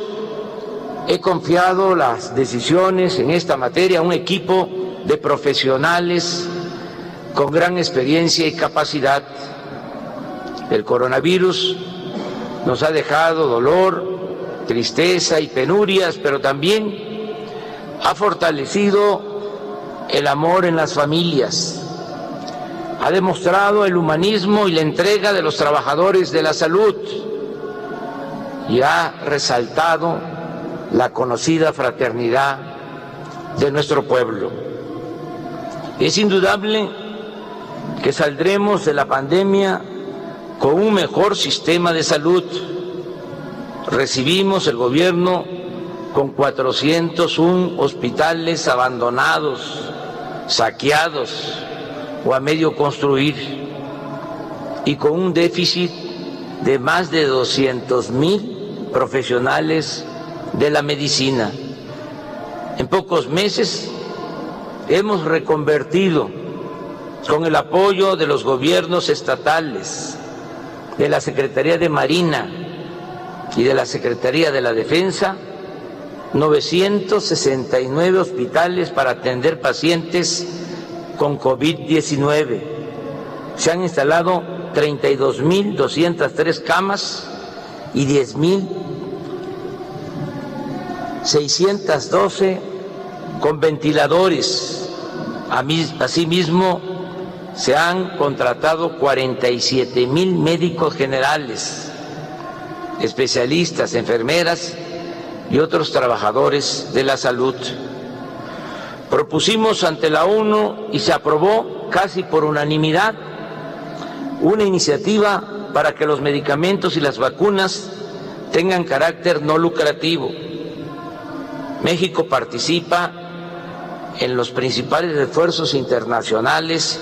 he confiado las decisiones en esta materia a un equipo de profesionales con gran experiencia y capacidad. El coronavirus nos ha dejado dolor, tristeza y penurias, pero también ha fortalecido el amor en las familias. Ha demostrado el humanismo y la entrega de los trabajadores de la salud y ha resaltado la conocida fraternidad de nuestro pueblo. Es indudable que saldremos de la pandemia con un mejor sistema de salud. Recibimos el gobierno con 401 hospitales abandonados saqueados o a medio construir y con un déficit de más de 200 mil profesionales de la medicina. En pocos meses hemos reconvertido con el apoyo de los gobiernos estatales, de la Secretaría de Marina y de la Secretaría de la Defensa, 969 hospitales para atender pacientes con COVID-19. Se han instalado 32.203 camas y 10.612 con ventiladores. Asimismo, se han contratado 47 mil médicos generales, especialistas, enfermeras y otros trabajadores de la salud. Propusimos ante la ONU y se aprobó casi por unanimidad una iniciativa para que los medicamentos y las vacunas tengan carácter no lucrativo. México participa en los principales esfuerzos internacionales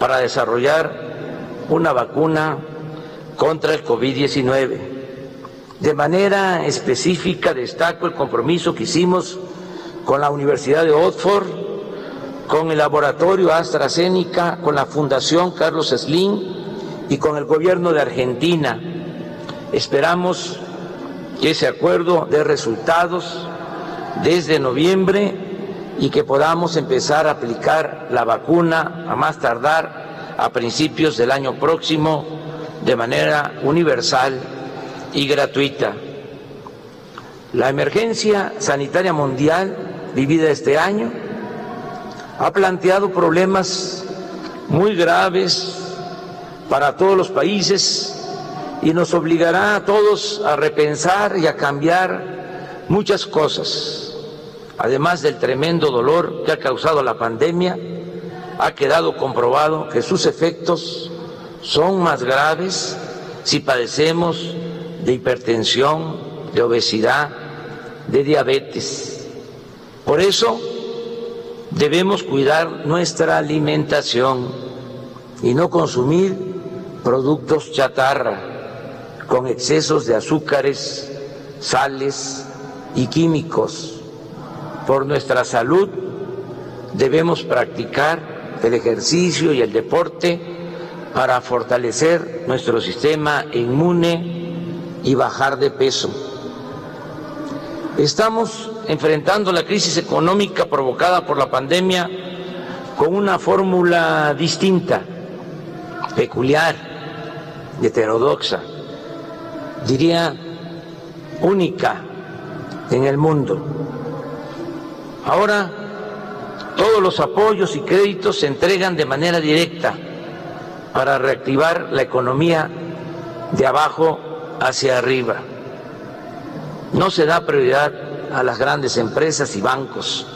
para desarrollar una vacuna contra el COVID-19. De manera específica destaco el compromiso que hicimos con la Universidad de Oxford, con el laboratorio AstraZeneca, con la Fundación Carlos Slim y con el gobierno de Argentina. Esperamos que ese acuerdo dé resultados desde noviembre y que podamos empezar a aplicar la vacuna a más tardar a principios del año próximo de manera universal y gratuita. La emergencia sanitaria mundial vivida este año ha planteado problemas muy graves para todos los países y nos obligará a todos a repensar y a cambiar muchas cosas. Además del tremendo dolor que ha causado la pandemia, ha quedado comprobado que sus efectos son más graves si padecemos de hipertensión, de obesidad, de diabetes. Por eso debemos cuidar nuestra alimentación y no consumir productos chatarra con excesos de azúcares, sales y químicos. Por nuestra salud debemos practicar el ejercicio y el deporte para fortalecer nuestro sistema inmune y bajar de peso. Estamos enfrentando la crisis económica provocada por la pandemia con una fórmula distinta, peculiar, heterodoxa diría, única en el mundo. Ahora todos los apoyos y créditos se entregan de manera directa para reactivar la economía de abajo hacia arriba. No se da prioridad a las grandes empresas y bancos.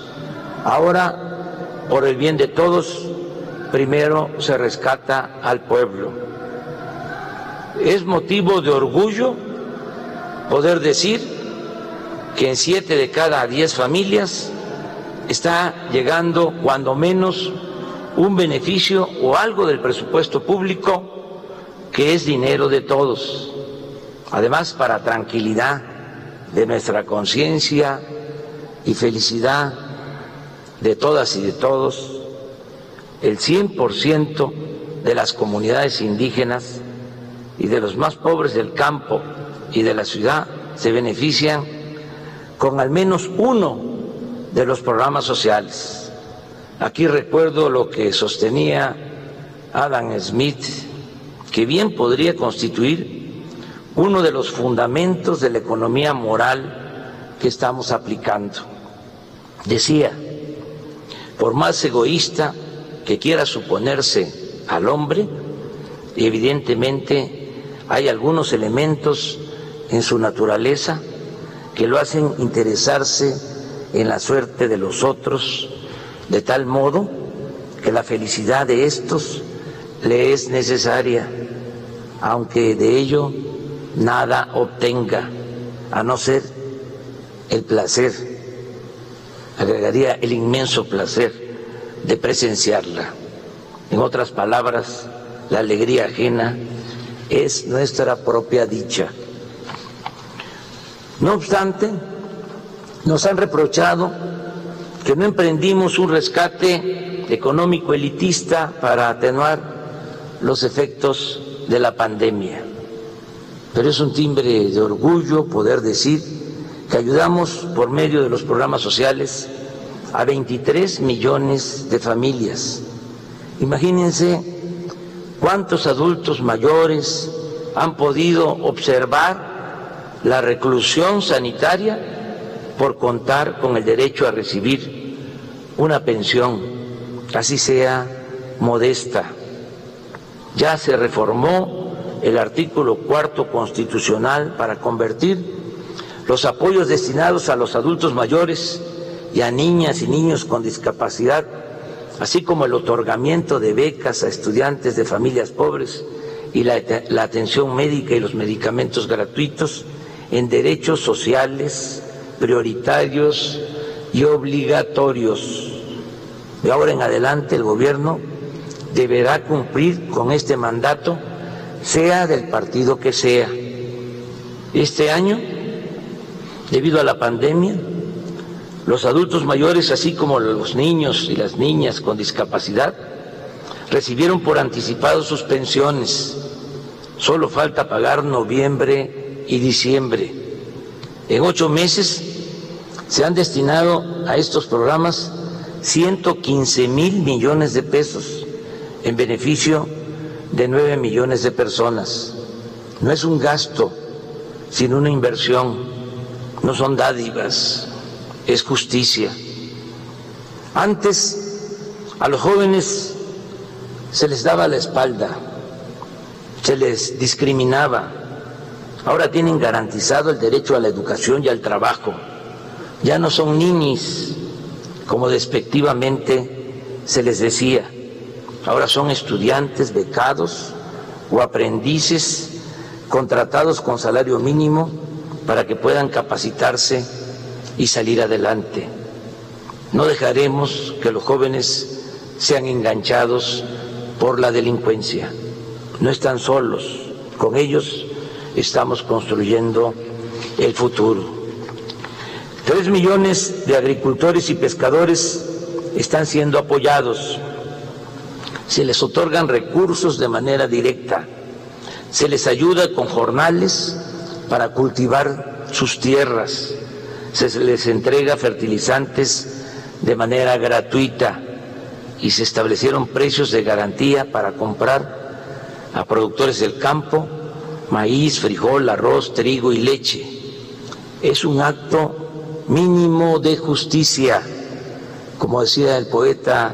Ahora, por el bien de todos, primero se rescata al pueblo. Es motivo de orgullo poder decir que en siete de cada diez familias está llegando cuando menos un beneficio o algo del presupuesto público que es dinero de todos. Además, para tranquilidad de nuestra conciencia y felicidad de todas y de todos, el 100% de las comunidades indígenas y de los más pobres del campo y de la ciudad se benefician con al menos uno de los programas sociales. Aquí recuerdo lo que sostenía Adam Smith, que bien podría constituir uno de los fundamentos de la economía moral que estamos aplicando. Decía, por más egoísta que quiera suponerse al hombre, evidentemente hay algunos elementos en su naturaleza que lo hacen interesarse en la suerte de los otros, de tal modo que la felicidad de estos le es necesaria, aunque de ello nada obtenga, a no ser el placer, agregaría el inmenso placer de presenciarla. En otras palabras, la alegría ajena es nuestra propia dicha. No obstante, nos han reprochado que no emprendimos un rescate económico elitista para atenuar los efectos de la pandemia. Pero es un timbre de orgullo poder decir que ayudamos por medio de los programas sociales a 23 millones de familias. Imagínense ¿Cuántos adultos mayores han podido observar la reclusión sanitaria por contar con el derecho a recibir una pensión, así sea modesta? Ya se reformó el artículo cuarto constitucional para convertir los apoyos destinados a los adultos mayores y a niñas y niños con discapacidad así como el otorgamiento de becas a estudiantes de familias pobres y la, atención médica y los medicamentos gratuitos en derechos sociales prioritarios y obligatorios. De ahora en adelante el gobierno deberá cumplir con este mandato, sea del partido que sea. Este año, debido a la pandemia, los adultos mayores, así como los niños y las niñas con discapacidad, recibieron por anticipado sus pensiones. Solo falta pagar noviembre y diciembre. En ocho meses se han destinado a estos programas 115 mil millones de pesos en beneficio de 9 millones de personas. No es un gasto, sino una inversión. No son dádivas, es justicia. Antes a los jóvenes se les daba la espalda, se les discriminaba. Ahora tienen garantizado el derecho a la educación y al trabajo. Ya no son niños, como despectivamente se les decía. Ahora son estudiantes becados o aprendices contratados con salario mínimo para que puedan capacitarse y salir adelante. No dejaremos que los jóvenes sean enganchados por la delincuencia. No están solos, con ellos estamos construyendo el futuro. Tres millones de agricultores y pescadores están siendo apoyados. Se les otorgan recursos de manera directa. Se les ayuda con jornales para cultivar sus tierras. Se les entrega fertilizantes de manera gratuita y se establecieron precios de garantía para comprar a productores del campo maíz, frijol, arroz, trigo y leche. Es un acto mínimo de justicia, como decía el poeta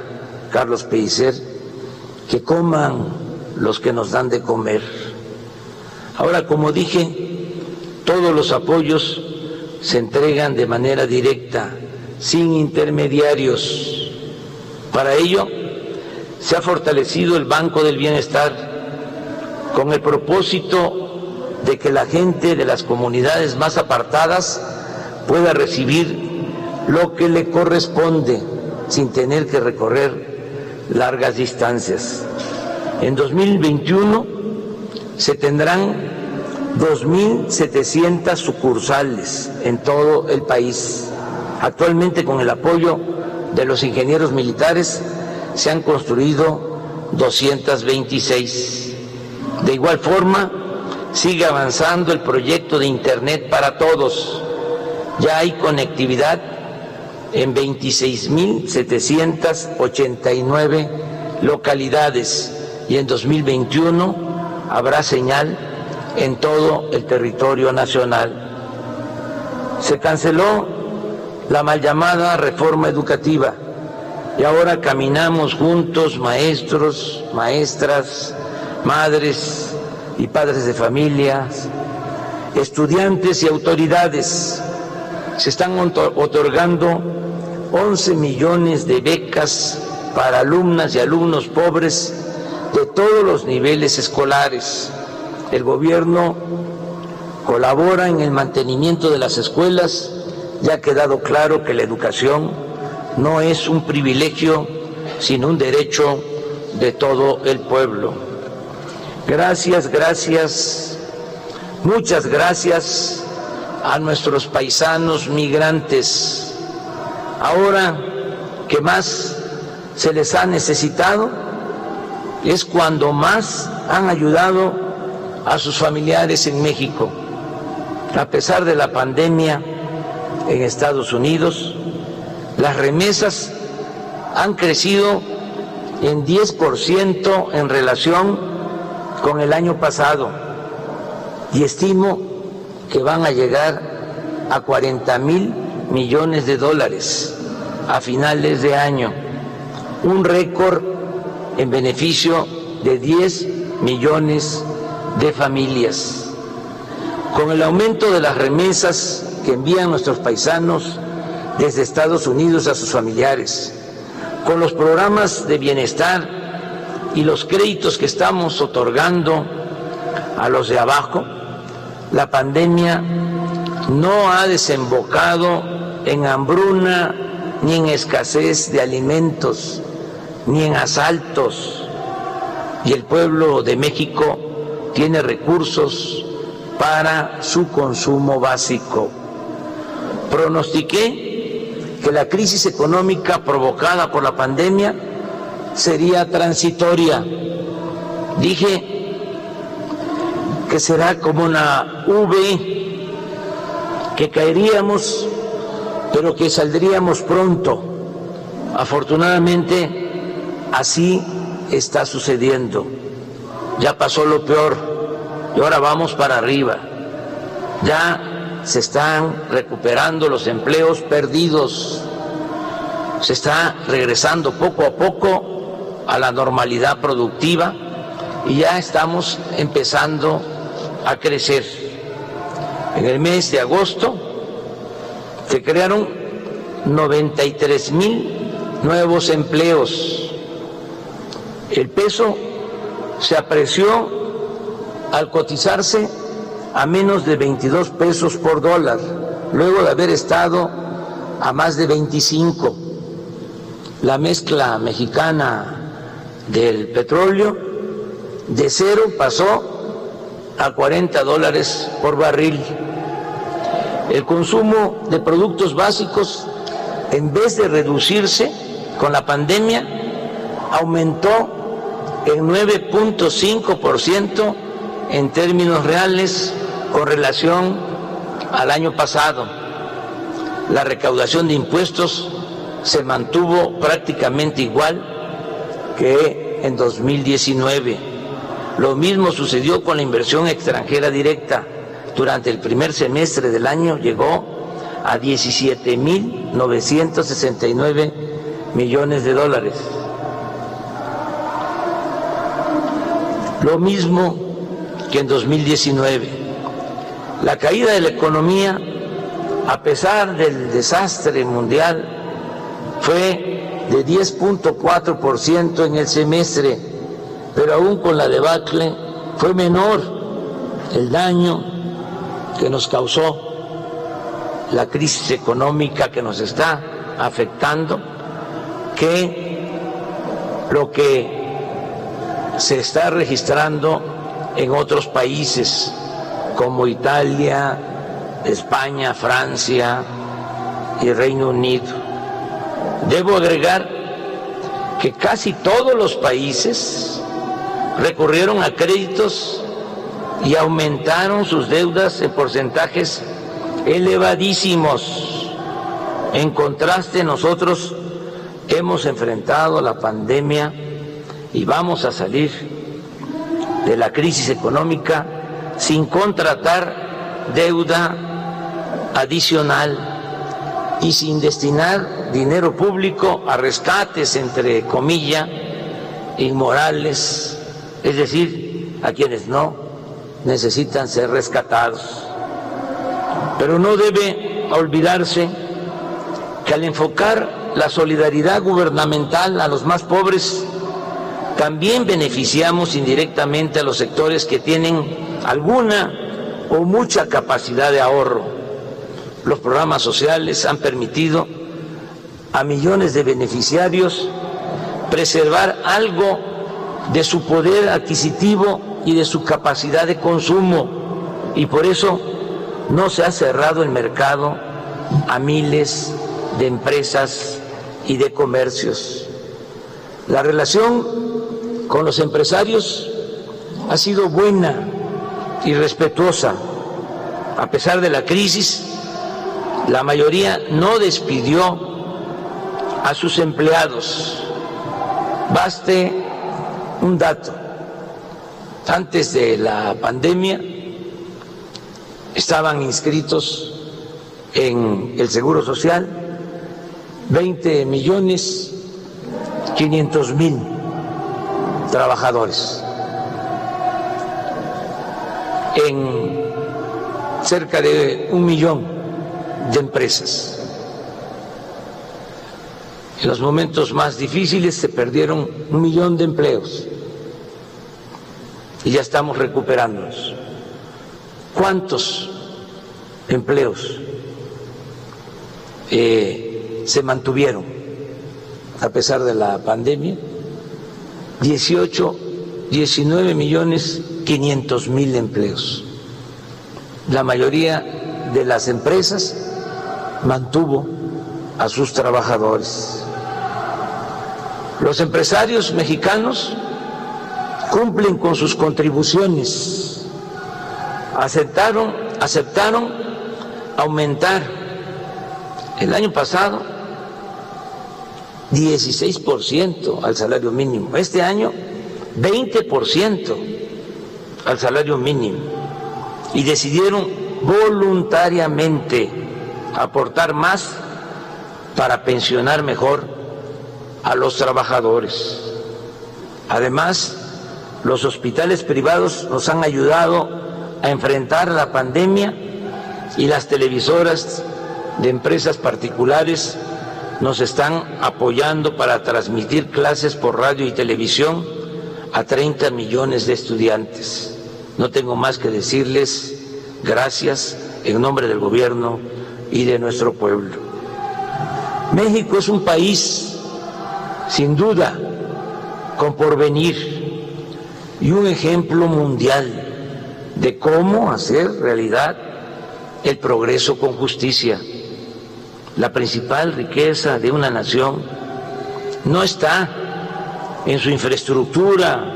Carlos Pellicer, que coman los que nos dan de comer. Ahora, como dije, todos los apoyos se entregan de manera directa, sin intermediarios para ello, se ha fortalecido el Banco del Bienestar con el propósito de que la gente de las comunidades más apartadas pueda recibir lo que le corresponde sin tener que recorrer largas distancias. En 2021 se tendrán 2.700 sucursales en todo el país. Actualmente con el apoyo de los ingenieros militares se han construido 226. De igual forma, sigue avanzando el proyecto de Internet para todos. Ya hay conectividad en 26.789 localidades y en 2021 habrá señal en todo el territorio nacional. Se canceló la mal llamada reforma educativa. Y ahora caminamos juntos, maestros, maestras, madres y padres de familias, estudiantes y autoridades. Se están otorgando 11 millones de becas para alumnas y alumnos pobres de todos los niveles escolares. El gobierno colabora en el mantenimiento de las escuelas ya ha quedado claro que la educación no es un privilegio, sino un derecho de todo el pueblo. Gracias, gracias, muchas gracias a nuestros paisanos migrantes. Ahora que más se les ha necesitado es cuando más han ayudado a sus familiares en México. A pesar de la pandemia, en Estados Unidos, las remesas han crecido en 10% en relación con el año pasado y estimo que van a llegar a 40 mil millones de dólares a finales de año, un récord en beneficio de 10 millones de familias. Con el aumento de las remesas que envían nuestros paisanos desde Estados Unidos a sus familiares, con los programas de bienestar y los créditos que estamos otorgando a los de abajo, la pandemia no ha desembocado en hambruna ni en escasez de alimentos, ni en asaltos. Y el pueblo de México tiene recursos para su consumo básico. Pronostiqué que la crisis económica provocada por la pandemia sería transitoria. Dije que será como una V, que caeríamos, pero que saldríamos pronto. Afortunadamente, así está sucediendo. Ya pasó lo peor y ahora vamos para arriba. Ya se están recuperando los empleos perdidos. Se está regresando poco a poco a la normalidad productiva y ya estamos empezando a crecer. En el mes de agosto se crearon 93 mil nuevos empleos. El peso se apreció al cotizarse a menos de 22 pesos por dólar, luego de haber estado a más de 25. La mezcla mexicana del petróleo de cero pasó a 40 dólares por barril. El consumo de productos básicos, en vez de reducirse con la pandemia, aumentó en 9.5% en términos reales con relación al año pasado. La recaudación de impuestos se mantuvo prácticamente igual que en 2019 lo mismo sucedió con la inversión extranjera directa. Durante el primer semestre del año llegó a 17.969 millones de dólares. Lo mismo que en 2019. La caída de la economía, a pesar del desastre mundial, fue de 10.4% en el semestre pero aún con la debacle fue menor el daño que nos causó la crisis económica que nos está afectando que lo que se está registrando en otros países como Italia, España, Francia y Reino Unido. Debo agregar que casi todos los países recurrieron a créditos y aumentaron sus deudas en porcentajes elevadísimos. En contraste, nosotros hemos enfrentado la pandemia y vamos a salir de la crisis económica sin contratar deuda adicional y sin destinar dinero público a rescates, entre comillas, inmorales es decir, a quienes no necesitan ser rescatados. Pero no debe olvidarse que al enfocar la solidaridad gubernamental a los más pobres, también beneficiamos indirectamente a los sectores que tienen alguna o mucha capacidad de ahorro. Los programas sociales han permitido a millones de beneficiarios preservar algo de su poder adquisitivo y de su capacidad de consumo. Y por eso no se ha cerrado el mercado a miles de empresas y de comercios. La relación con los empresarios ha sido buena y respetuosa. A pesar de la crisis, la mayoría no despidió a sus empleados. Baste un dato. Antes de la pandemia estaban inscritos en el Seguro Social 20 millones 500 mil trabajadores. En cerca de un millón de empresas. En los momentos más difíciles se perdieron un millón de empleos y ya estamos recuperándonos. ¿Cuántos empleos eh, se mantuvieron a pesar de la pandemia? 18, 19 millones 500 mil empleos. La mayoría de las empresas mantuvo a sus trabajadores. Los empresarios mexicanos cumplen con sus contribuciones, aceptaron, aceptaron aumentar el año pasado 16% al salario mínimo, este año 20% al salario mínimo. Y decidieron voluntariamente aportar más para pensionar mejor a los trabajadores. Además, los hospitales privados nos han ayudado a enfrentar la pandemia y las televisoras de empresas particulares nos están apoyando para transmitir clases por radio y televisión a 30 millones de estudiantes. No tengo más que decirles gracias en nombre del gobierno y de nuestro pueblo. México es un país, sin duda, con porvenir y un ejemplo mundial de cómo hacer realidad el progreso con justicia. La principal riqueza de una nación no está en su infraestructura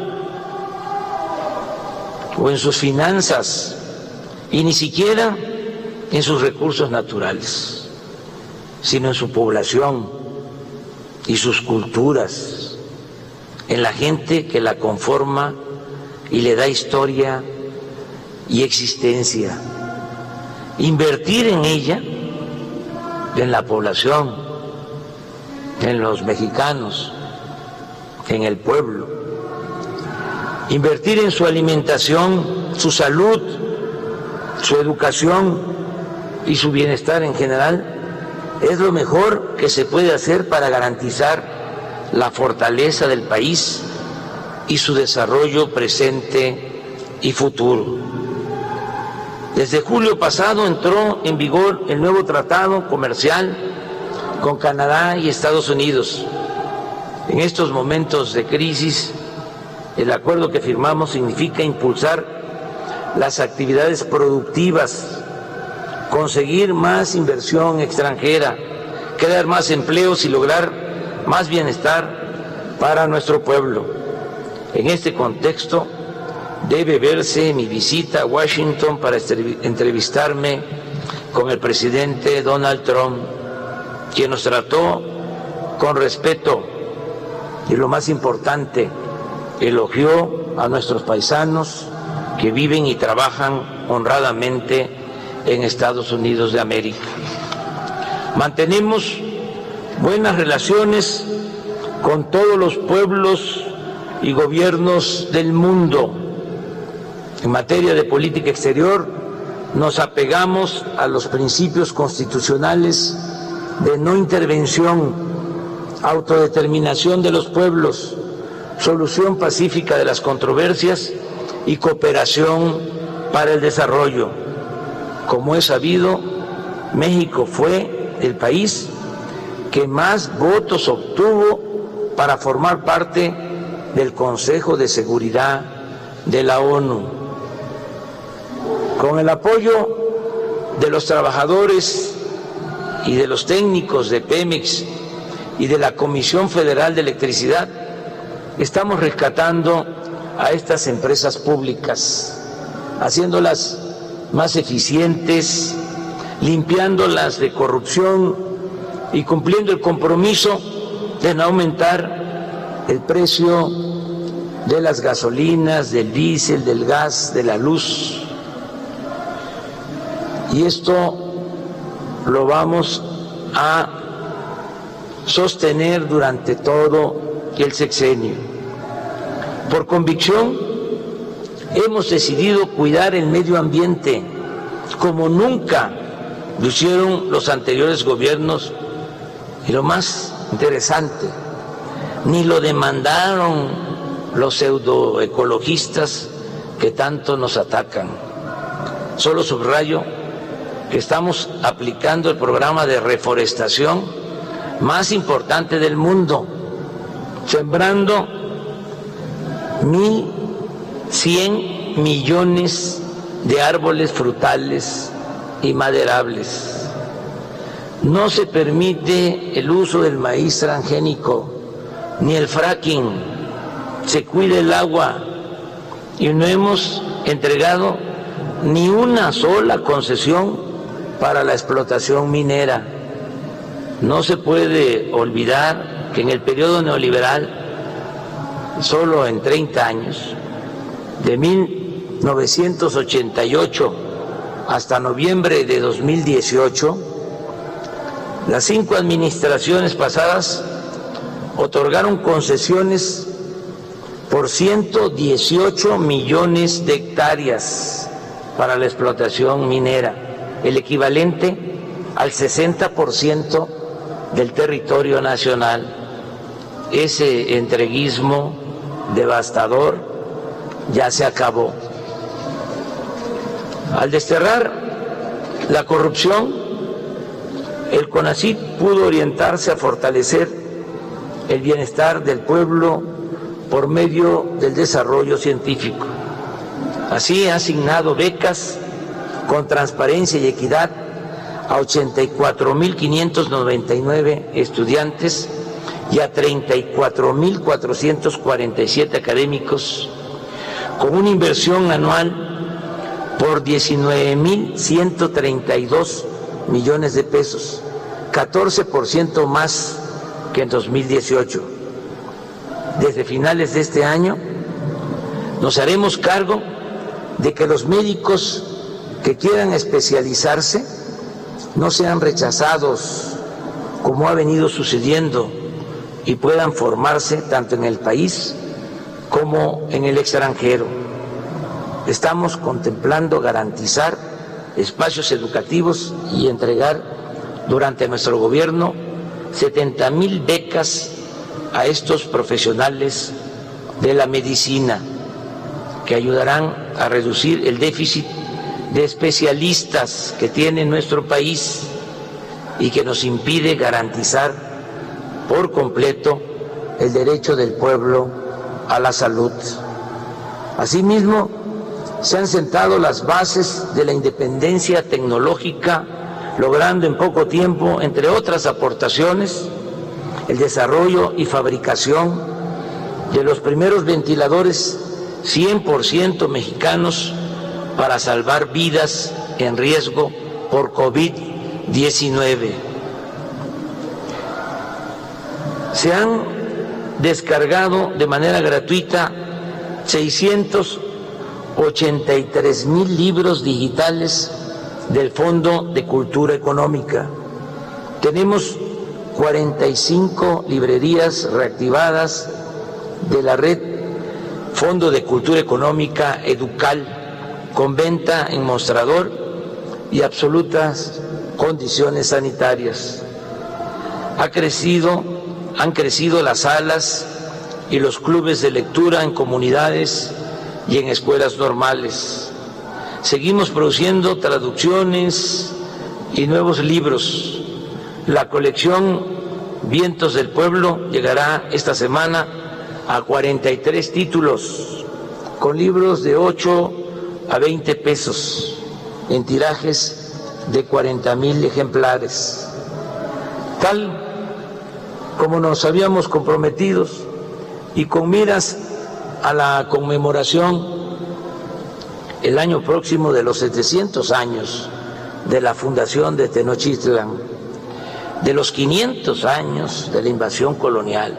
o en sus finanzas y ni siquiera en sus recursos naturales, sino en su población y sus culturas, en la gente que la conforma y le da historia y existencia. Invertir en ella, en la población, en los mexicanos, en el pueblo. Invertir en su alimentación, su salud, su educación, y su bienestar en general es lo mejor que se puede hacer para garantizar la fortaleza del país y su desarrollo presente y futuro. Desde julio pasado entró en vigor el nuevo tratado comercial con Canadá y Estados Unidos. En estos momentos de crisis, el acuerdo que firmamos significa impulsar las actividades productivas conseguir más inversión extranjera, crear más empleos y lograr más bienestar para nuestro pueblo. En este contexto debe verse mi visita a Washington para entrevistarme con el presidente Donald Trump, quien nos trató con respeto y lo más importante, elogió a nuestros paisanos que viven y trabajan honradamente en Estados Unidos de América. Mantenemos buenas relaciones con todos los pueblos y gobiernos del mundo. En materia de política exterior, nos apegamos a los principios constitucionales de no intervención, autodeterminación de los pueblos, solución pacífica de las controversias y cooperación para el desarrollo. Como es sabido, México fue el país que más votos obtuvo para formar parte del Consejo de Seguridad de la ONU. Con el apoyo de los trabajadores y de los técnicos de Pemex y de la Comisión Federal de Electricidad, estamos rescatando a estas empresas públicas, haciéndolas más eficientes, limpiándolas de corrupción y cumpliendo el compromiso de no aumentar el precio de las gasolinas, del diésel, del gas, de la luz. Y esto lo vamos a sostener durante todo el sexenio. Por convicción, hemos decidido cuidar el medio ambiente como nunca lo hicieron los anteriores gobiernos y lo más interesante, ni lo demandaron los pseudoecologistas que tanto nos atacan. solo subrayo que estamos aplicando el programa de reforestación más importante del mundo, sembrando 1.100 millones de árboles frutales y maderables. No se permite el uso del maíz transgénico ni el fracking. Se cuida el agua y no hemos entregado ni una sola concesión para la explotación minera. No se puede olvidar que en el periodo neoliberal, solo en 30 años, de 1988 hasta noviembre de 2018, las cinco administraciones pasadas otorgaron concesiones por 118 millones de hectáreas para la explotación minera, el equivalente al 60% del territorio nacional. Ese entreguismo devastador ya se acabó. Al desterrar la corrupción, el CONACYT pudo orientarse a fortalecer el bienestar del pueblo por medio del desarrollo científico. Así ha asignado becas con transparencia y equidad a 84.599 estudiantes y a 34.447 académicos con una inversión anual por 19.132 millones de pesos, 14% más que en 2018. Desde finales de este año nos haremos cargo de que los médicos que quieran especializarse no sean rechazados como ha venido sucediendo y puedan formarse tanto en el país como en el extranjero. Estamos contemplando garantizar espacios educativos y entregar durante nuestro gobierno 70 mil becas a estos profesionales de la medicina que ayudarán a reducir el déficit de especialistas que tiene nuestro país y que nos impide garantizar por completo el derecho del pueblo a la salud. Asimismo, se han sentado las bases de la independencia tecnológica, logrando en poco tiempo, entre otras aportaciones, el desarrollo y fabricación de los primeros ventiladores 100% mexicanos para salvar vidas en riesgo por COVID-19. Se han descargado de manera gratuita 683 mil libros digitales del Fondo de Cultura Económica. Tenemos 45 librerías reactivadas de la red Fondo de Cultura Económica Educal, con venta en mostrador y absolutas condiciones sanitarias. Ha crecido, han crecido las salas y los clubes de lectura en comunidades y en escuelas normales. Seguimos produciendo traducciones y nuevos libros. La colección Vientos del Pueblo llegará esta semana a 43 títulos, con libros de 8 a 20 pesos, en tirajes de 40 mil ejemplares. Tal como nos habíamos comprometido y con miras a la conmemoración el año próximo de los 700 años de la fundación de Tenochtitlan, de los 500 años de la invasión colonial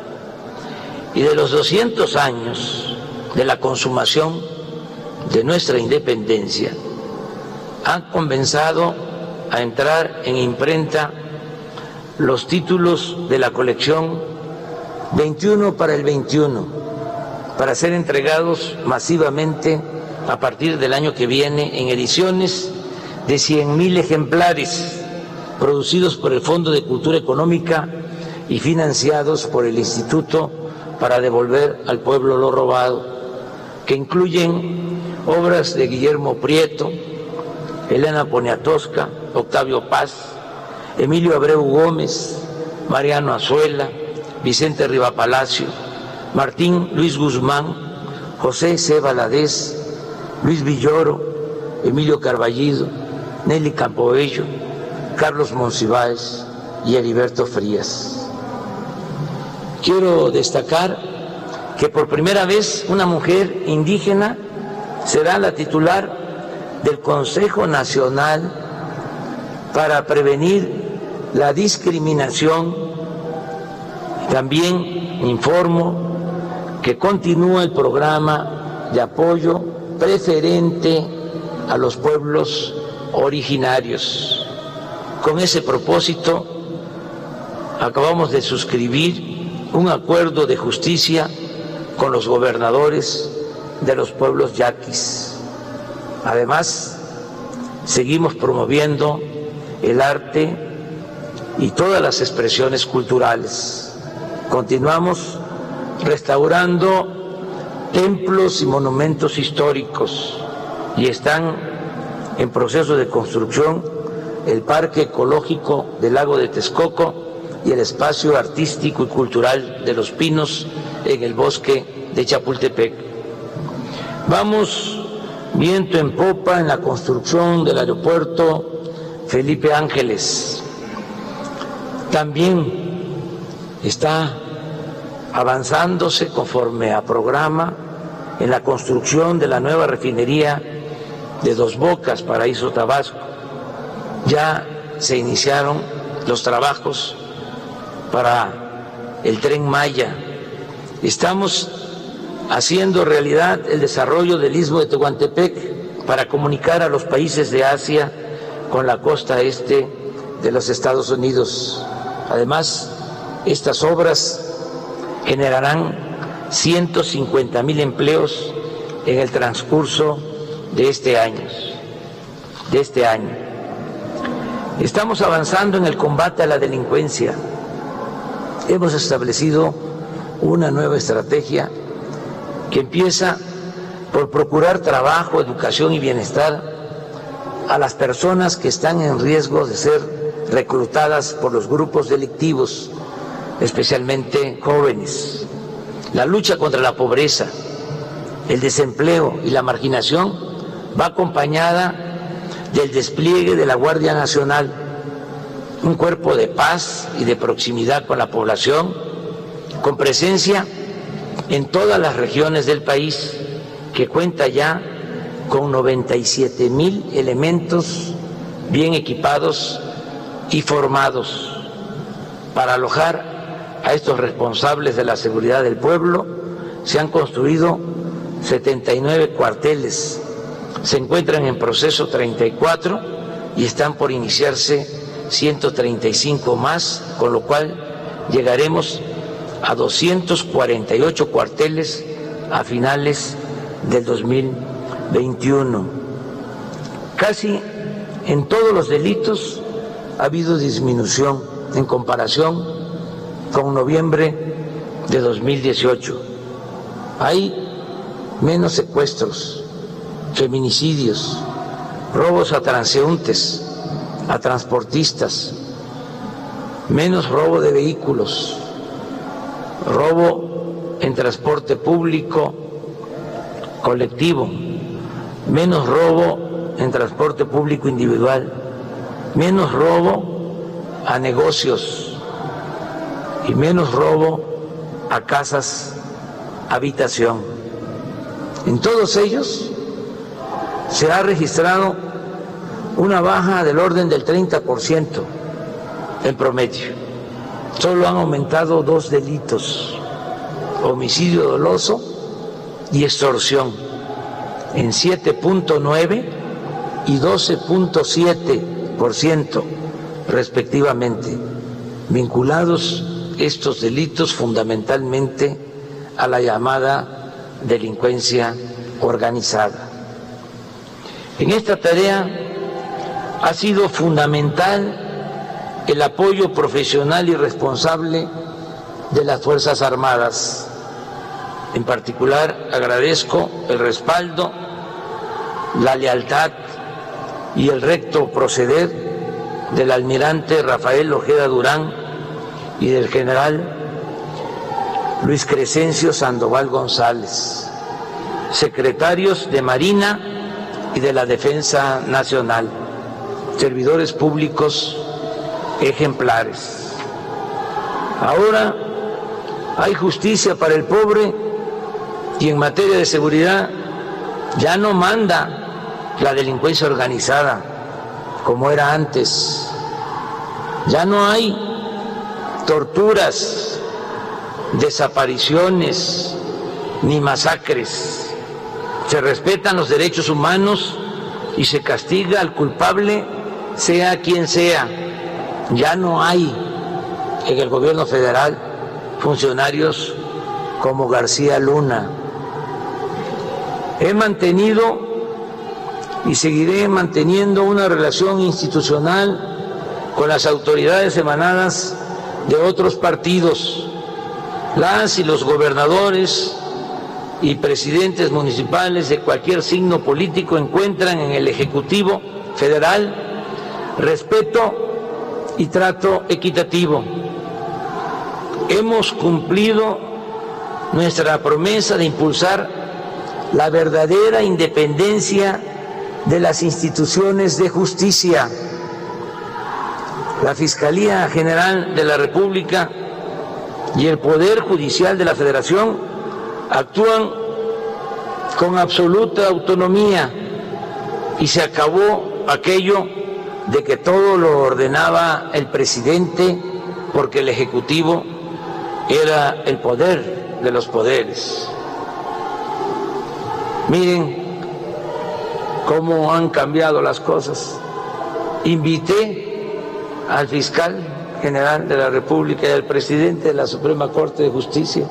y de los 200 años de la consumación de nuestra independencia, han comenzado a entrar en imprenta los títulos de la colección 21 para el 21, para ser entregados masivamente a partir del año que viene en ediciones de 100.000 ejemplares producidos por el Fondo de Cultura Económica y financiados por el Instituto para devolver al pueblo lo robado, que incluyen obras de Guillermo Prieto, Elena Poniatowska, Octavio Paz, Emilio Abreu Gómez, Mariano Azuela, Vicente Rivapalacio, Martín Luis Guzmán, José C. Valadez, Luis Villoro, Emilio Carballido, Nelly Campoello, Carlos Monsiváis y Heriberto Frías. Quiero destacar que por primera vez una mujer indígena será la titular del Consejo Nacional para prevenir la discriminación. También informo que continúa el programa de apoyo preferente a los pueblos originarios. Con ese propósito, acabamos de suscribir un acuerdo de justicia con los gobernadores de los pueblos yaquis. Además, seguimos promoviendo el arte y todas las expresiones culturales. Continuamos restaurando templos y monumentos históricos y están en proceso de construcción el Parque Ecológico del Lago de Texcoco y el Espacio Artístico y Cultural de los Pinos en el bosque de Chapultepec. Vamos viento en popa en la construcción del aeropuerto Felipe Ángeles. También está avanzándose conforme a programa en la construcción de la nueva refinería de Dos Bocas, Paraíso Tabasco. Ya se iniciaron los trabajos para el tren Maya. Estamos haciendo realidad el desarrollo del istmo de Tehuantepec para comunicar a los países de Asia con la costa este de los Estados Unidos. Además, estas obras generarán 150 mil empleos en el transcurso de este año. De este año. Estamos avanzando en el combate a la delincuencia. Hemos establecido una nueva estrategia que empieza por procurar trabajo, educación y bienestar a las personas que están en riesgo de ser reclutadas por los grupos delictivos especialmente jóvenes. La lucha contra la pobreza, el desempleo y la marginación va acompañada del despliegue de la Guardia Nacional, un cuerpo de paz y de proximidad con la población, con presencia en todas las regiones del país, que cuenta ya con 97 mil elementos bien equipados y formados para alojar a estos responsables de la seguridad del pueblo, se han construido 79 cuarteles, se encuentran en proceso 34 y están por iniciarse 135 más, con lo cual llegaremos a 248 cuarteles a finales del 2021. Casi en todos los delitos ha habido disminución en comparación con noviembre de 2018. Hay menos secuestros, feminicidios, robos a transeúntes, a transportistas, menos robo de vehículos, robo en transporte público colectivo, menos robo en transporte público individual, menos robo a negocios y menos robo a casas, habitación. En todos ellos se ha registrado una baja del orden del 30% en promedio. Solo han aumentado dos delitos, homicidio doloso y extorsión, en 7.9 y 12.7% respectivamente, vinculados estos delitos fundamentalmente a la llamada delincuencia organizada. En esta tarea ha sido fundamental el apoyo profesional y responsable de las Fuerzas Armadas. En particular agradezco el respaldo, la lealtad y el recto proceder del almirante Rafael Ojeda Durán y del general Luis Crescencio Sandoval González, secretarios de Marina y de la Defensa Nacional, servidores públicos ejemplares. Ahora hay justicia para el pobre y en materia de seguridad ya no manda la delincuencia organizada como era antes. Ya no hay torturas, desapariciones ni masacres. Se respetan los derechos humanos y se castiga al culpable sea quien sea. Ya no hay en el gobierno federal funcionarios como García Luna. He mantenido y seguiré manteniendo una relación institucional con las autoridades emanadas de otros partidos. Las y los gobernadores y presidentes municipales de cualquier signo político encuentran en el Ejecutivo Federal respeto y trato equitativo. Hemos cumplido nuestra promesa de impulsar la verdadera independencia de las instituciones de justicia. La Fiscalía General de la República y el Poder Judicial de la Federación actúan con absoluta autonomía y se acabó aquello de que todo lo ordenaba el presidente porque el Ejecutivo era el poder de los poderes. Miren cómo han cambiado las cosas. Invité al fiscal general de la República y al presidente de la Suprema Corte de Justicia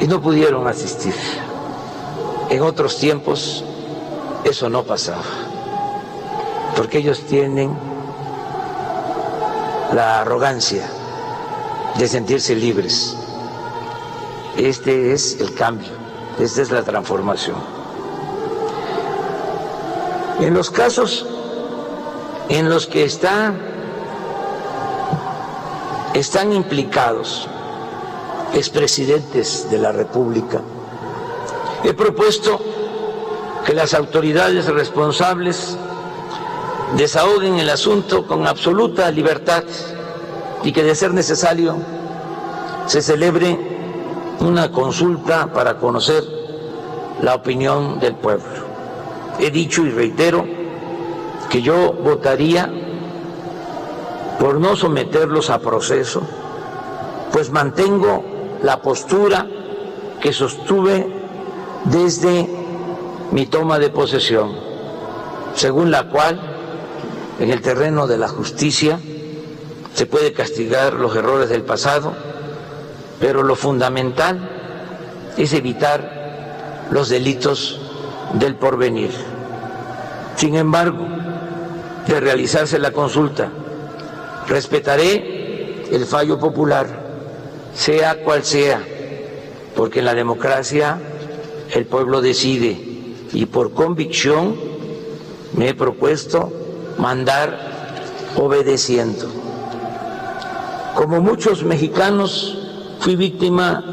y no pudieron asistir. En otros tiempos eso no pasaba, porque ellos tienen la arrogancia de sentirse libres. Este es el cambio, esta es la transformación. En los casos en los que está, están implicados expresidentes de la República, he propuesto que las autoridades responsables desahoguen el asunto con absoluta libertad y que de ser necesario se celebre una consulta para conocer la opinión del pueblo. He dicho y reitero que yo votaría por no someterlos a proceso, pues mantengo la postura que sostuve desde mi toma de posesión, según la cual en el terreno de la justicia se puede castigar los errores del pasado, pero lo fundamental es evitar los delitos del porvenir. Sin embargo, de realizarse la consulta, respetaré el fallo popular, sea cual sea, porque en la democracia el pueblo decide y por convicción me he propuesto mandar obedeciendo. Como muchos mexicanos, fui víctima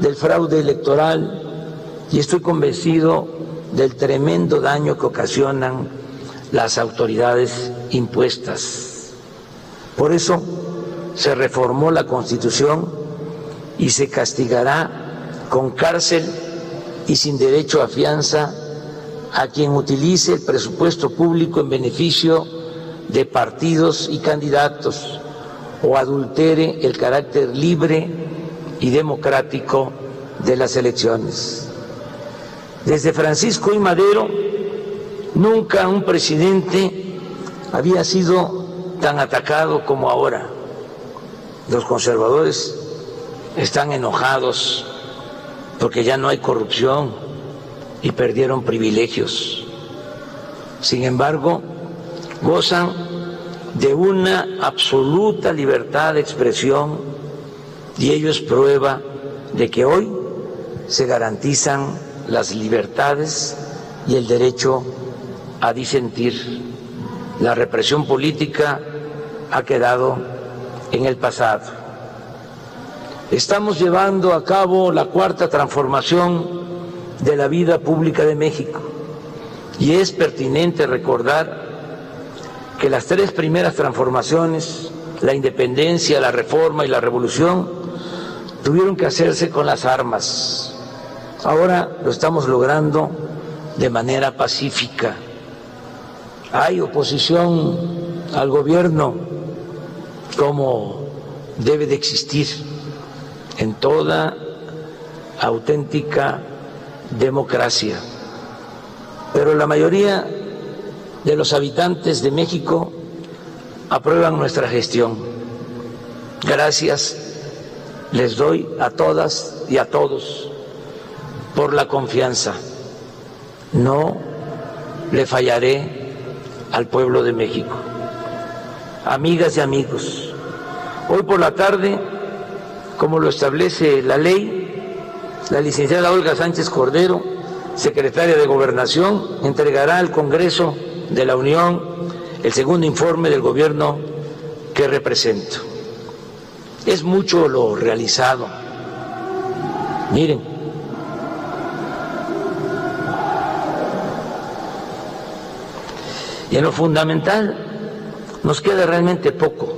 del fraude electoral y estoy convencido del tremendo daño que ocasionan las autoridades impuestas. Por eso se reformó la Constitución y se castigará con cárcel y sin derecho a fianza a quien utilice el presupuesto público en beneficio de partidos y candidatos o adultere el carácter libre y democrático de las elecciones. Desde Francisco y Madero, nunca un presidente había sido tan atacado como ahora. Los conservadores están enojados porque ya no hay corrupción y perdieron privilegios. Sin embargo, gozan de una absoluta libertad de expresión y ello es prueba de que hoy se garantizan las libertades y el derecho a disentir. La represión política ha quedado en el pasado. Estamos llevando a cabo la cuarta transformación de la vida pública de México y es pertinente recordar que las tres primeras transformaciones, la independencia, la reforma y la revolución, tuvieron que hacerse con las armas. Ahora lo estamos logrando de manera pacífica. Hay oposición al gobierno como debe de existir en toda auténtica democracia. Pero la mayoría de los habitantes de México aprueban nuestra gestión. Gracias les doy a todas y a todos por la confianza. No le fallaré al pueblo de México. Amigas y amigos, hoy por la tarde, como lo establece la ley, la licenciada Olga Sánchez Cordero, secretaria de Gobernación, entregará al Congreso de la Unión el segundo informe del gobierno que represento. Es mucho lo realizado. Miren, y en lo fundamental nos queda realmente poco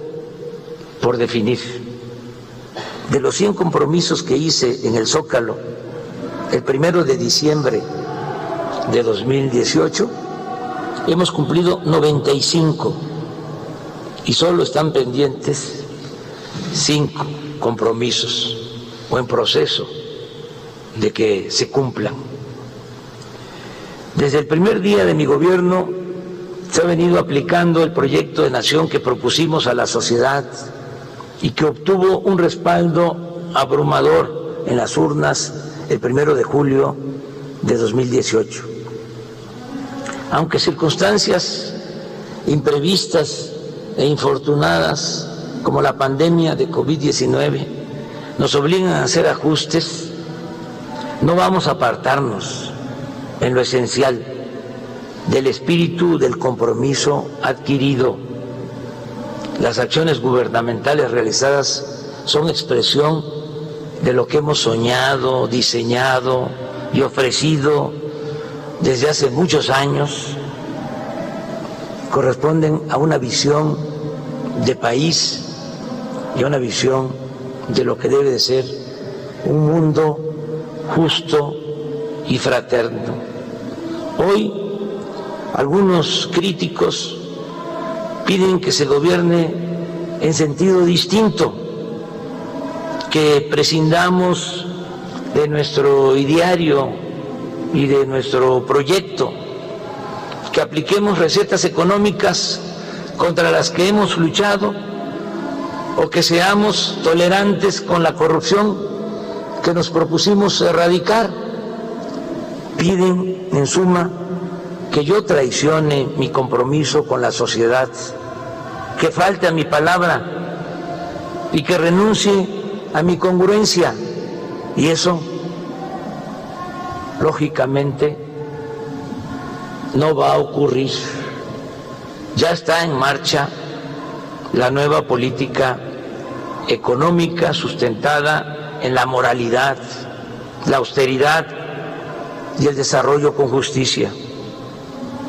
por definir. De los 100 compromisos que hice en el Zócalo el primero de diciembre de 2018, hemos cumplido 95 y solo están pendientes cinco compromisos o en proceso de que se cumplan. Desde el primer día de mi gobierno se ha venido aplicando el proyecto de nación que propusimos a la sociedad y que obtuvo un respaldo abrumador en las urnas el primero de julio de 2018. Aunque circunstancias imprevistas e infortunadas como la pandemia de COVID-19 nos obligan a hacer ajustes, no vamos a apartarnos en lo esencial del espíritu del compromiso adquirido las acciones gubernamentales realizadas son expresión de lo que hemos soñado, diseñado y ofrecido desde hace muchos años. Corresponden a una visión de país y a una visión de lo que debe de ser un mundo justo y fraterno. Hoy algunos críticos piden que se gobierne en sentido distinto, que prescindamos de nuestro ideario y de nuestro proyecto, que apliquemos recetas económicas contra las que hemos luchado o que seamos tolerantes con la corrupción que nos propusimos erradicar. Piden, en suma, que yo traicione mi compromiso con la sociedad, que falte a mi palabra y que renuncie a mi congruencia. Y eso, lógicamente, no va a ocurrir. Ya está en marcha la nueva política económica sustentada en la moralidad, la austeridad y el desarrollo con justicia.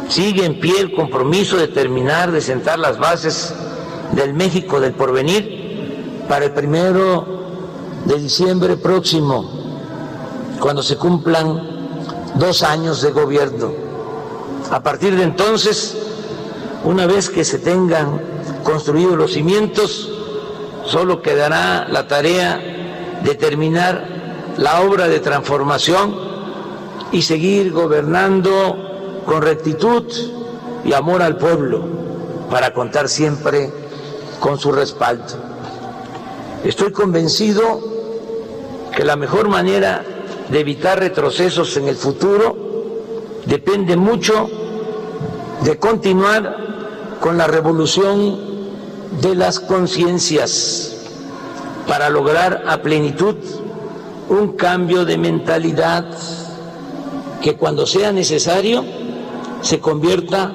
Sigue en pie el compromiso de terminar de sentar las bases del México del porvenir para el primero de diciembre próximo, cuando se cumplan dos años de gobierno. A partir de entonces, una vez que se tengan construidos los cimientos, solo quedará la tarea de terminar la obra de transformación y seguir gobernando con rectitud y amor al pueblo para contar siempre con su respaldo. Estoy convencido que la mejor manera de evitar retrocesos en el futuro depende mucho de continuar con la revolución de las conciencias para lograr a plenitud un cambio de mentalidad que cuando sea necesario se convierta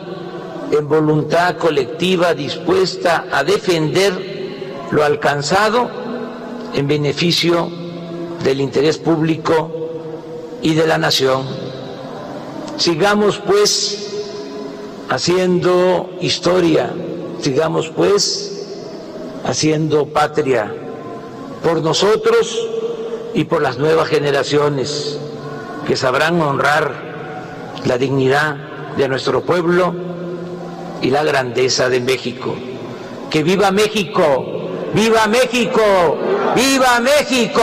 en voluntad colectiva dispuesta a defender lo alcanzado en beneficio del interés público y de la nación. Sigamos pues haciendo historia, sigamos pues haciendo patria por nosotros y por las nuevas generaciones que sabrán honrar la dignidad de nuestro pueblo y la grandeza de México. Que viva México, viva México, viva México.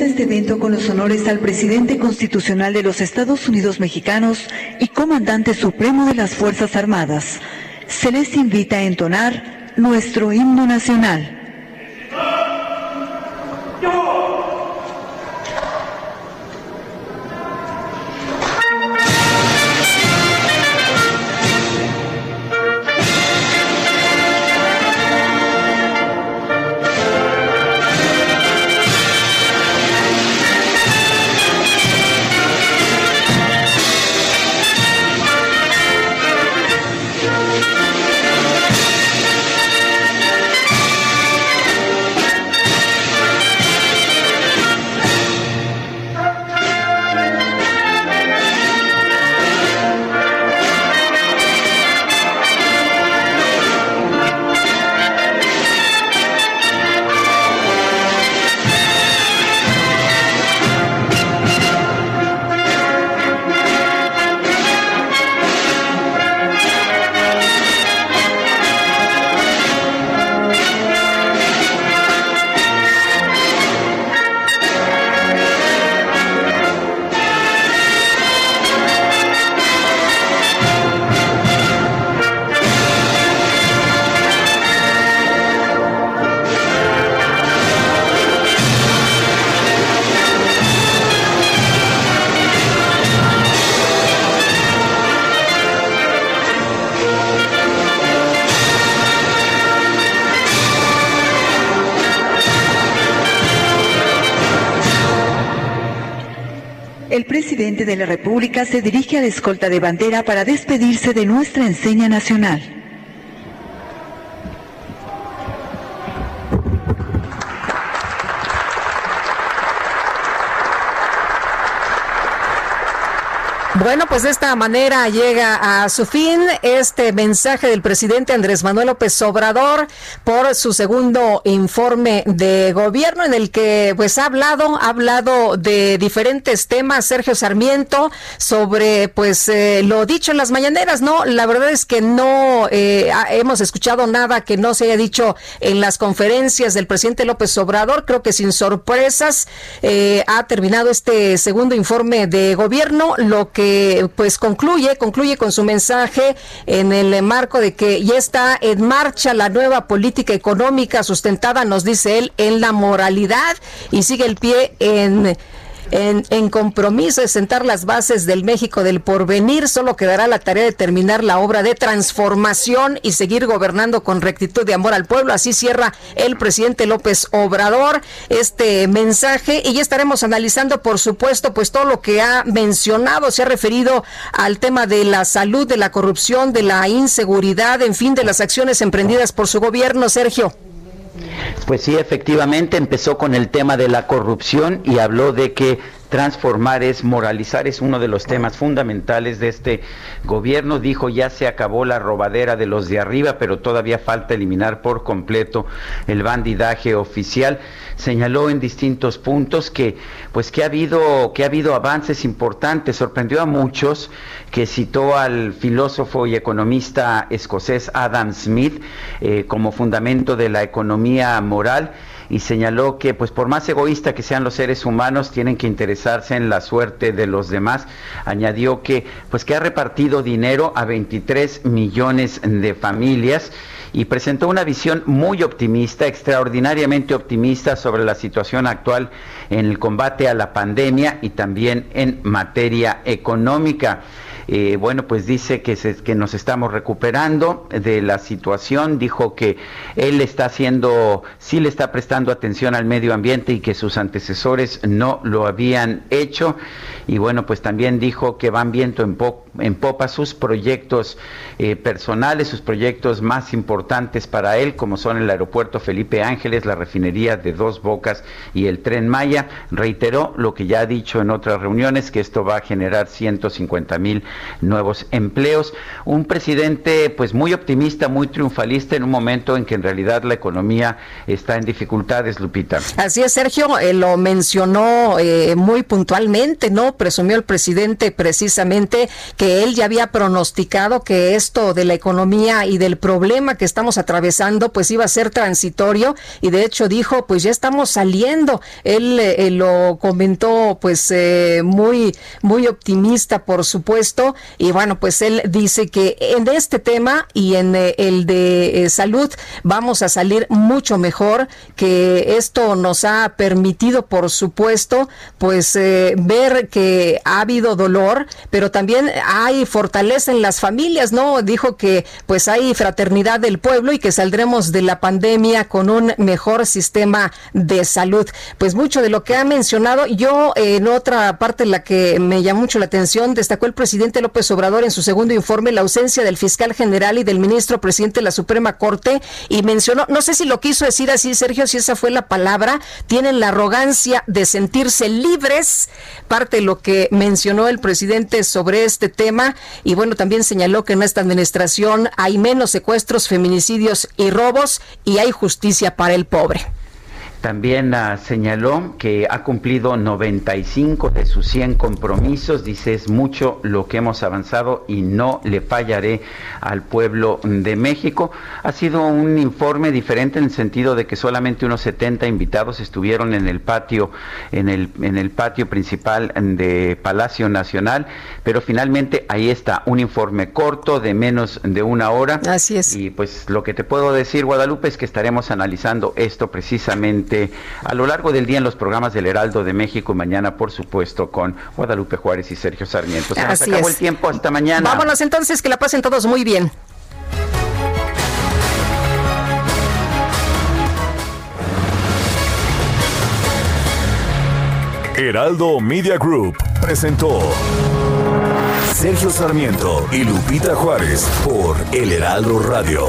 Este evento con los honores al presidente constitucional de los Estados Unidos mexicanos y comandante supremo de las Fuerzas Armadas. Se les invita a entonar nuestro himno nacional. De la República se dirige a la escolta de bandera para despedirse de nuestra enseña nacional. Bueno, pues de esta manera llega a su fin este mensaje del presidente Andrés Manuel López Obrador por su segundo informe de gobierno en el que pues ha hablado, ha hablado de diferentes temas, Sergio Sarmiento, sobre pues eh, lo dicho en las mañaneras, ¿no? La verdad es que no eh, hemos escuchado nada que no se haya dicho en las conferencias del presidente López Obrador, creo que sin sorpresas eh, ha terminado este segundo informe de gobierno, lo que pues concluye, concluye con su mensaje en el marco de que ya está en marcha la nueva política económica sustentada, nos dice él, en la moralidad y sigue el pie en en, compromiso de sentar las bases del México del porvenir. Solo quedará la tarea de terminar la obra de transformación y seguir gobernando con rectitud de amor al pueblo. Así cierra el presidente López Obrador este mensaje y ya estaremos analizando, por supuesto, pues todo lo que ha mencionado. Se ha referido al tema de la salud, de la corrupción, de la inseguridad, en fin, de las acciones emprendidas por su gobierno. Sergio. Pues sí, efectivamente empezó con el tema de la corrupción y habló de que transformar, es moralizar, es uno de los temas fundamentales de este gobierno. Dijo, ya se acabó la robadera de los de arriba, pero todavía falta eliminar por completo el bandidaje oficial. Señaló en distintos puntos que, pues, que ha habido, que ha habido avances importantes. Sorprendió a muchos que citó al filósofo y economista escocés Adam Smith eh, como fundamento de la economía moral y señaló que pues por más egoísta que sean los seres humanos tienen que interesarse en la suerte de los demás. Añadió que pues que ha repartido dinero a 23 millones de familias y presentó una visión muy optimista, extraordinariamente optimista sobre la situación actual en el combate a la pandemia y también en materia económica. Eh, bueno, pues dice que, nos estamos recuperando de la situación, dijo que él está haciendo, sí le está prestando atención al medio ambiente y que sus antecesores no lo habían hecho. Y bueno, pues también dijo que van viento en, en popa sus proyectos eh, personales, sus proyectos más importantes para él, como son el aeropuerto Felipe Ángeles, la refinería de Dos Bocas y el tren Maya. Reiteró lo que ya ha dicho en otras reuniones, que esto va a generar 150 mil nuevos empleos. Un presidente pues muy optimista, muy triunfalista en un momento en que en realidad la economía está en dificultades, Lupita. Así es, Sergio, eh, lo mencionó eh, muy puntualmente, ¿no? Presumió el presidente precisamente que él ya había pronosticado que esto de la economía y del problema que estamos atravesando pues iba a ser transitorio y de hecho dijo pues ya estamos saliendo. Él eh, lo comentó pues muy muy optimista por supuesto y bueno, pues él dice que en este tema y en eh, el de eh, salud vamos a salir mucho mejor, que esto nos ha permitido, por supuesto, pues eh, ver que ha habido dolor, pero también hay fortaleza en las familias, ¿no? Dijo que pues hay fraternidad del pueblo y que saldremos de la pandemia con un mejor sistema de salud. Pues mucho de lo que ha mencionado, yo en otra parte la que me llamó mucho la atención, destacó el presidente López Obrador en su segundo informe la ausencia del fiscal general y del ministro presidente de la Suprema Corte y mencionó, no sé si lo quiso decir así, Sergio, si esa fue la palabra, tienen la arrogancia de sentirse libres, parte de lo que mencionó el presidente sobre este tema y bueno, también señaló que en esta administración hay menos secuestros, feminicidios y robos y hay justicia para el pobre. También uh, señaló que ha cumplido 95 de sus 100 compromisos. Dice, es mucho lo que hemos avanzado y no le fallaré al pueblo de México. Ha sido un informe diferente en el sentido de que solamente unos 70 invitados estuvieron en el patio, en el, en el patio principal de Palacio Nacional, pero finalmente ahí está, un informe corto de menos de una hora. Así es. Y pues lo que te puedo decir, Guadalupe, es que estaremos analizando esto precisamente a lo largo del día en los programas del Heraldo de México y mañana, por supuesto, con Guadalupe Juárez y Sergio Sarmiento. Se nos acabó el tiempo, hasta mañana. Vámonos entonces, que la pasen todos muy bien. Heraldo Media Group presentó Sergio Sarmiento y Lupita Juárez por El Heraldo Radio.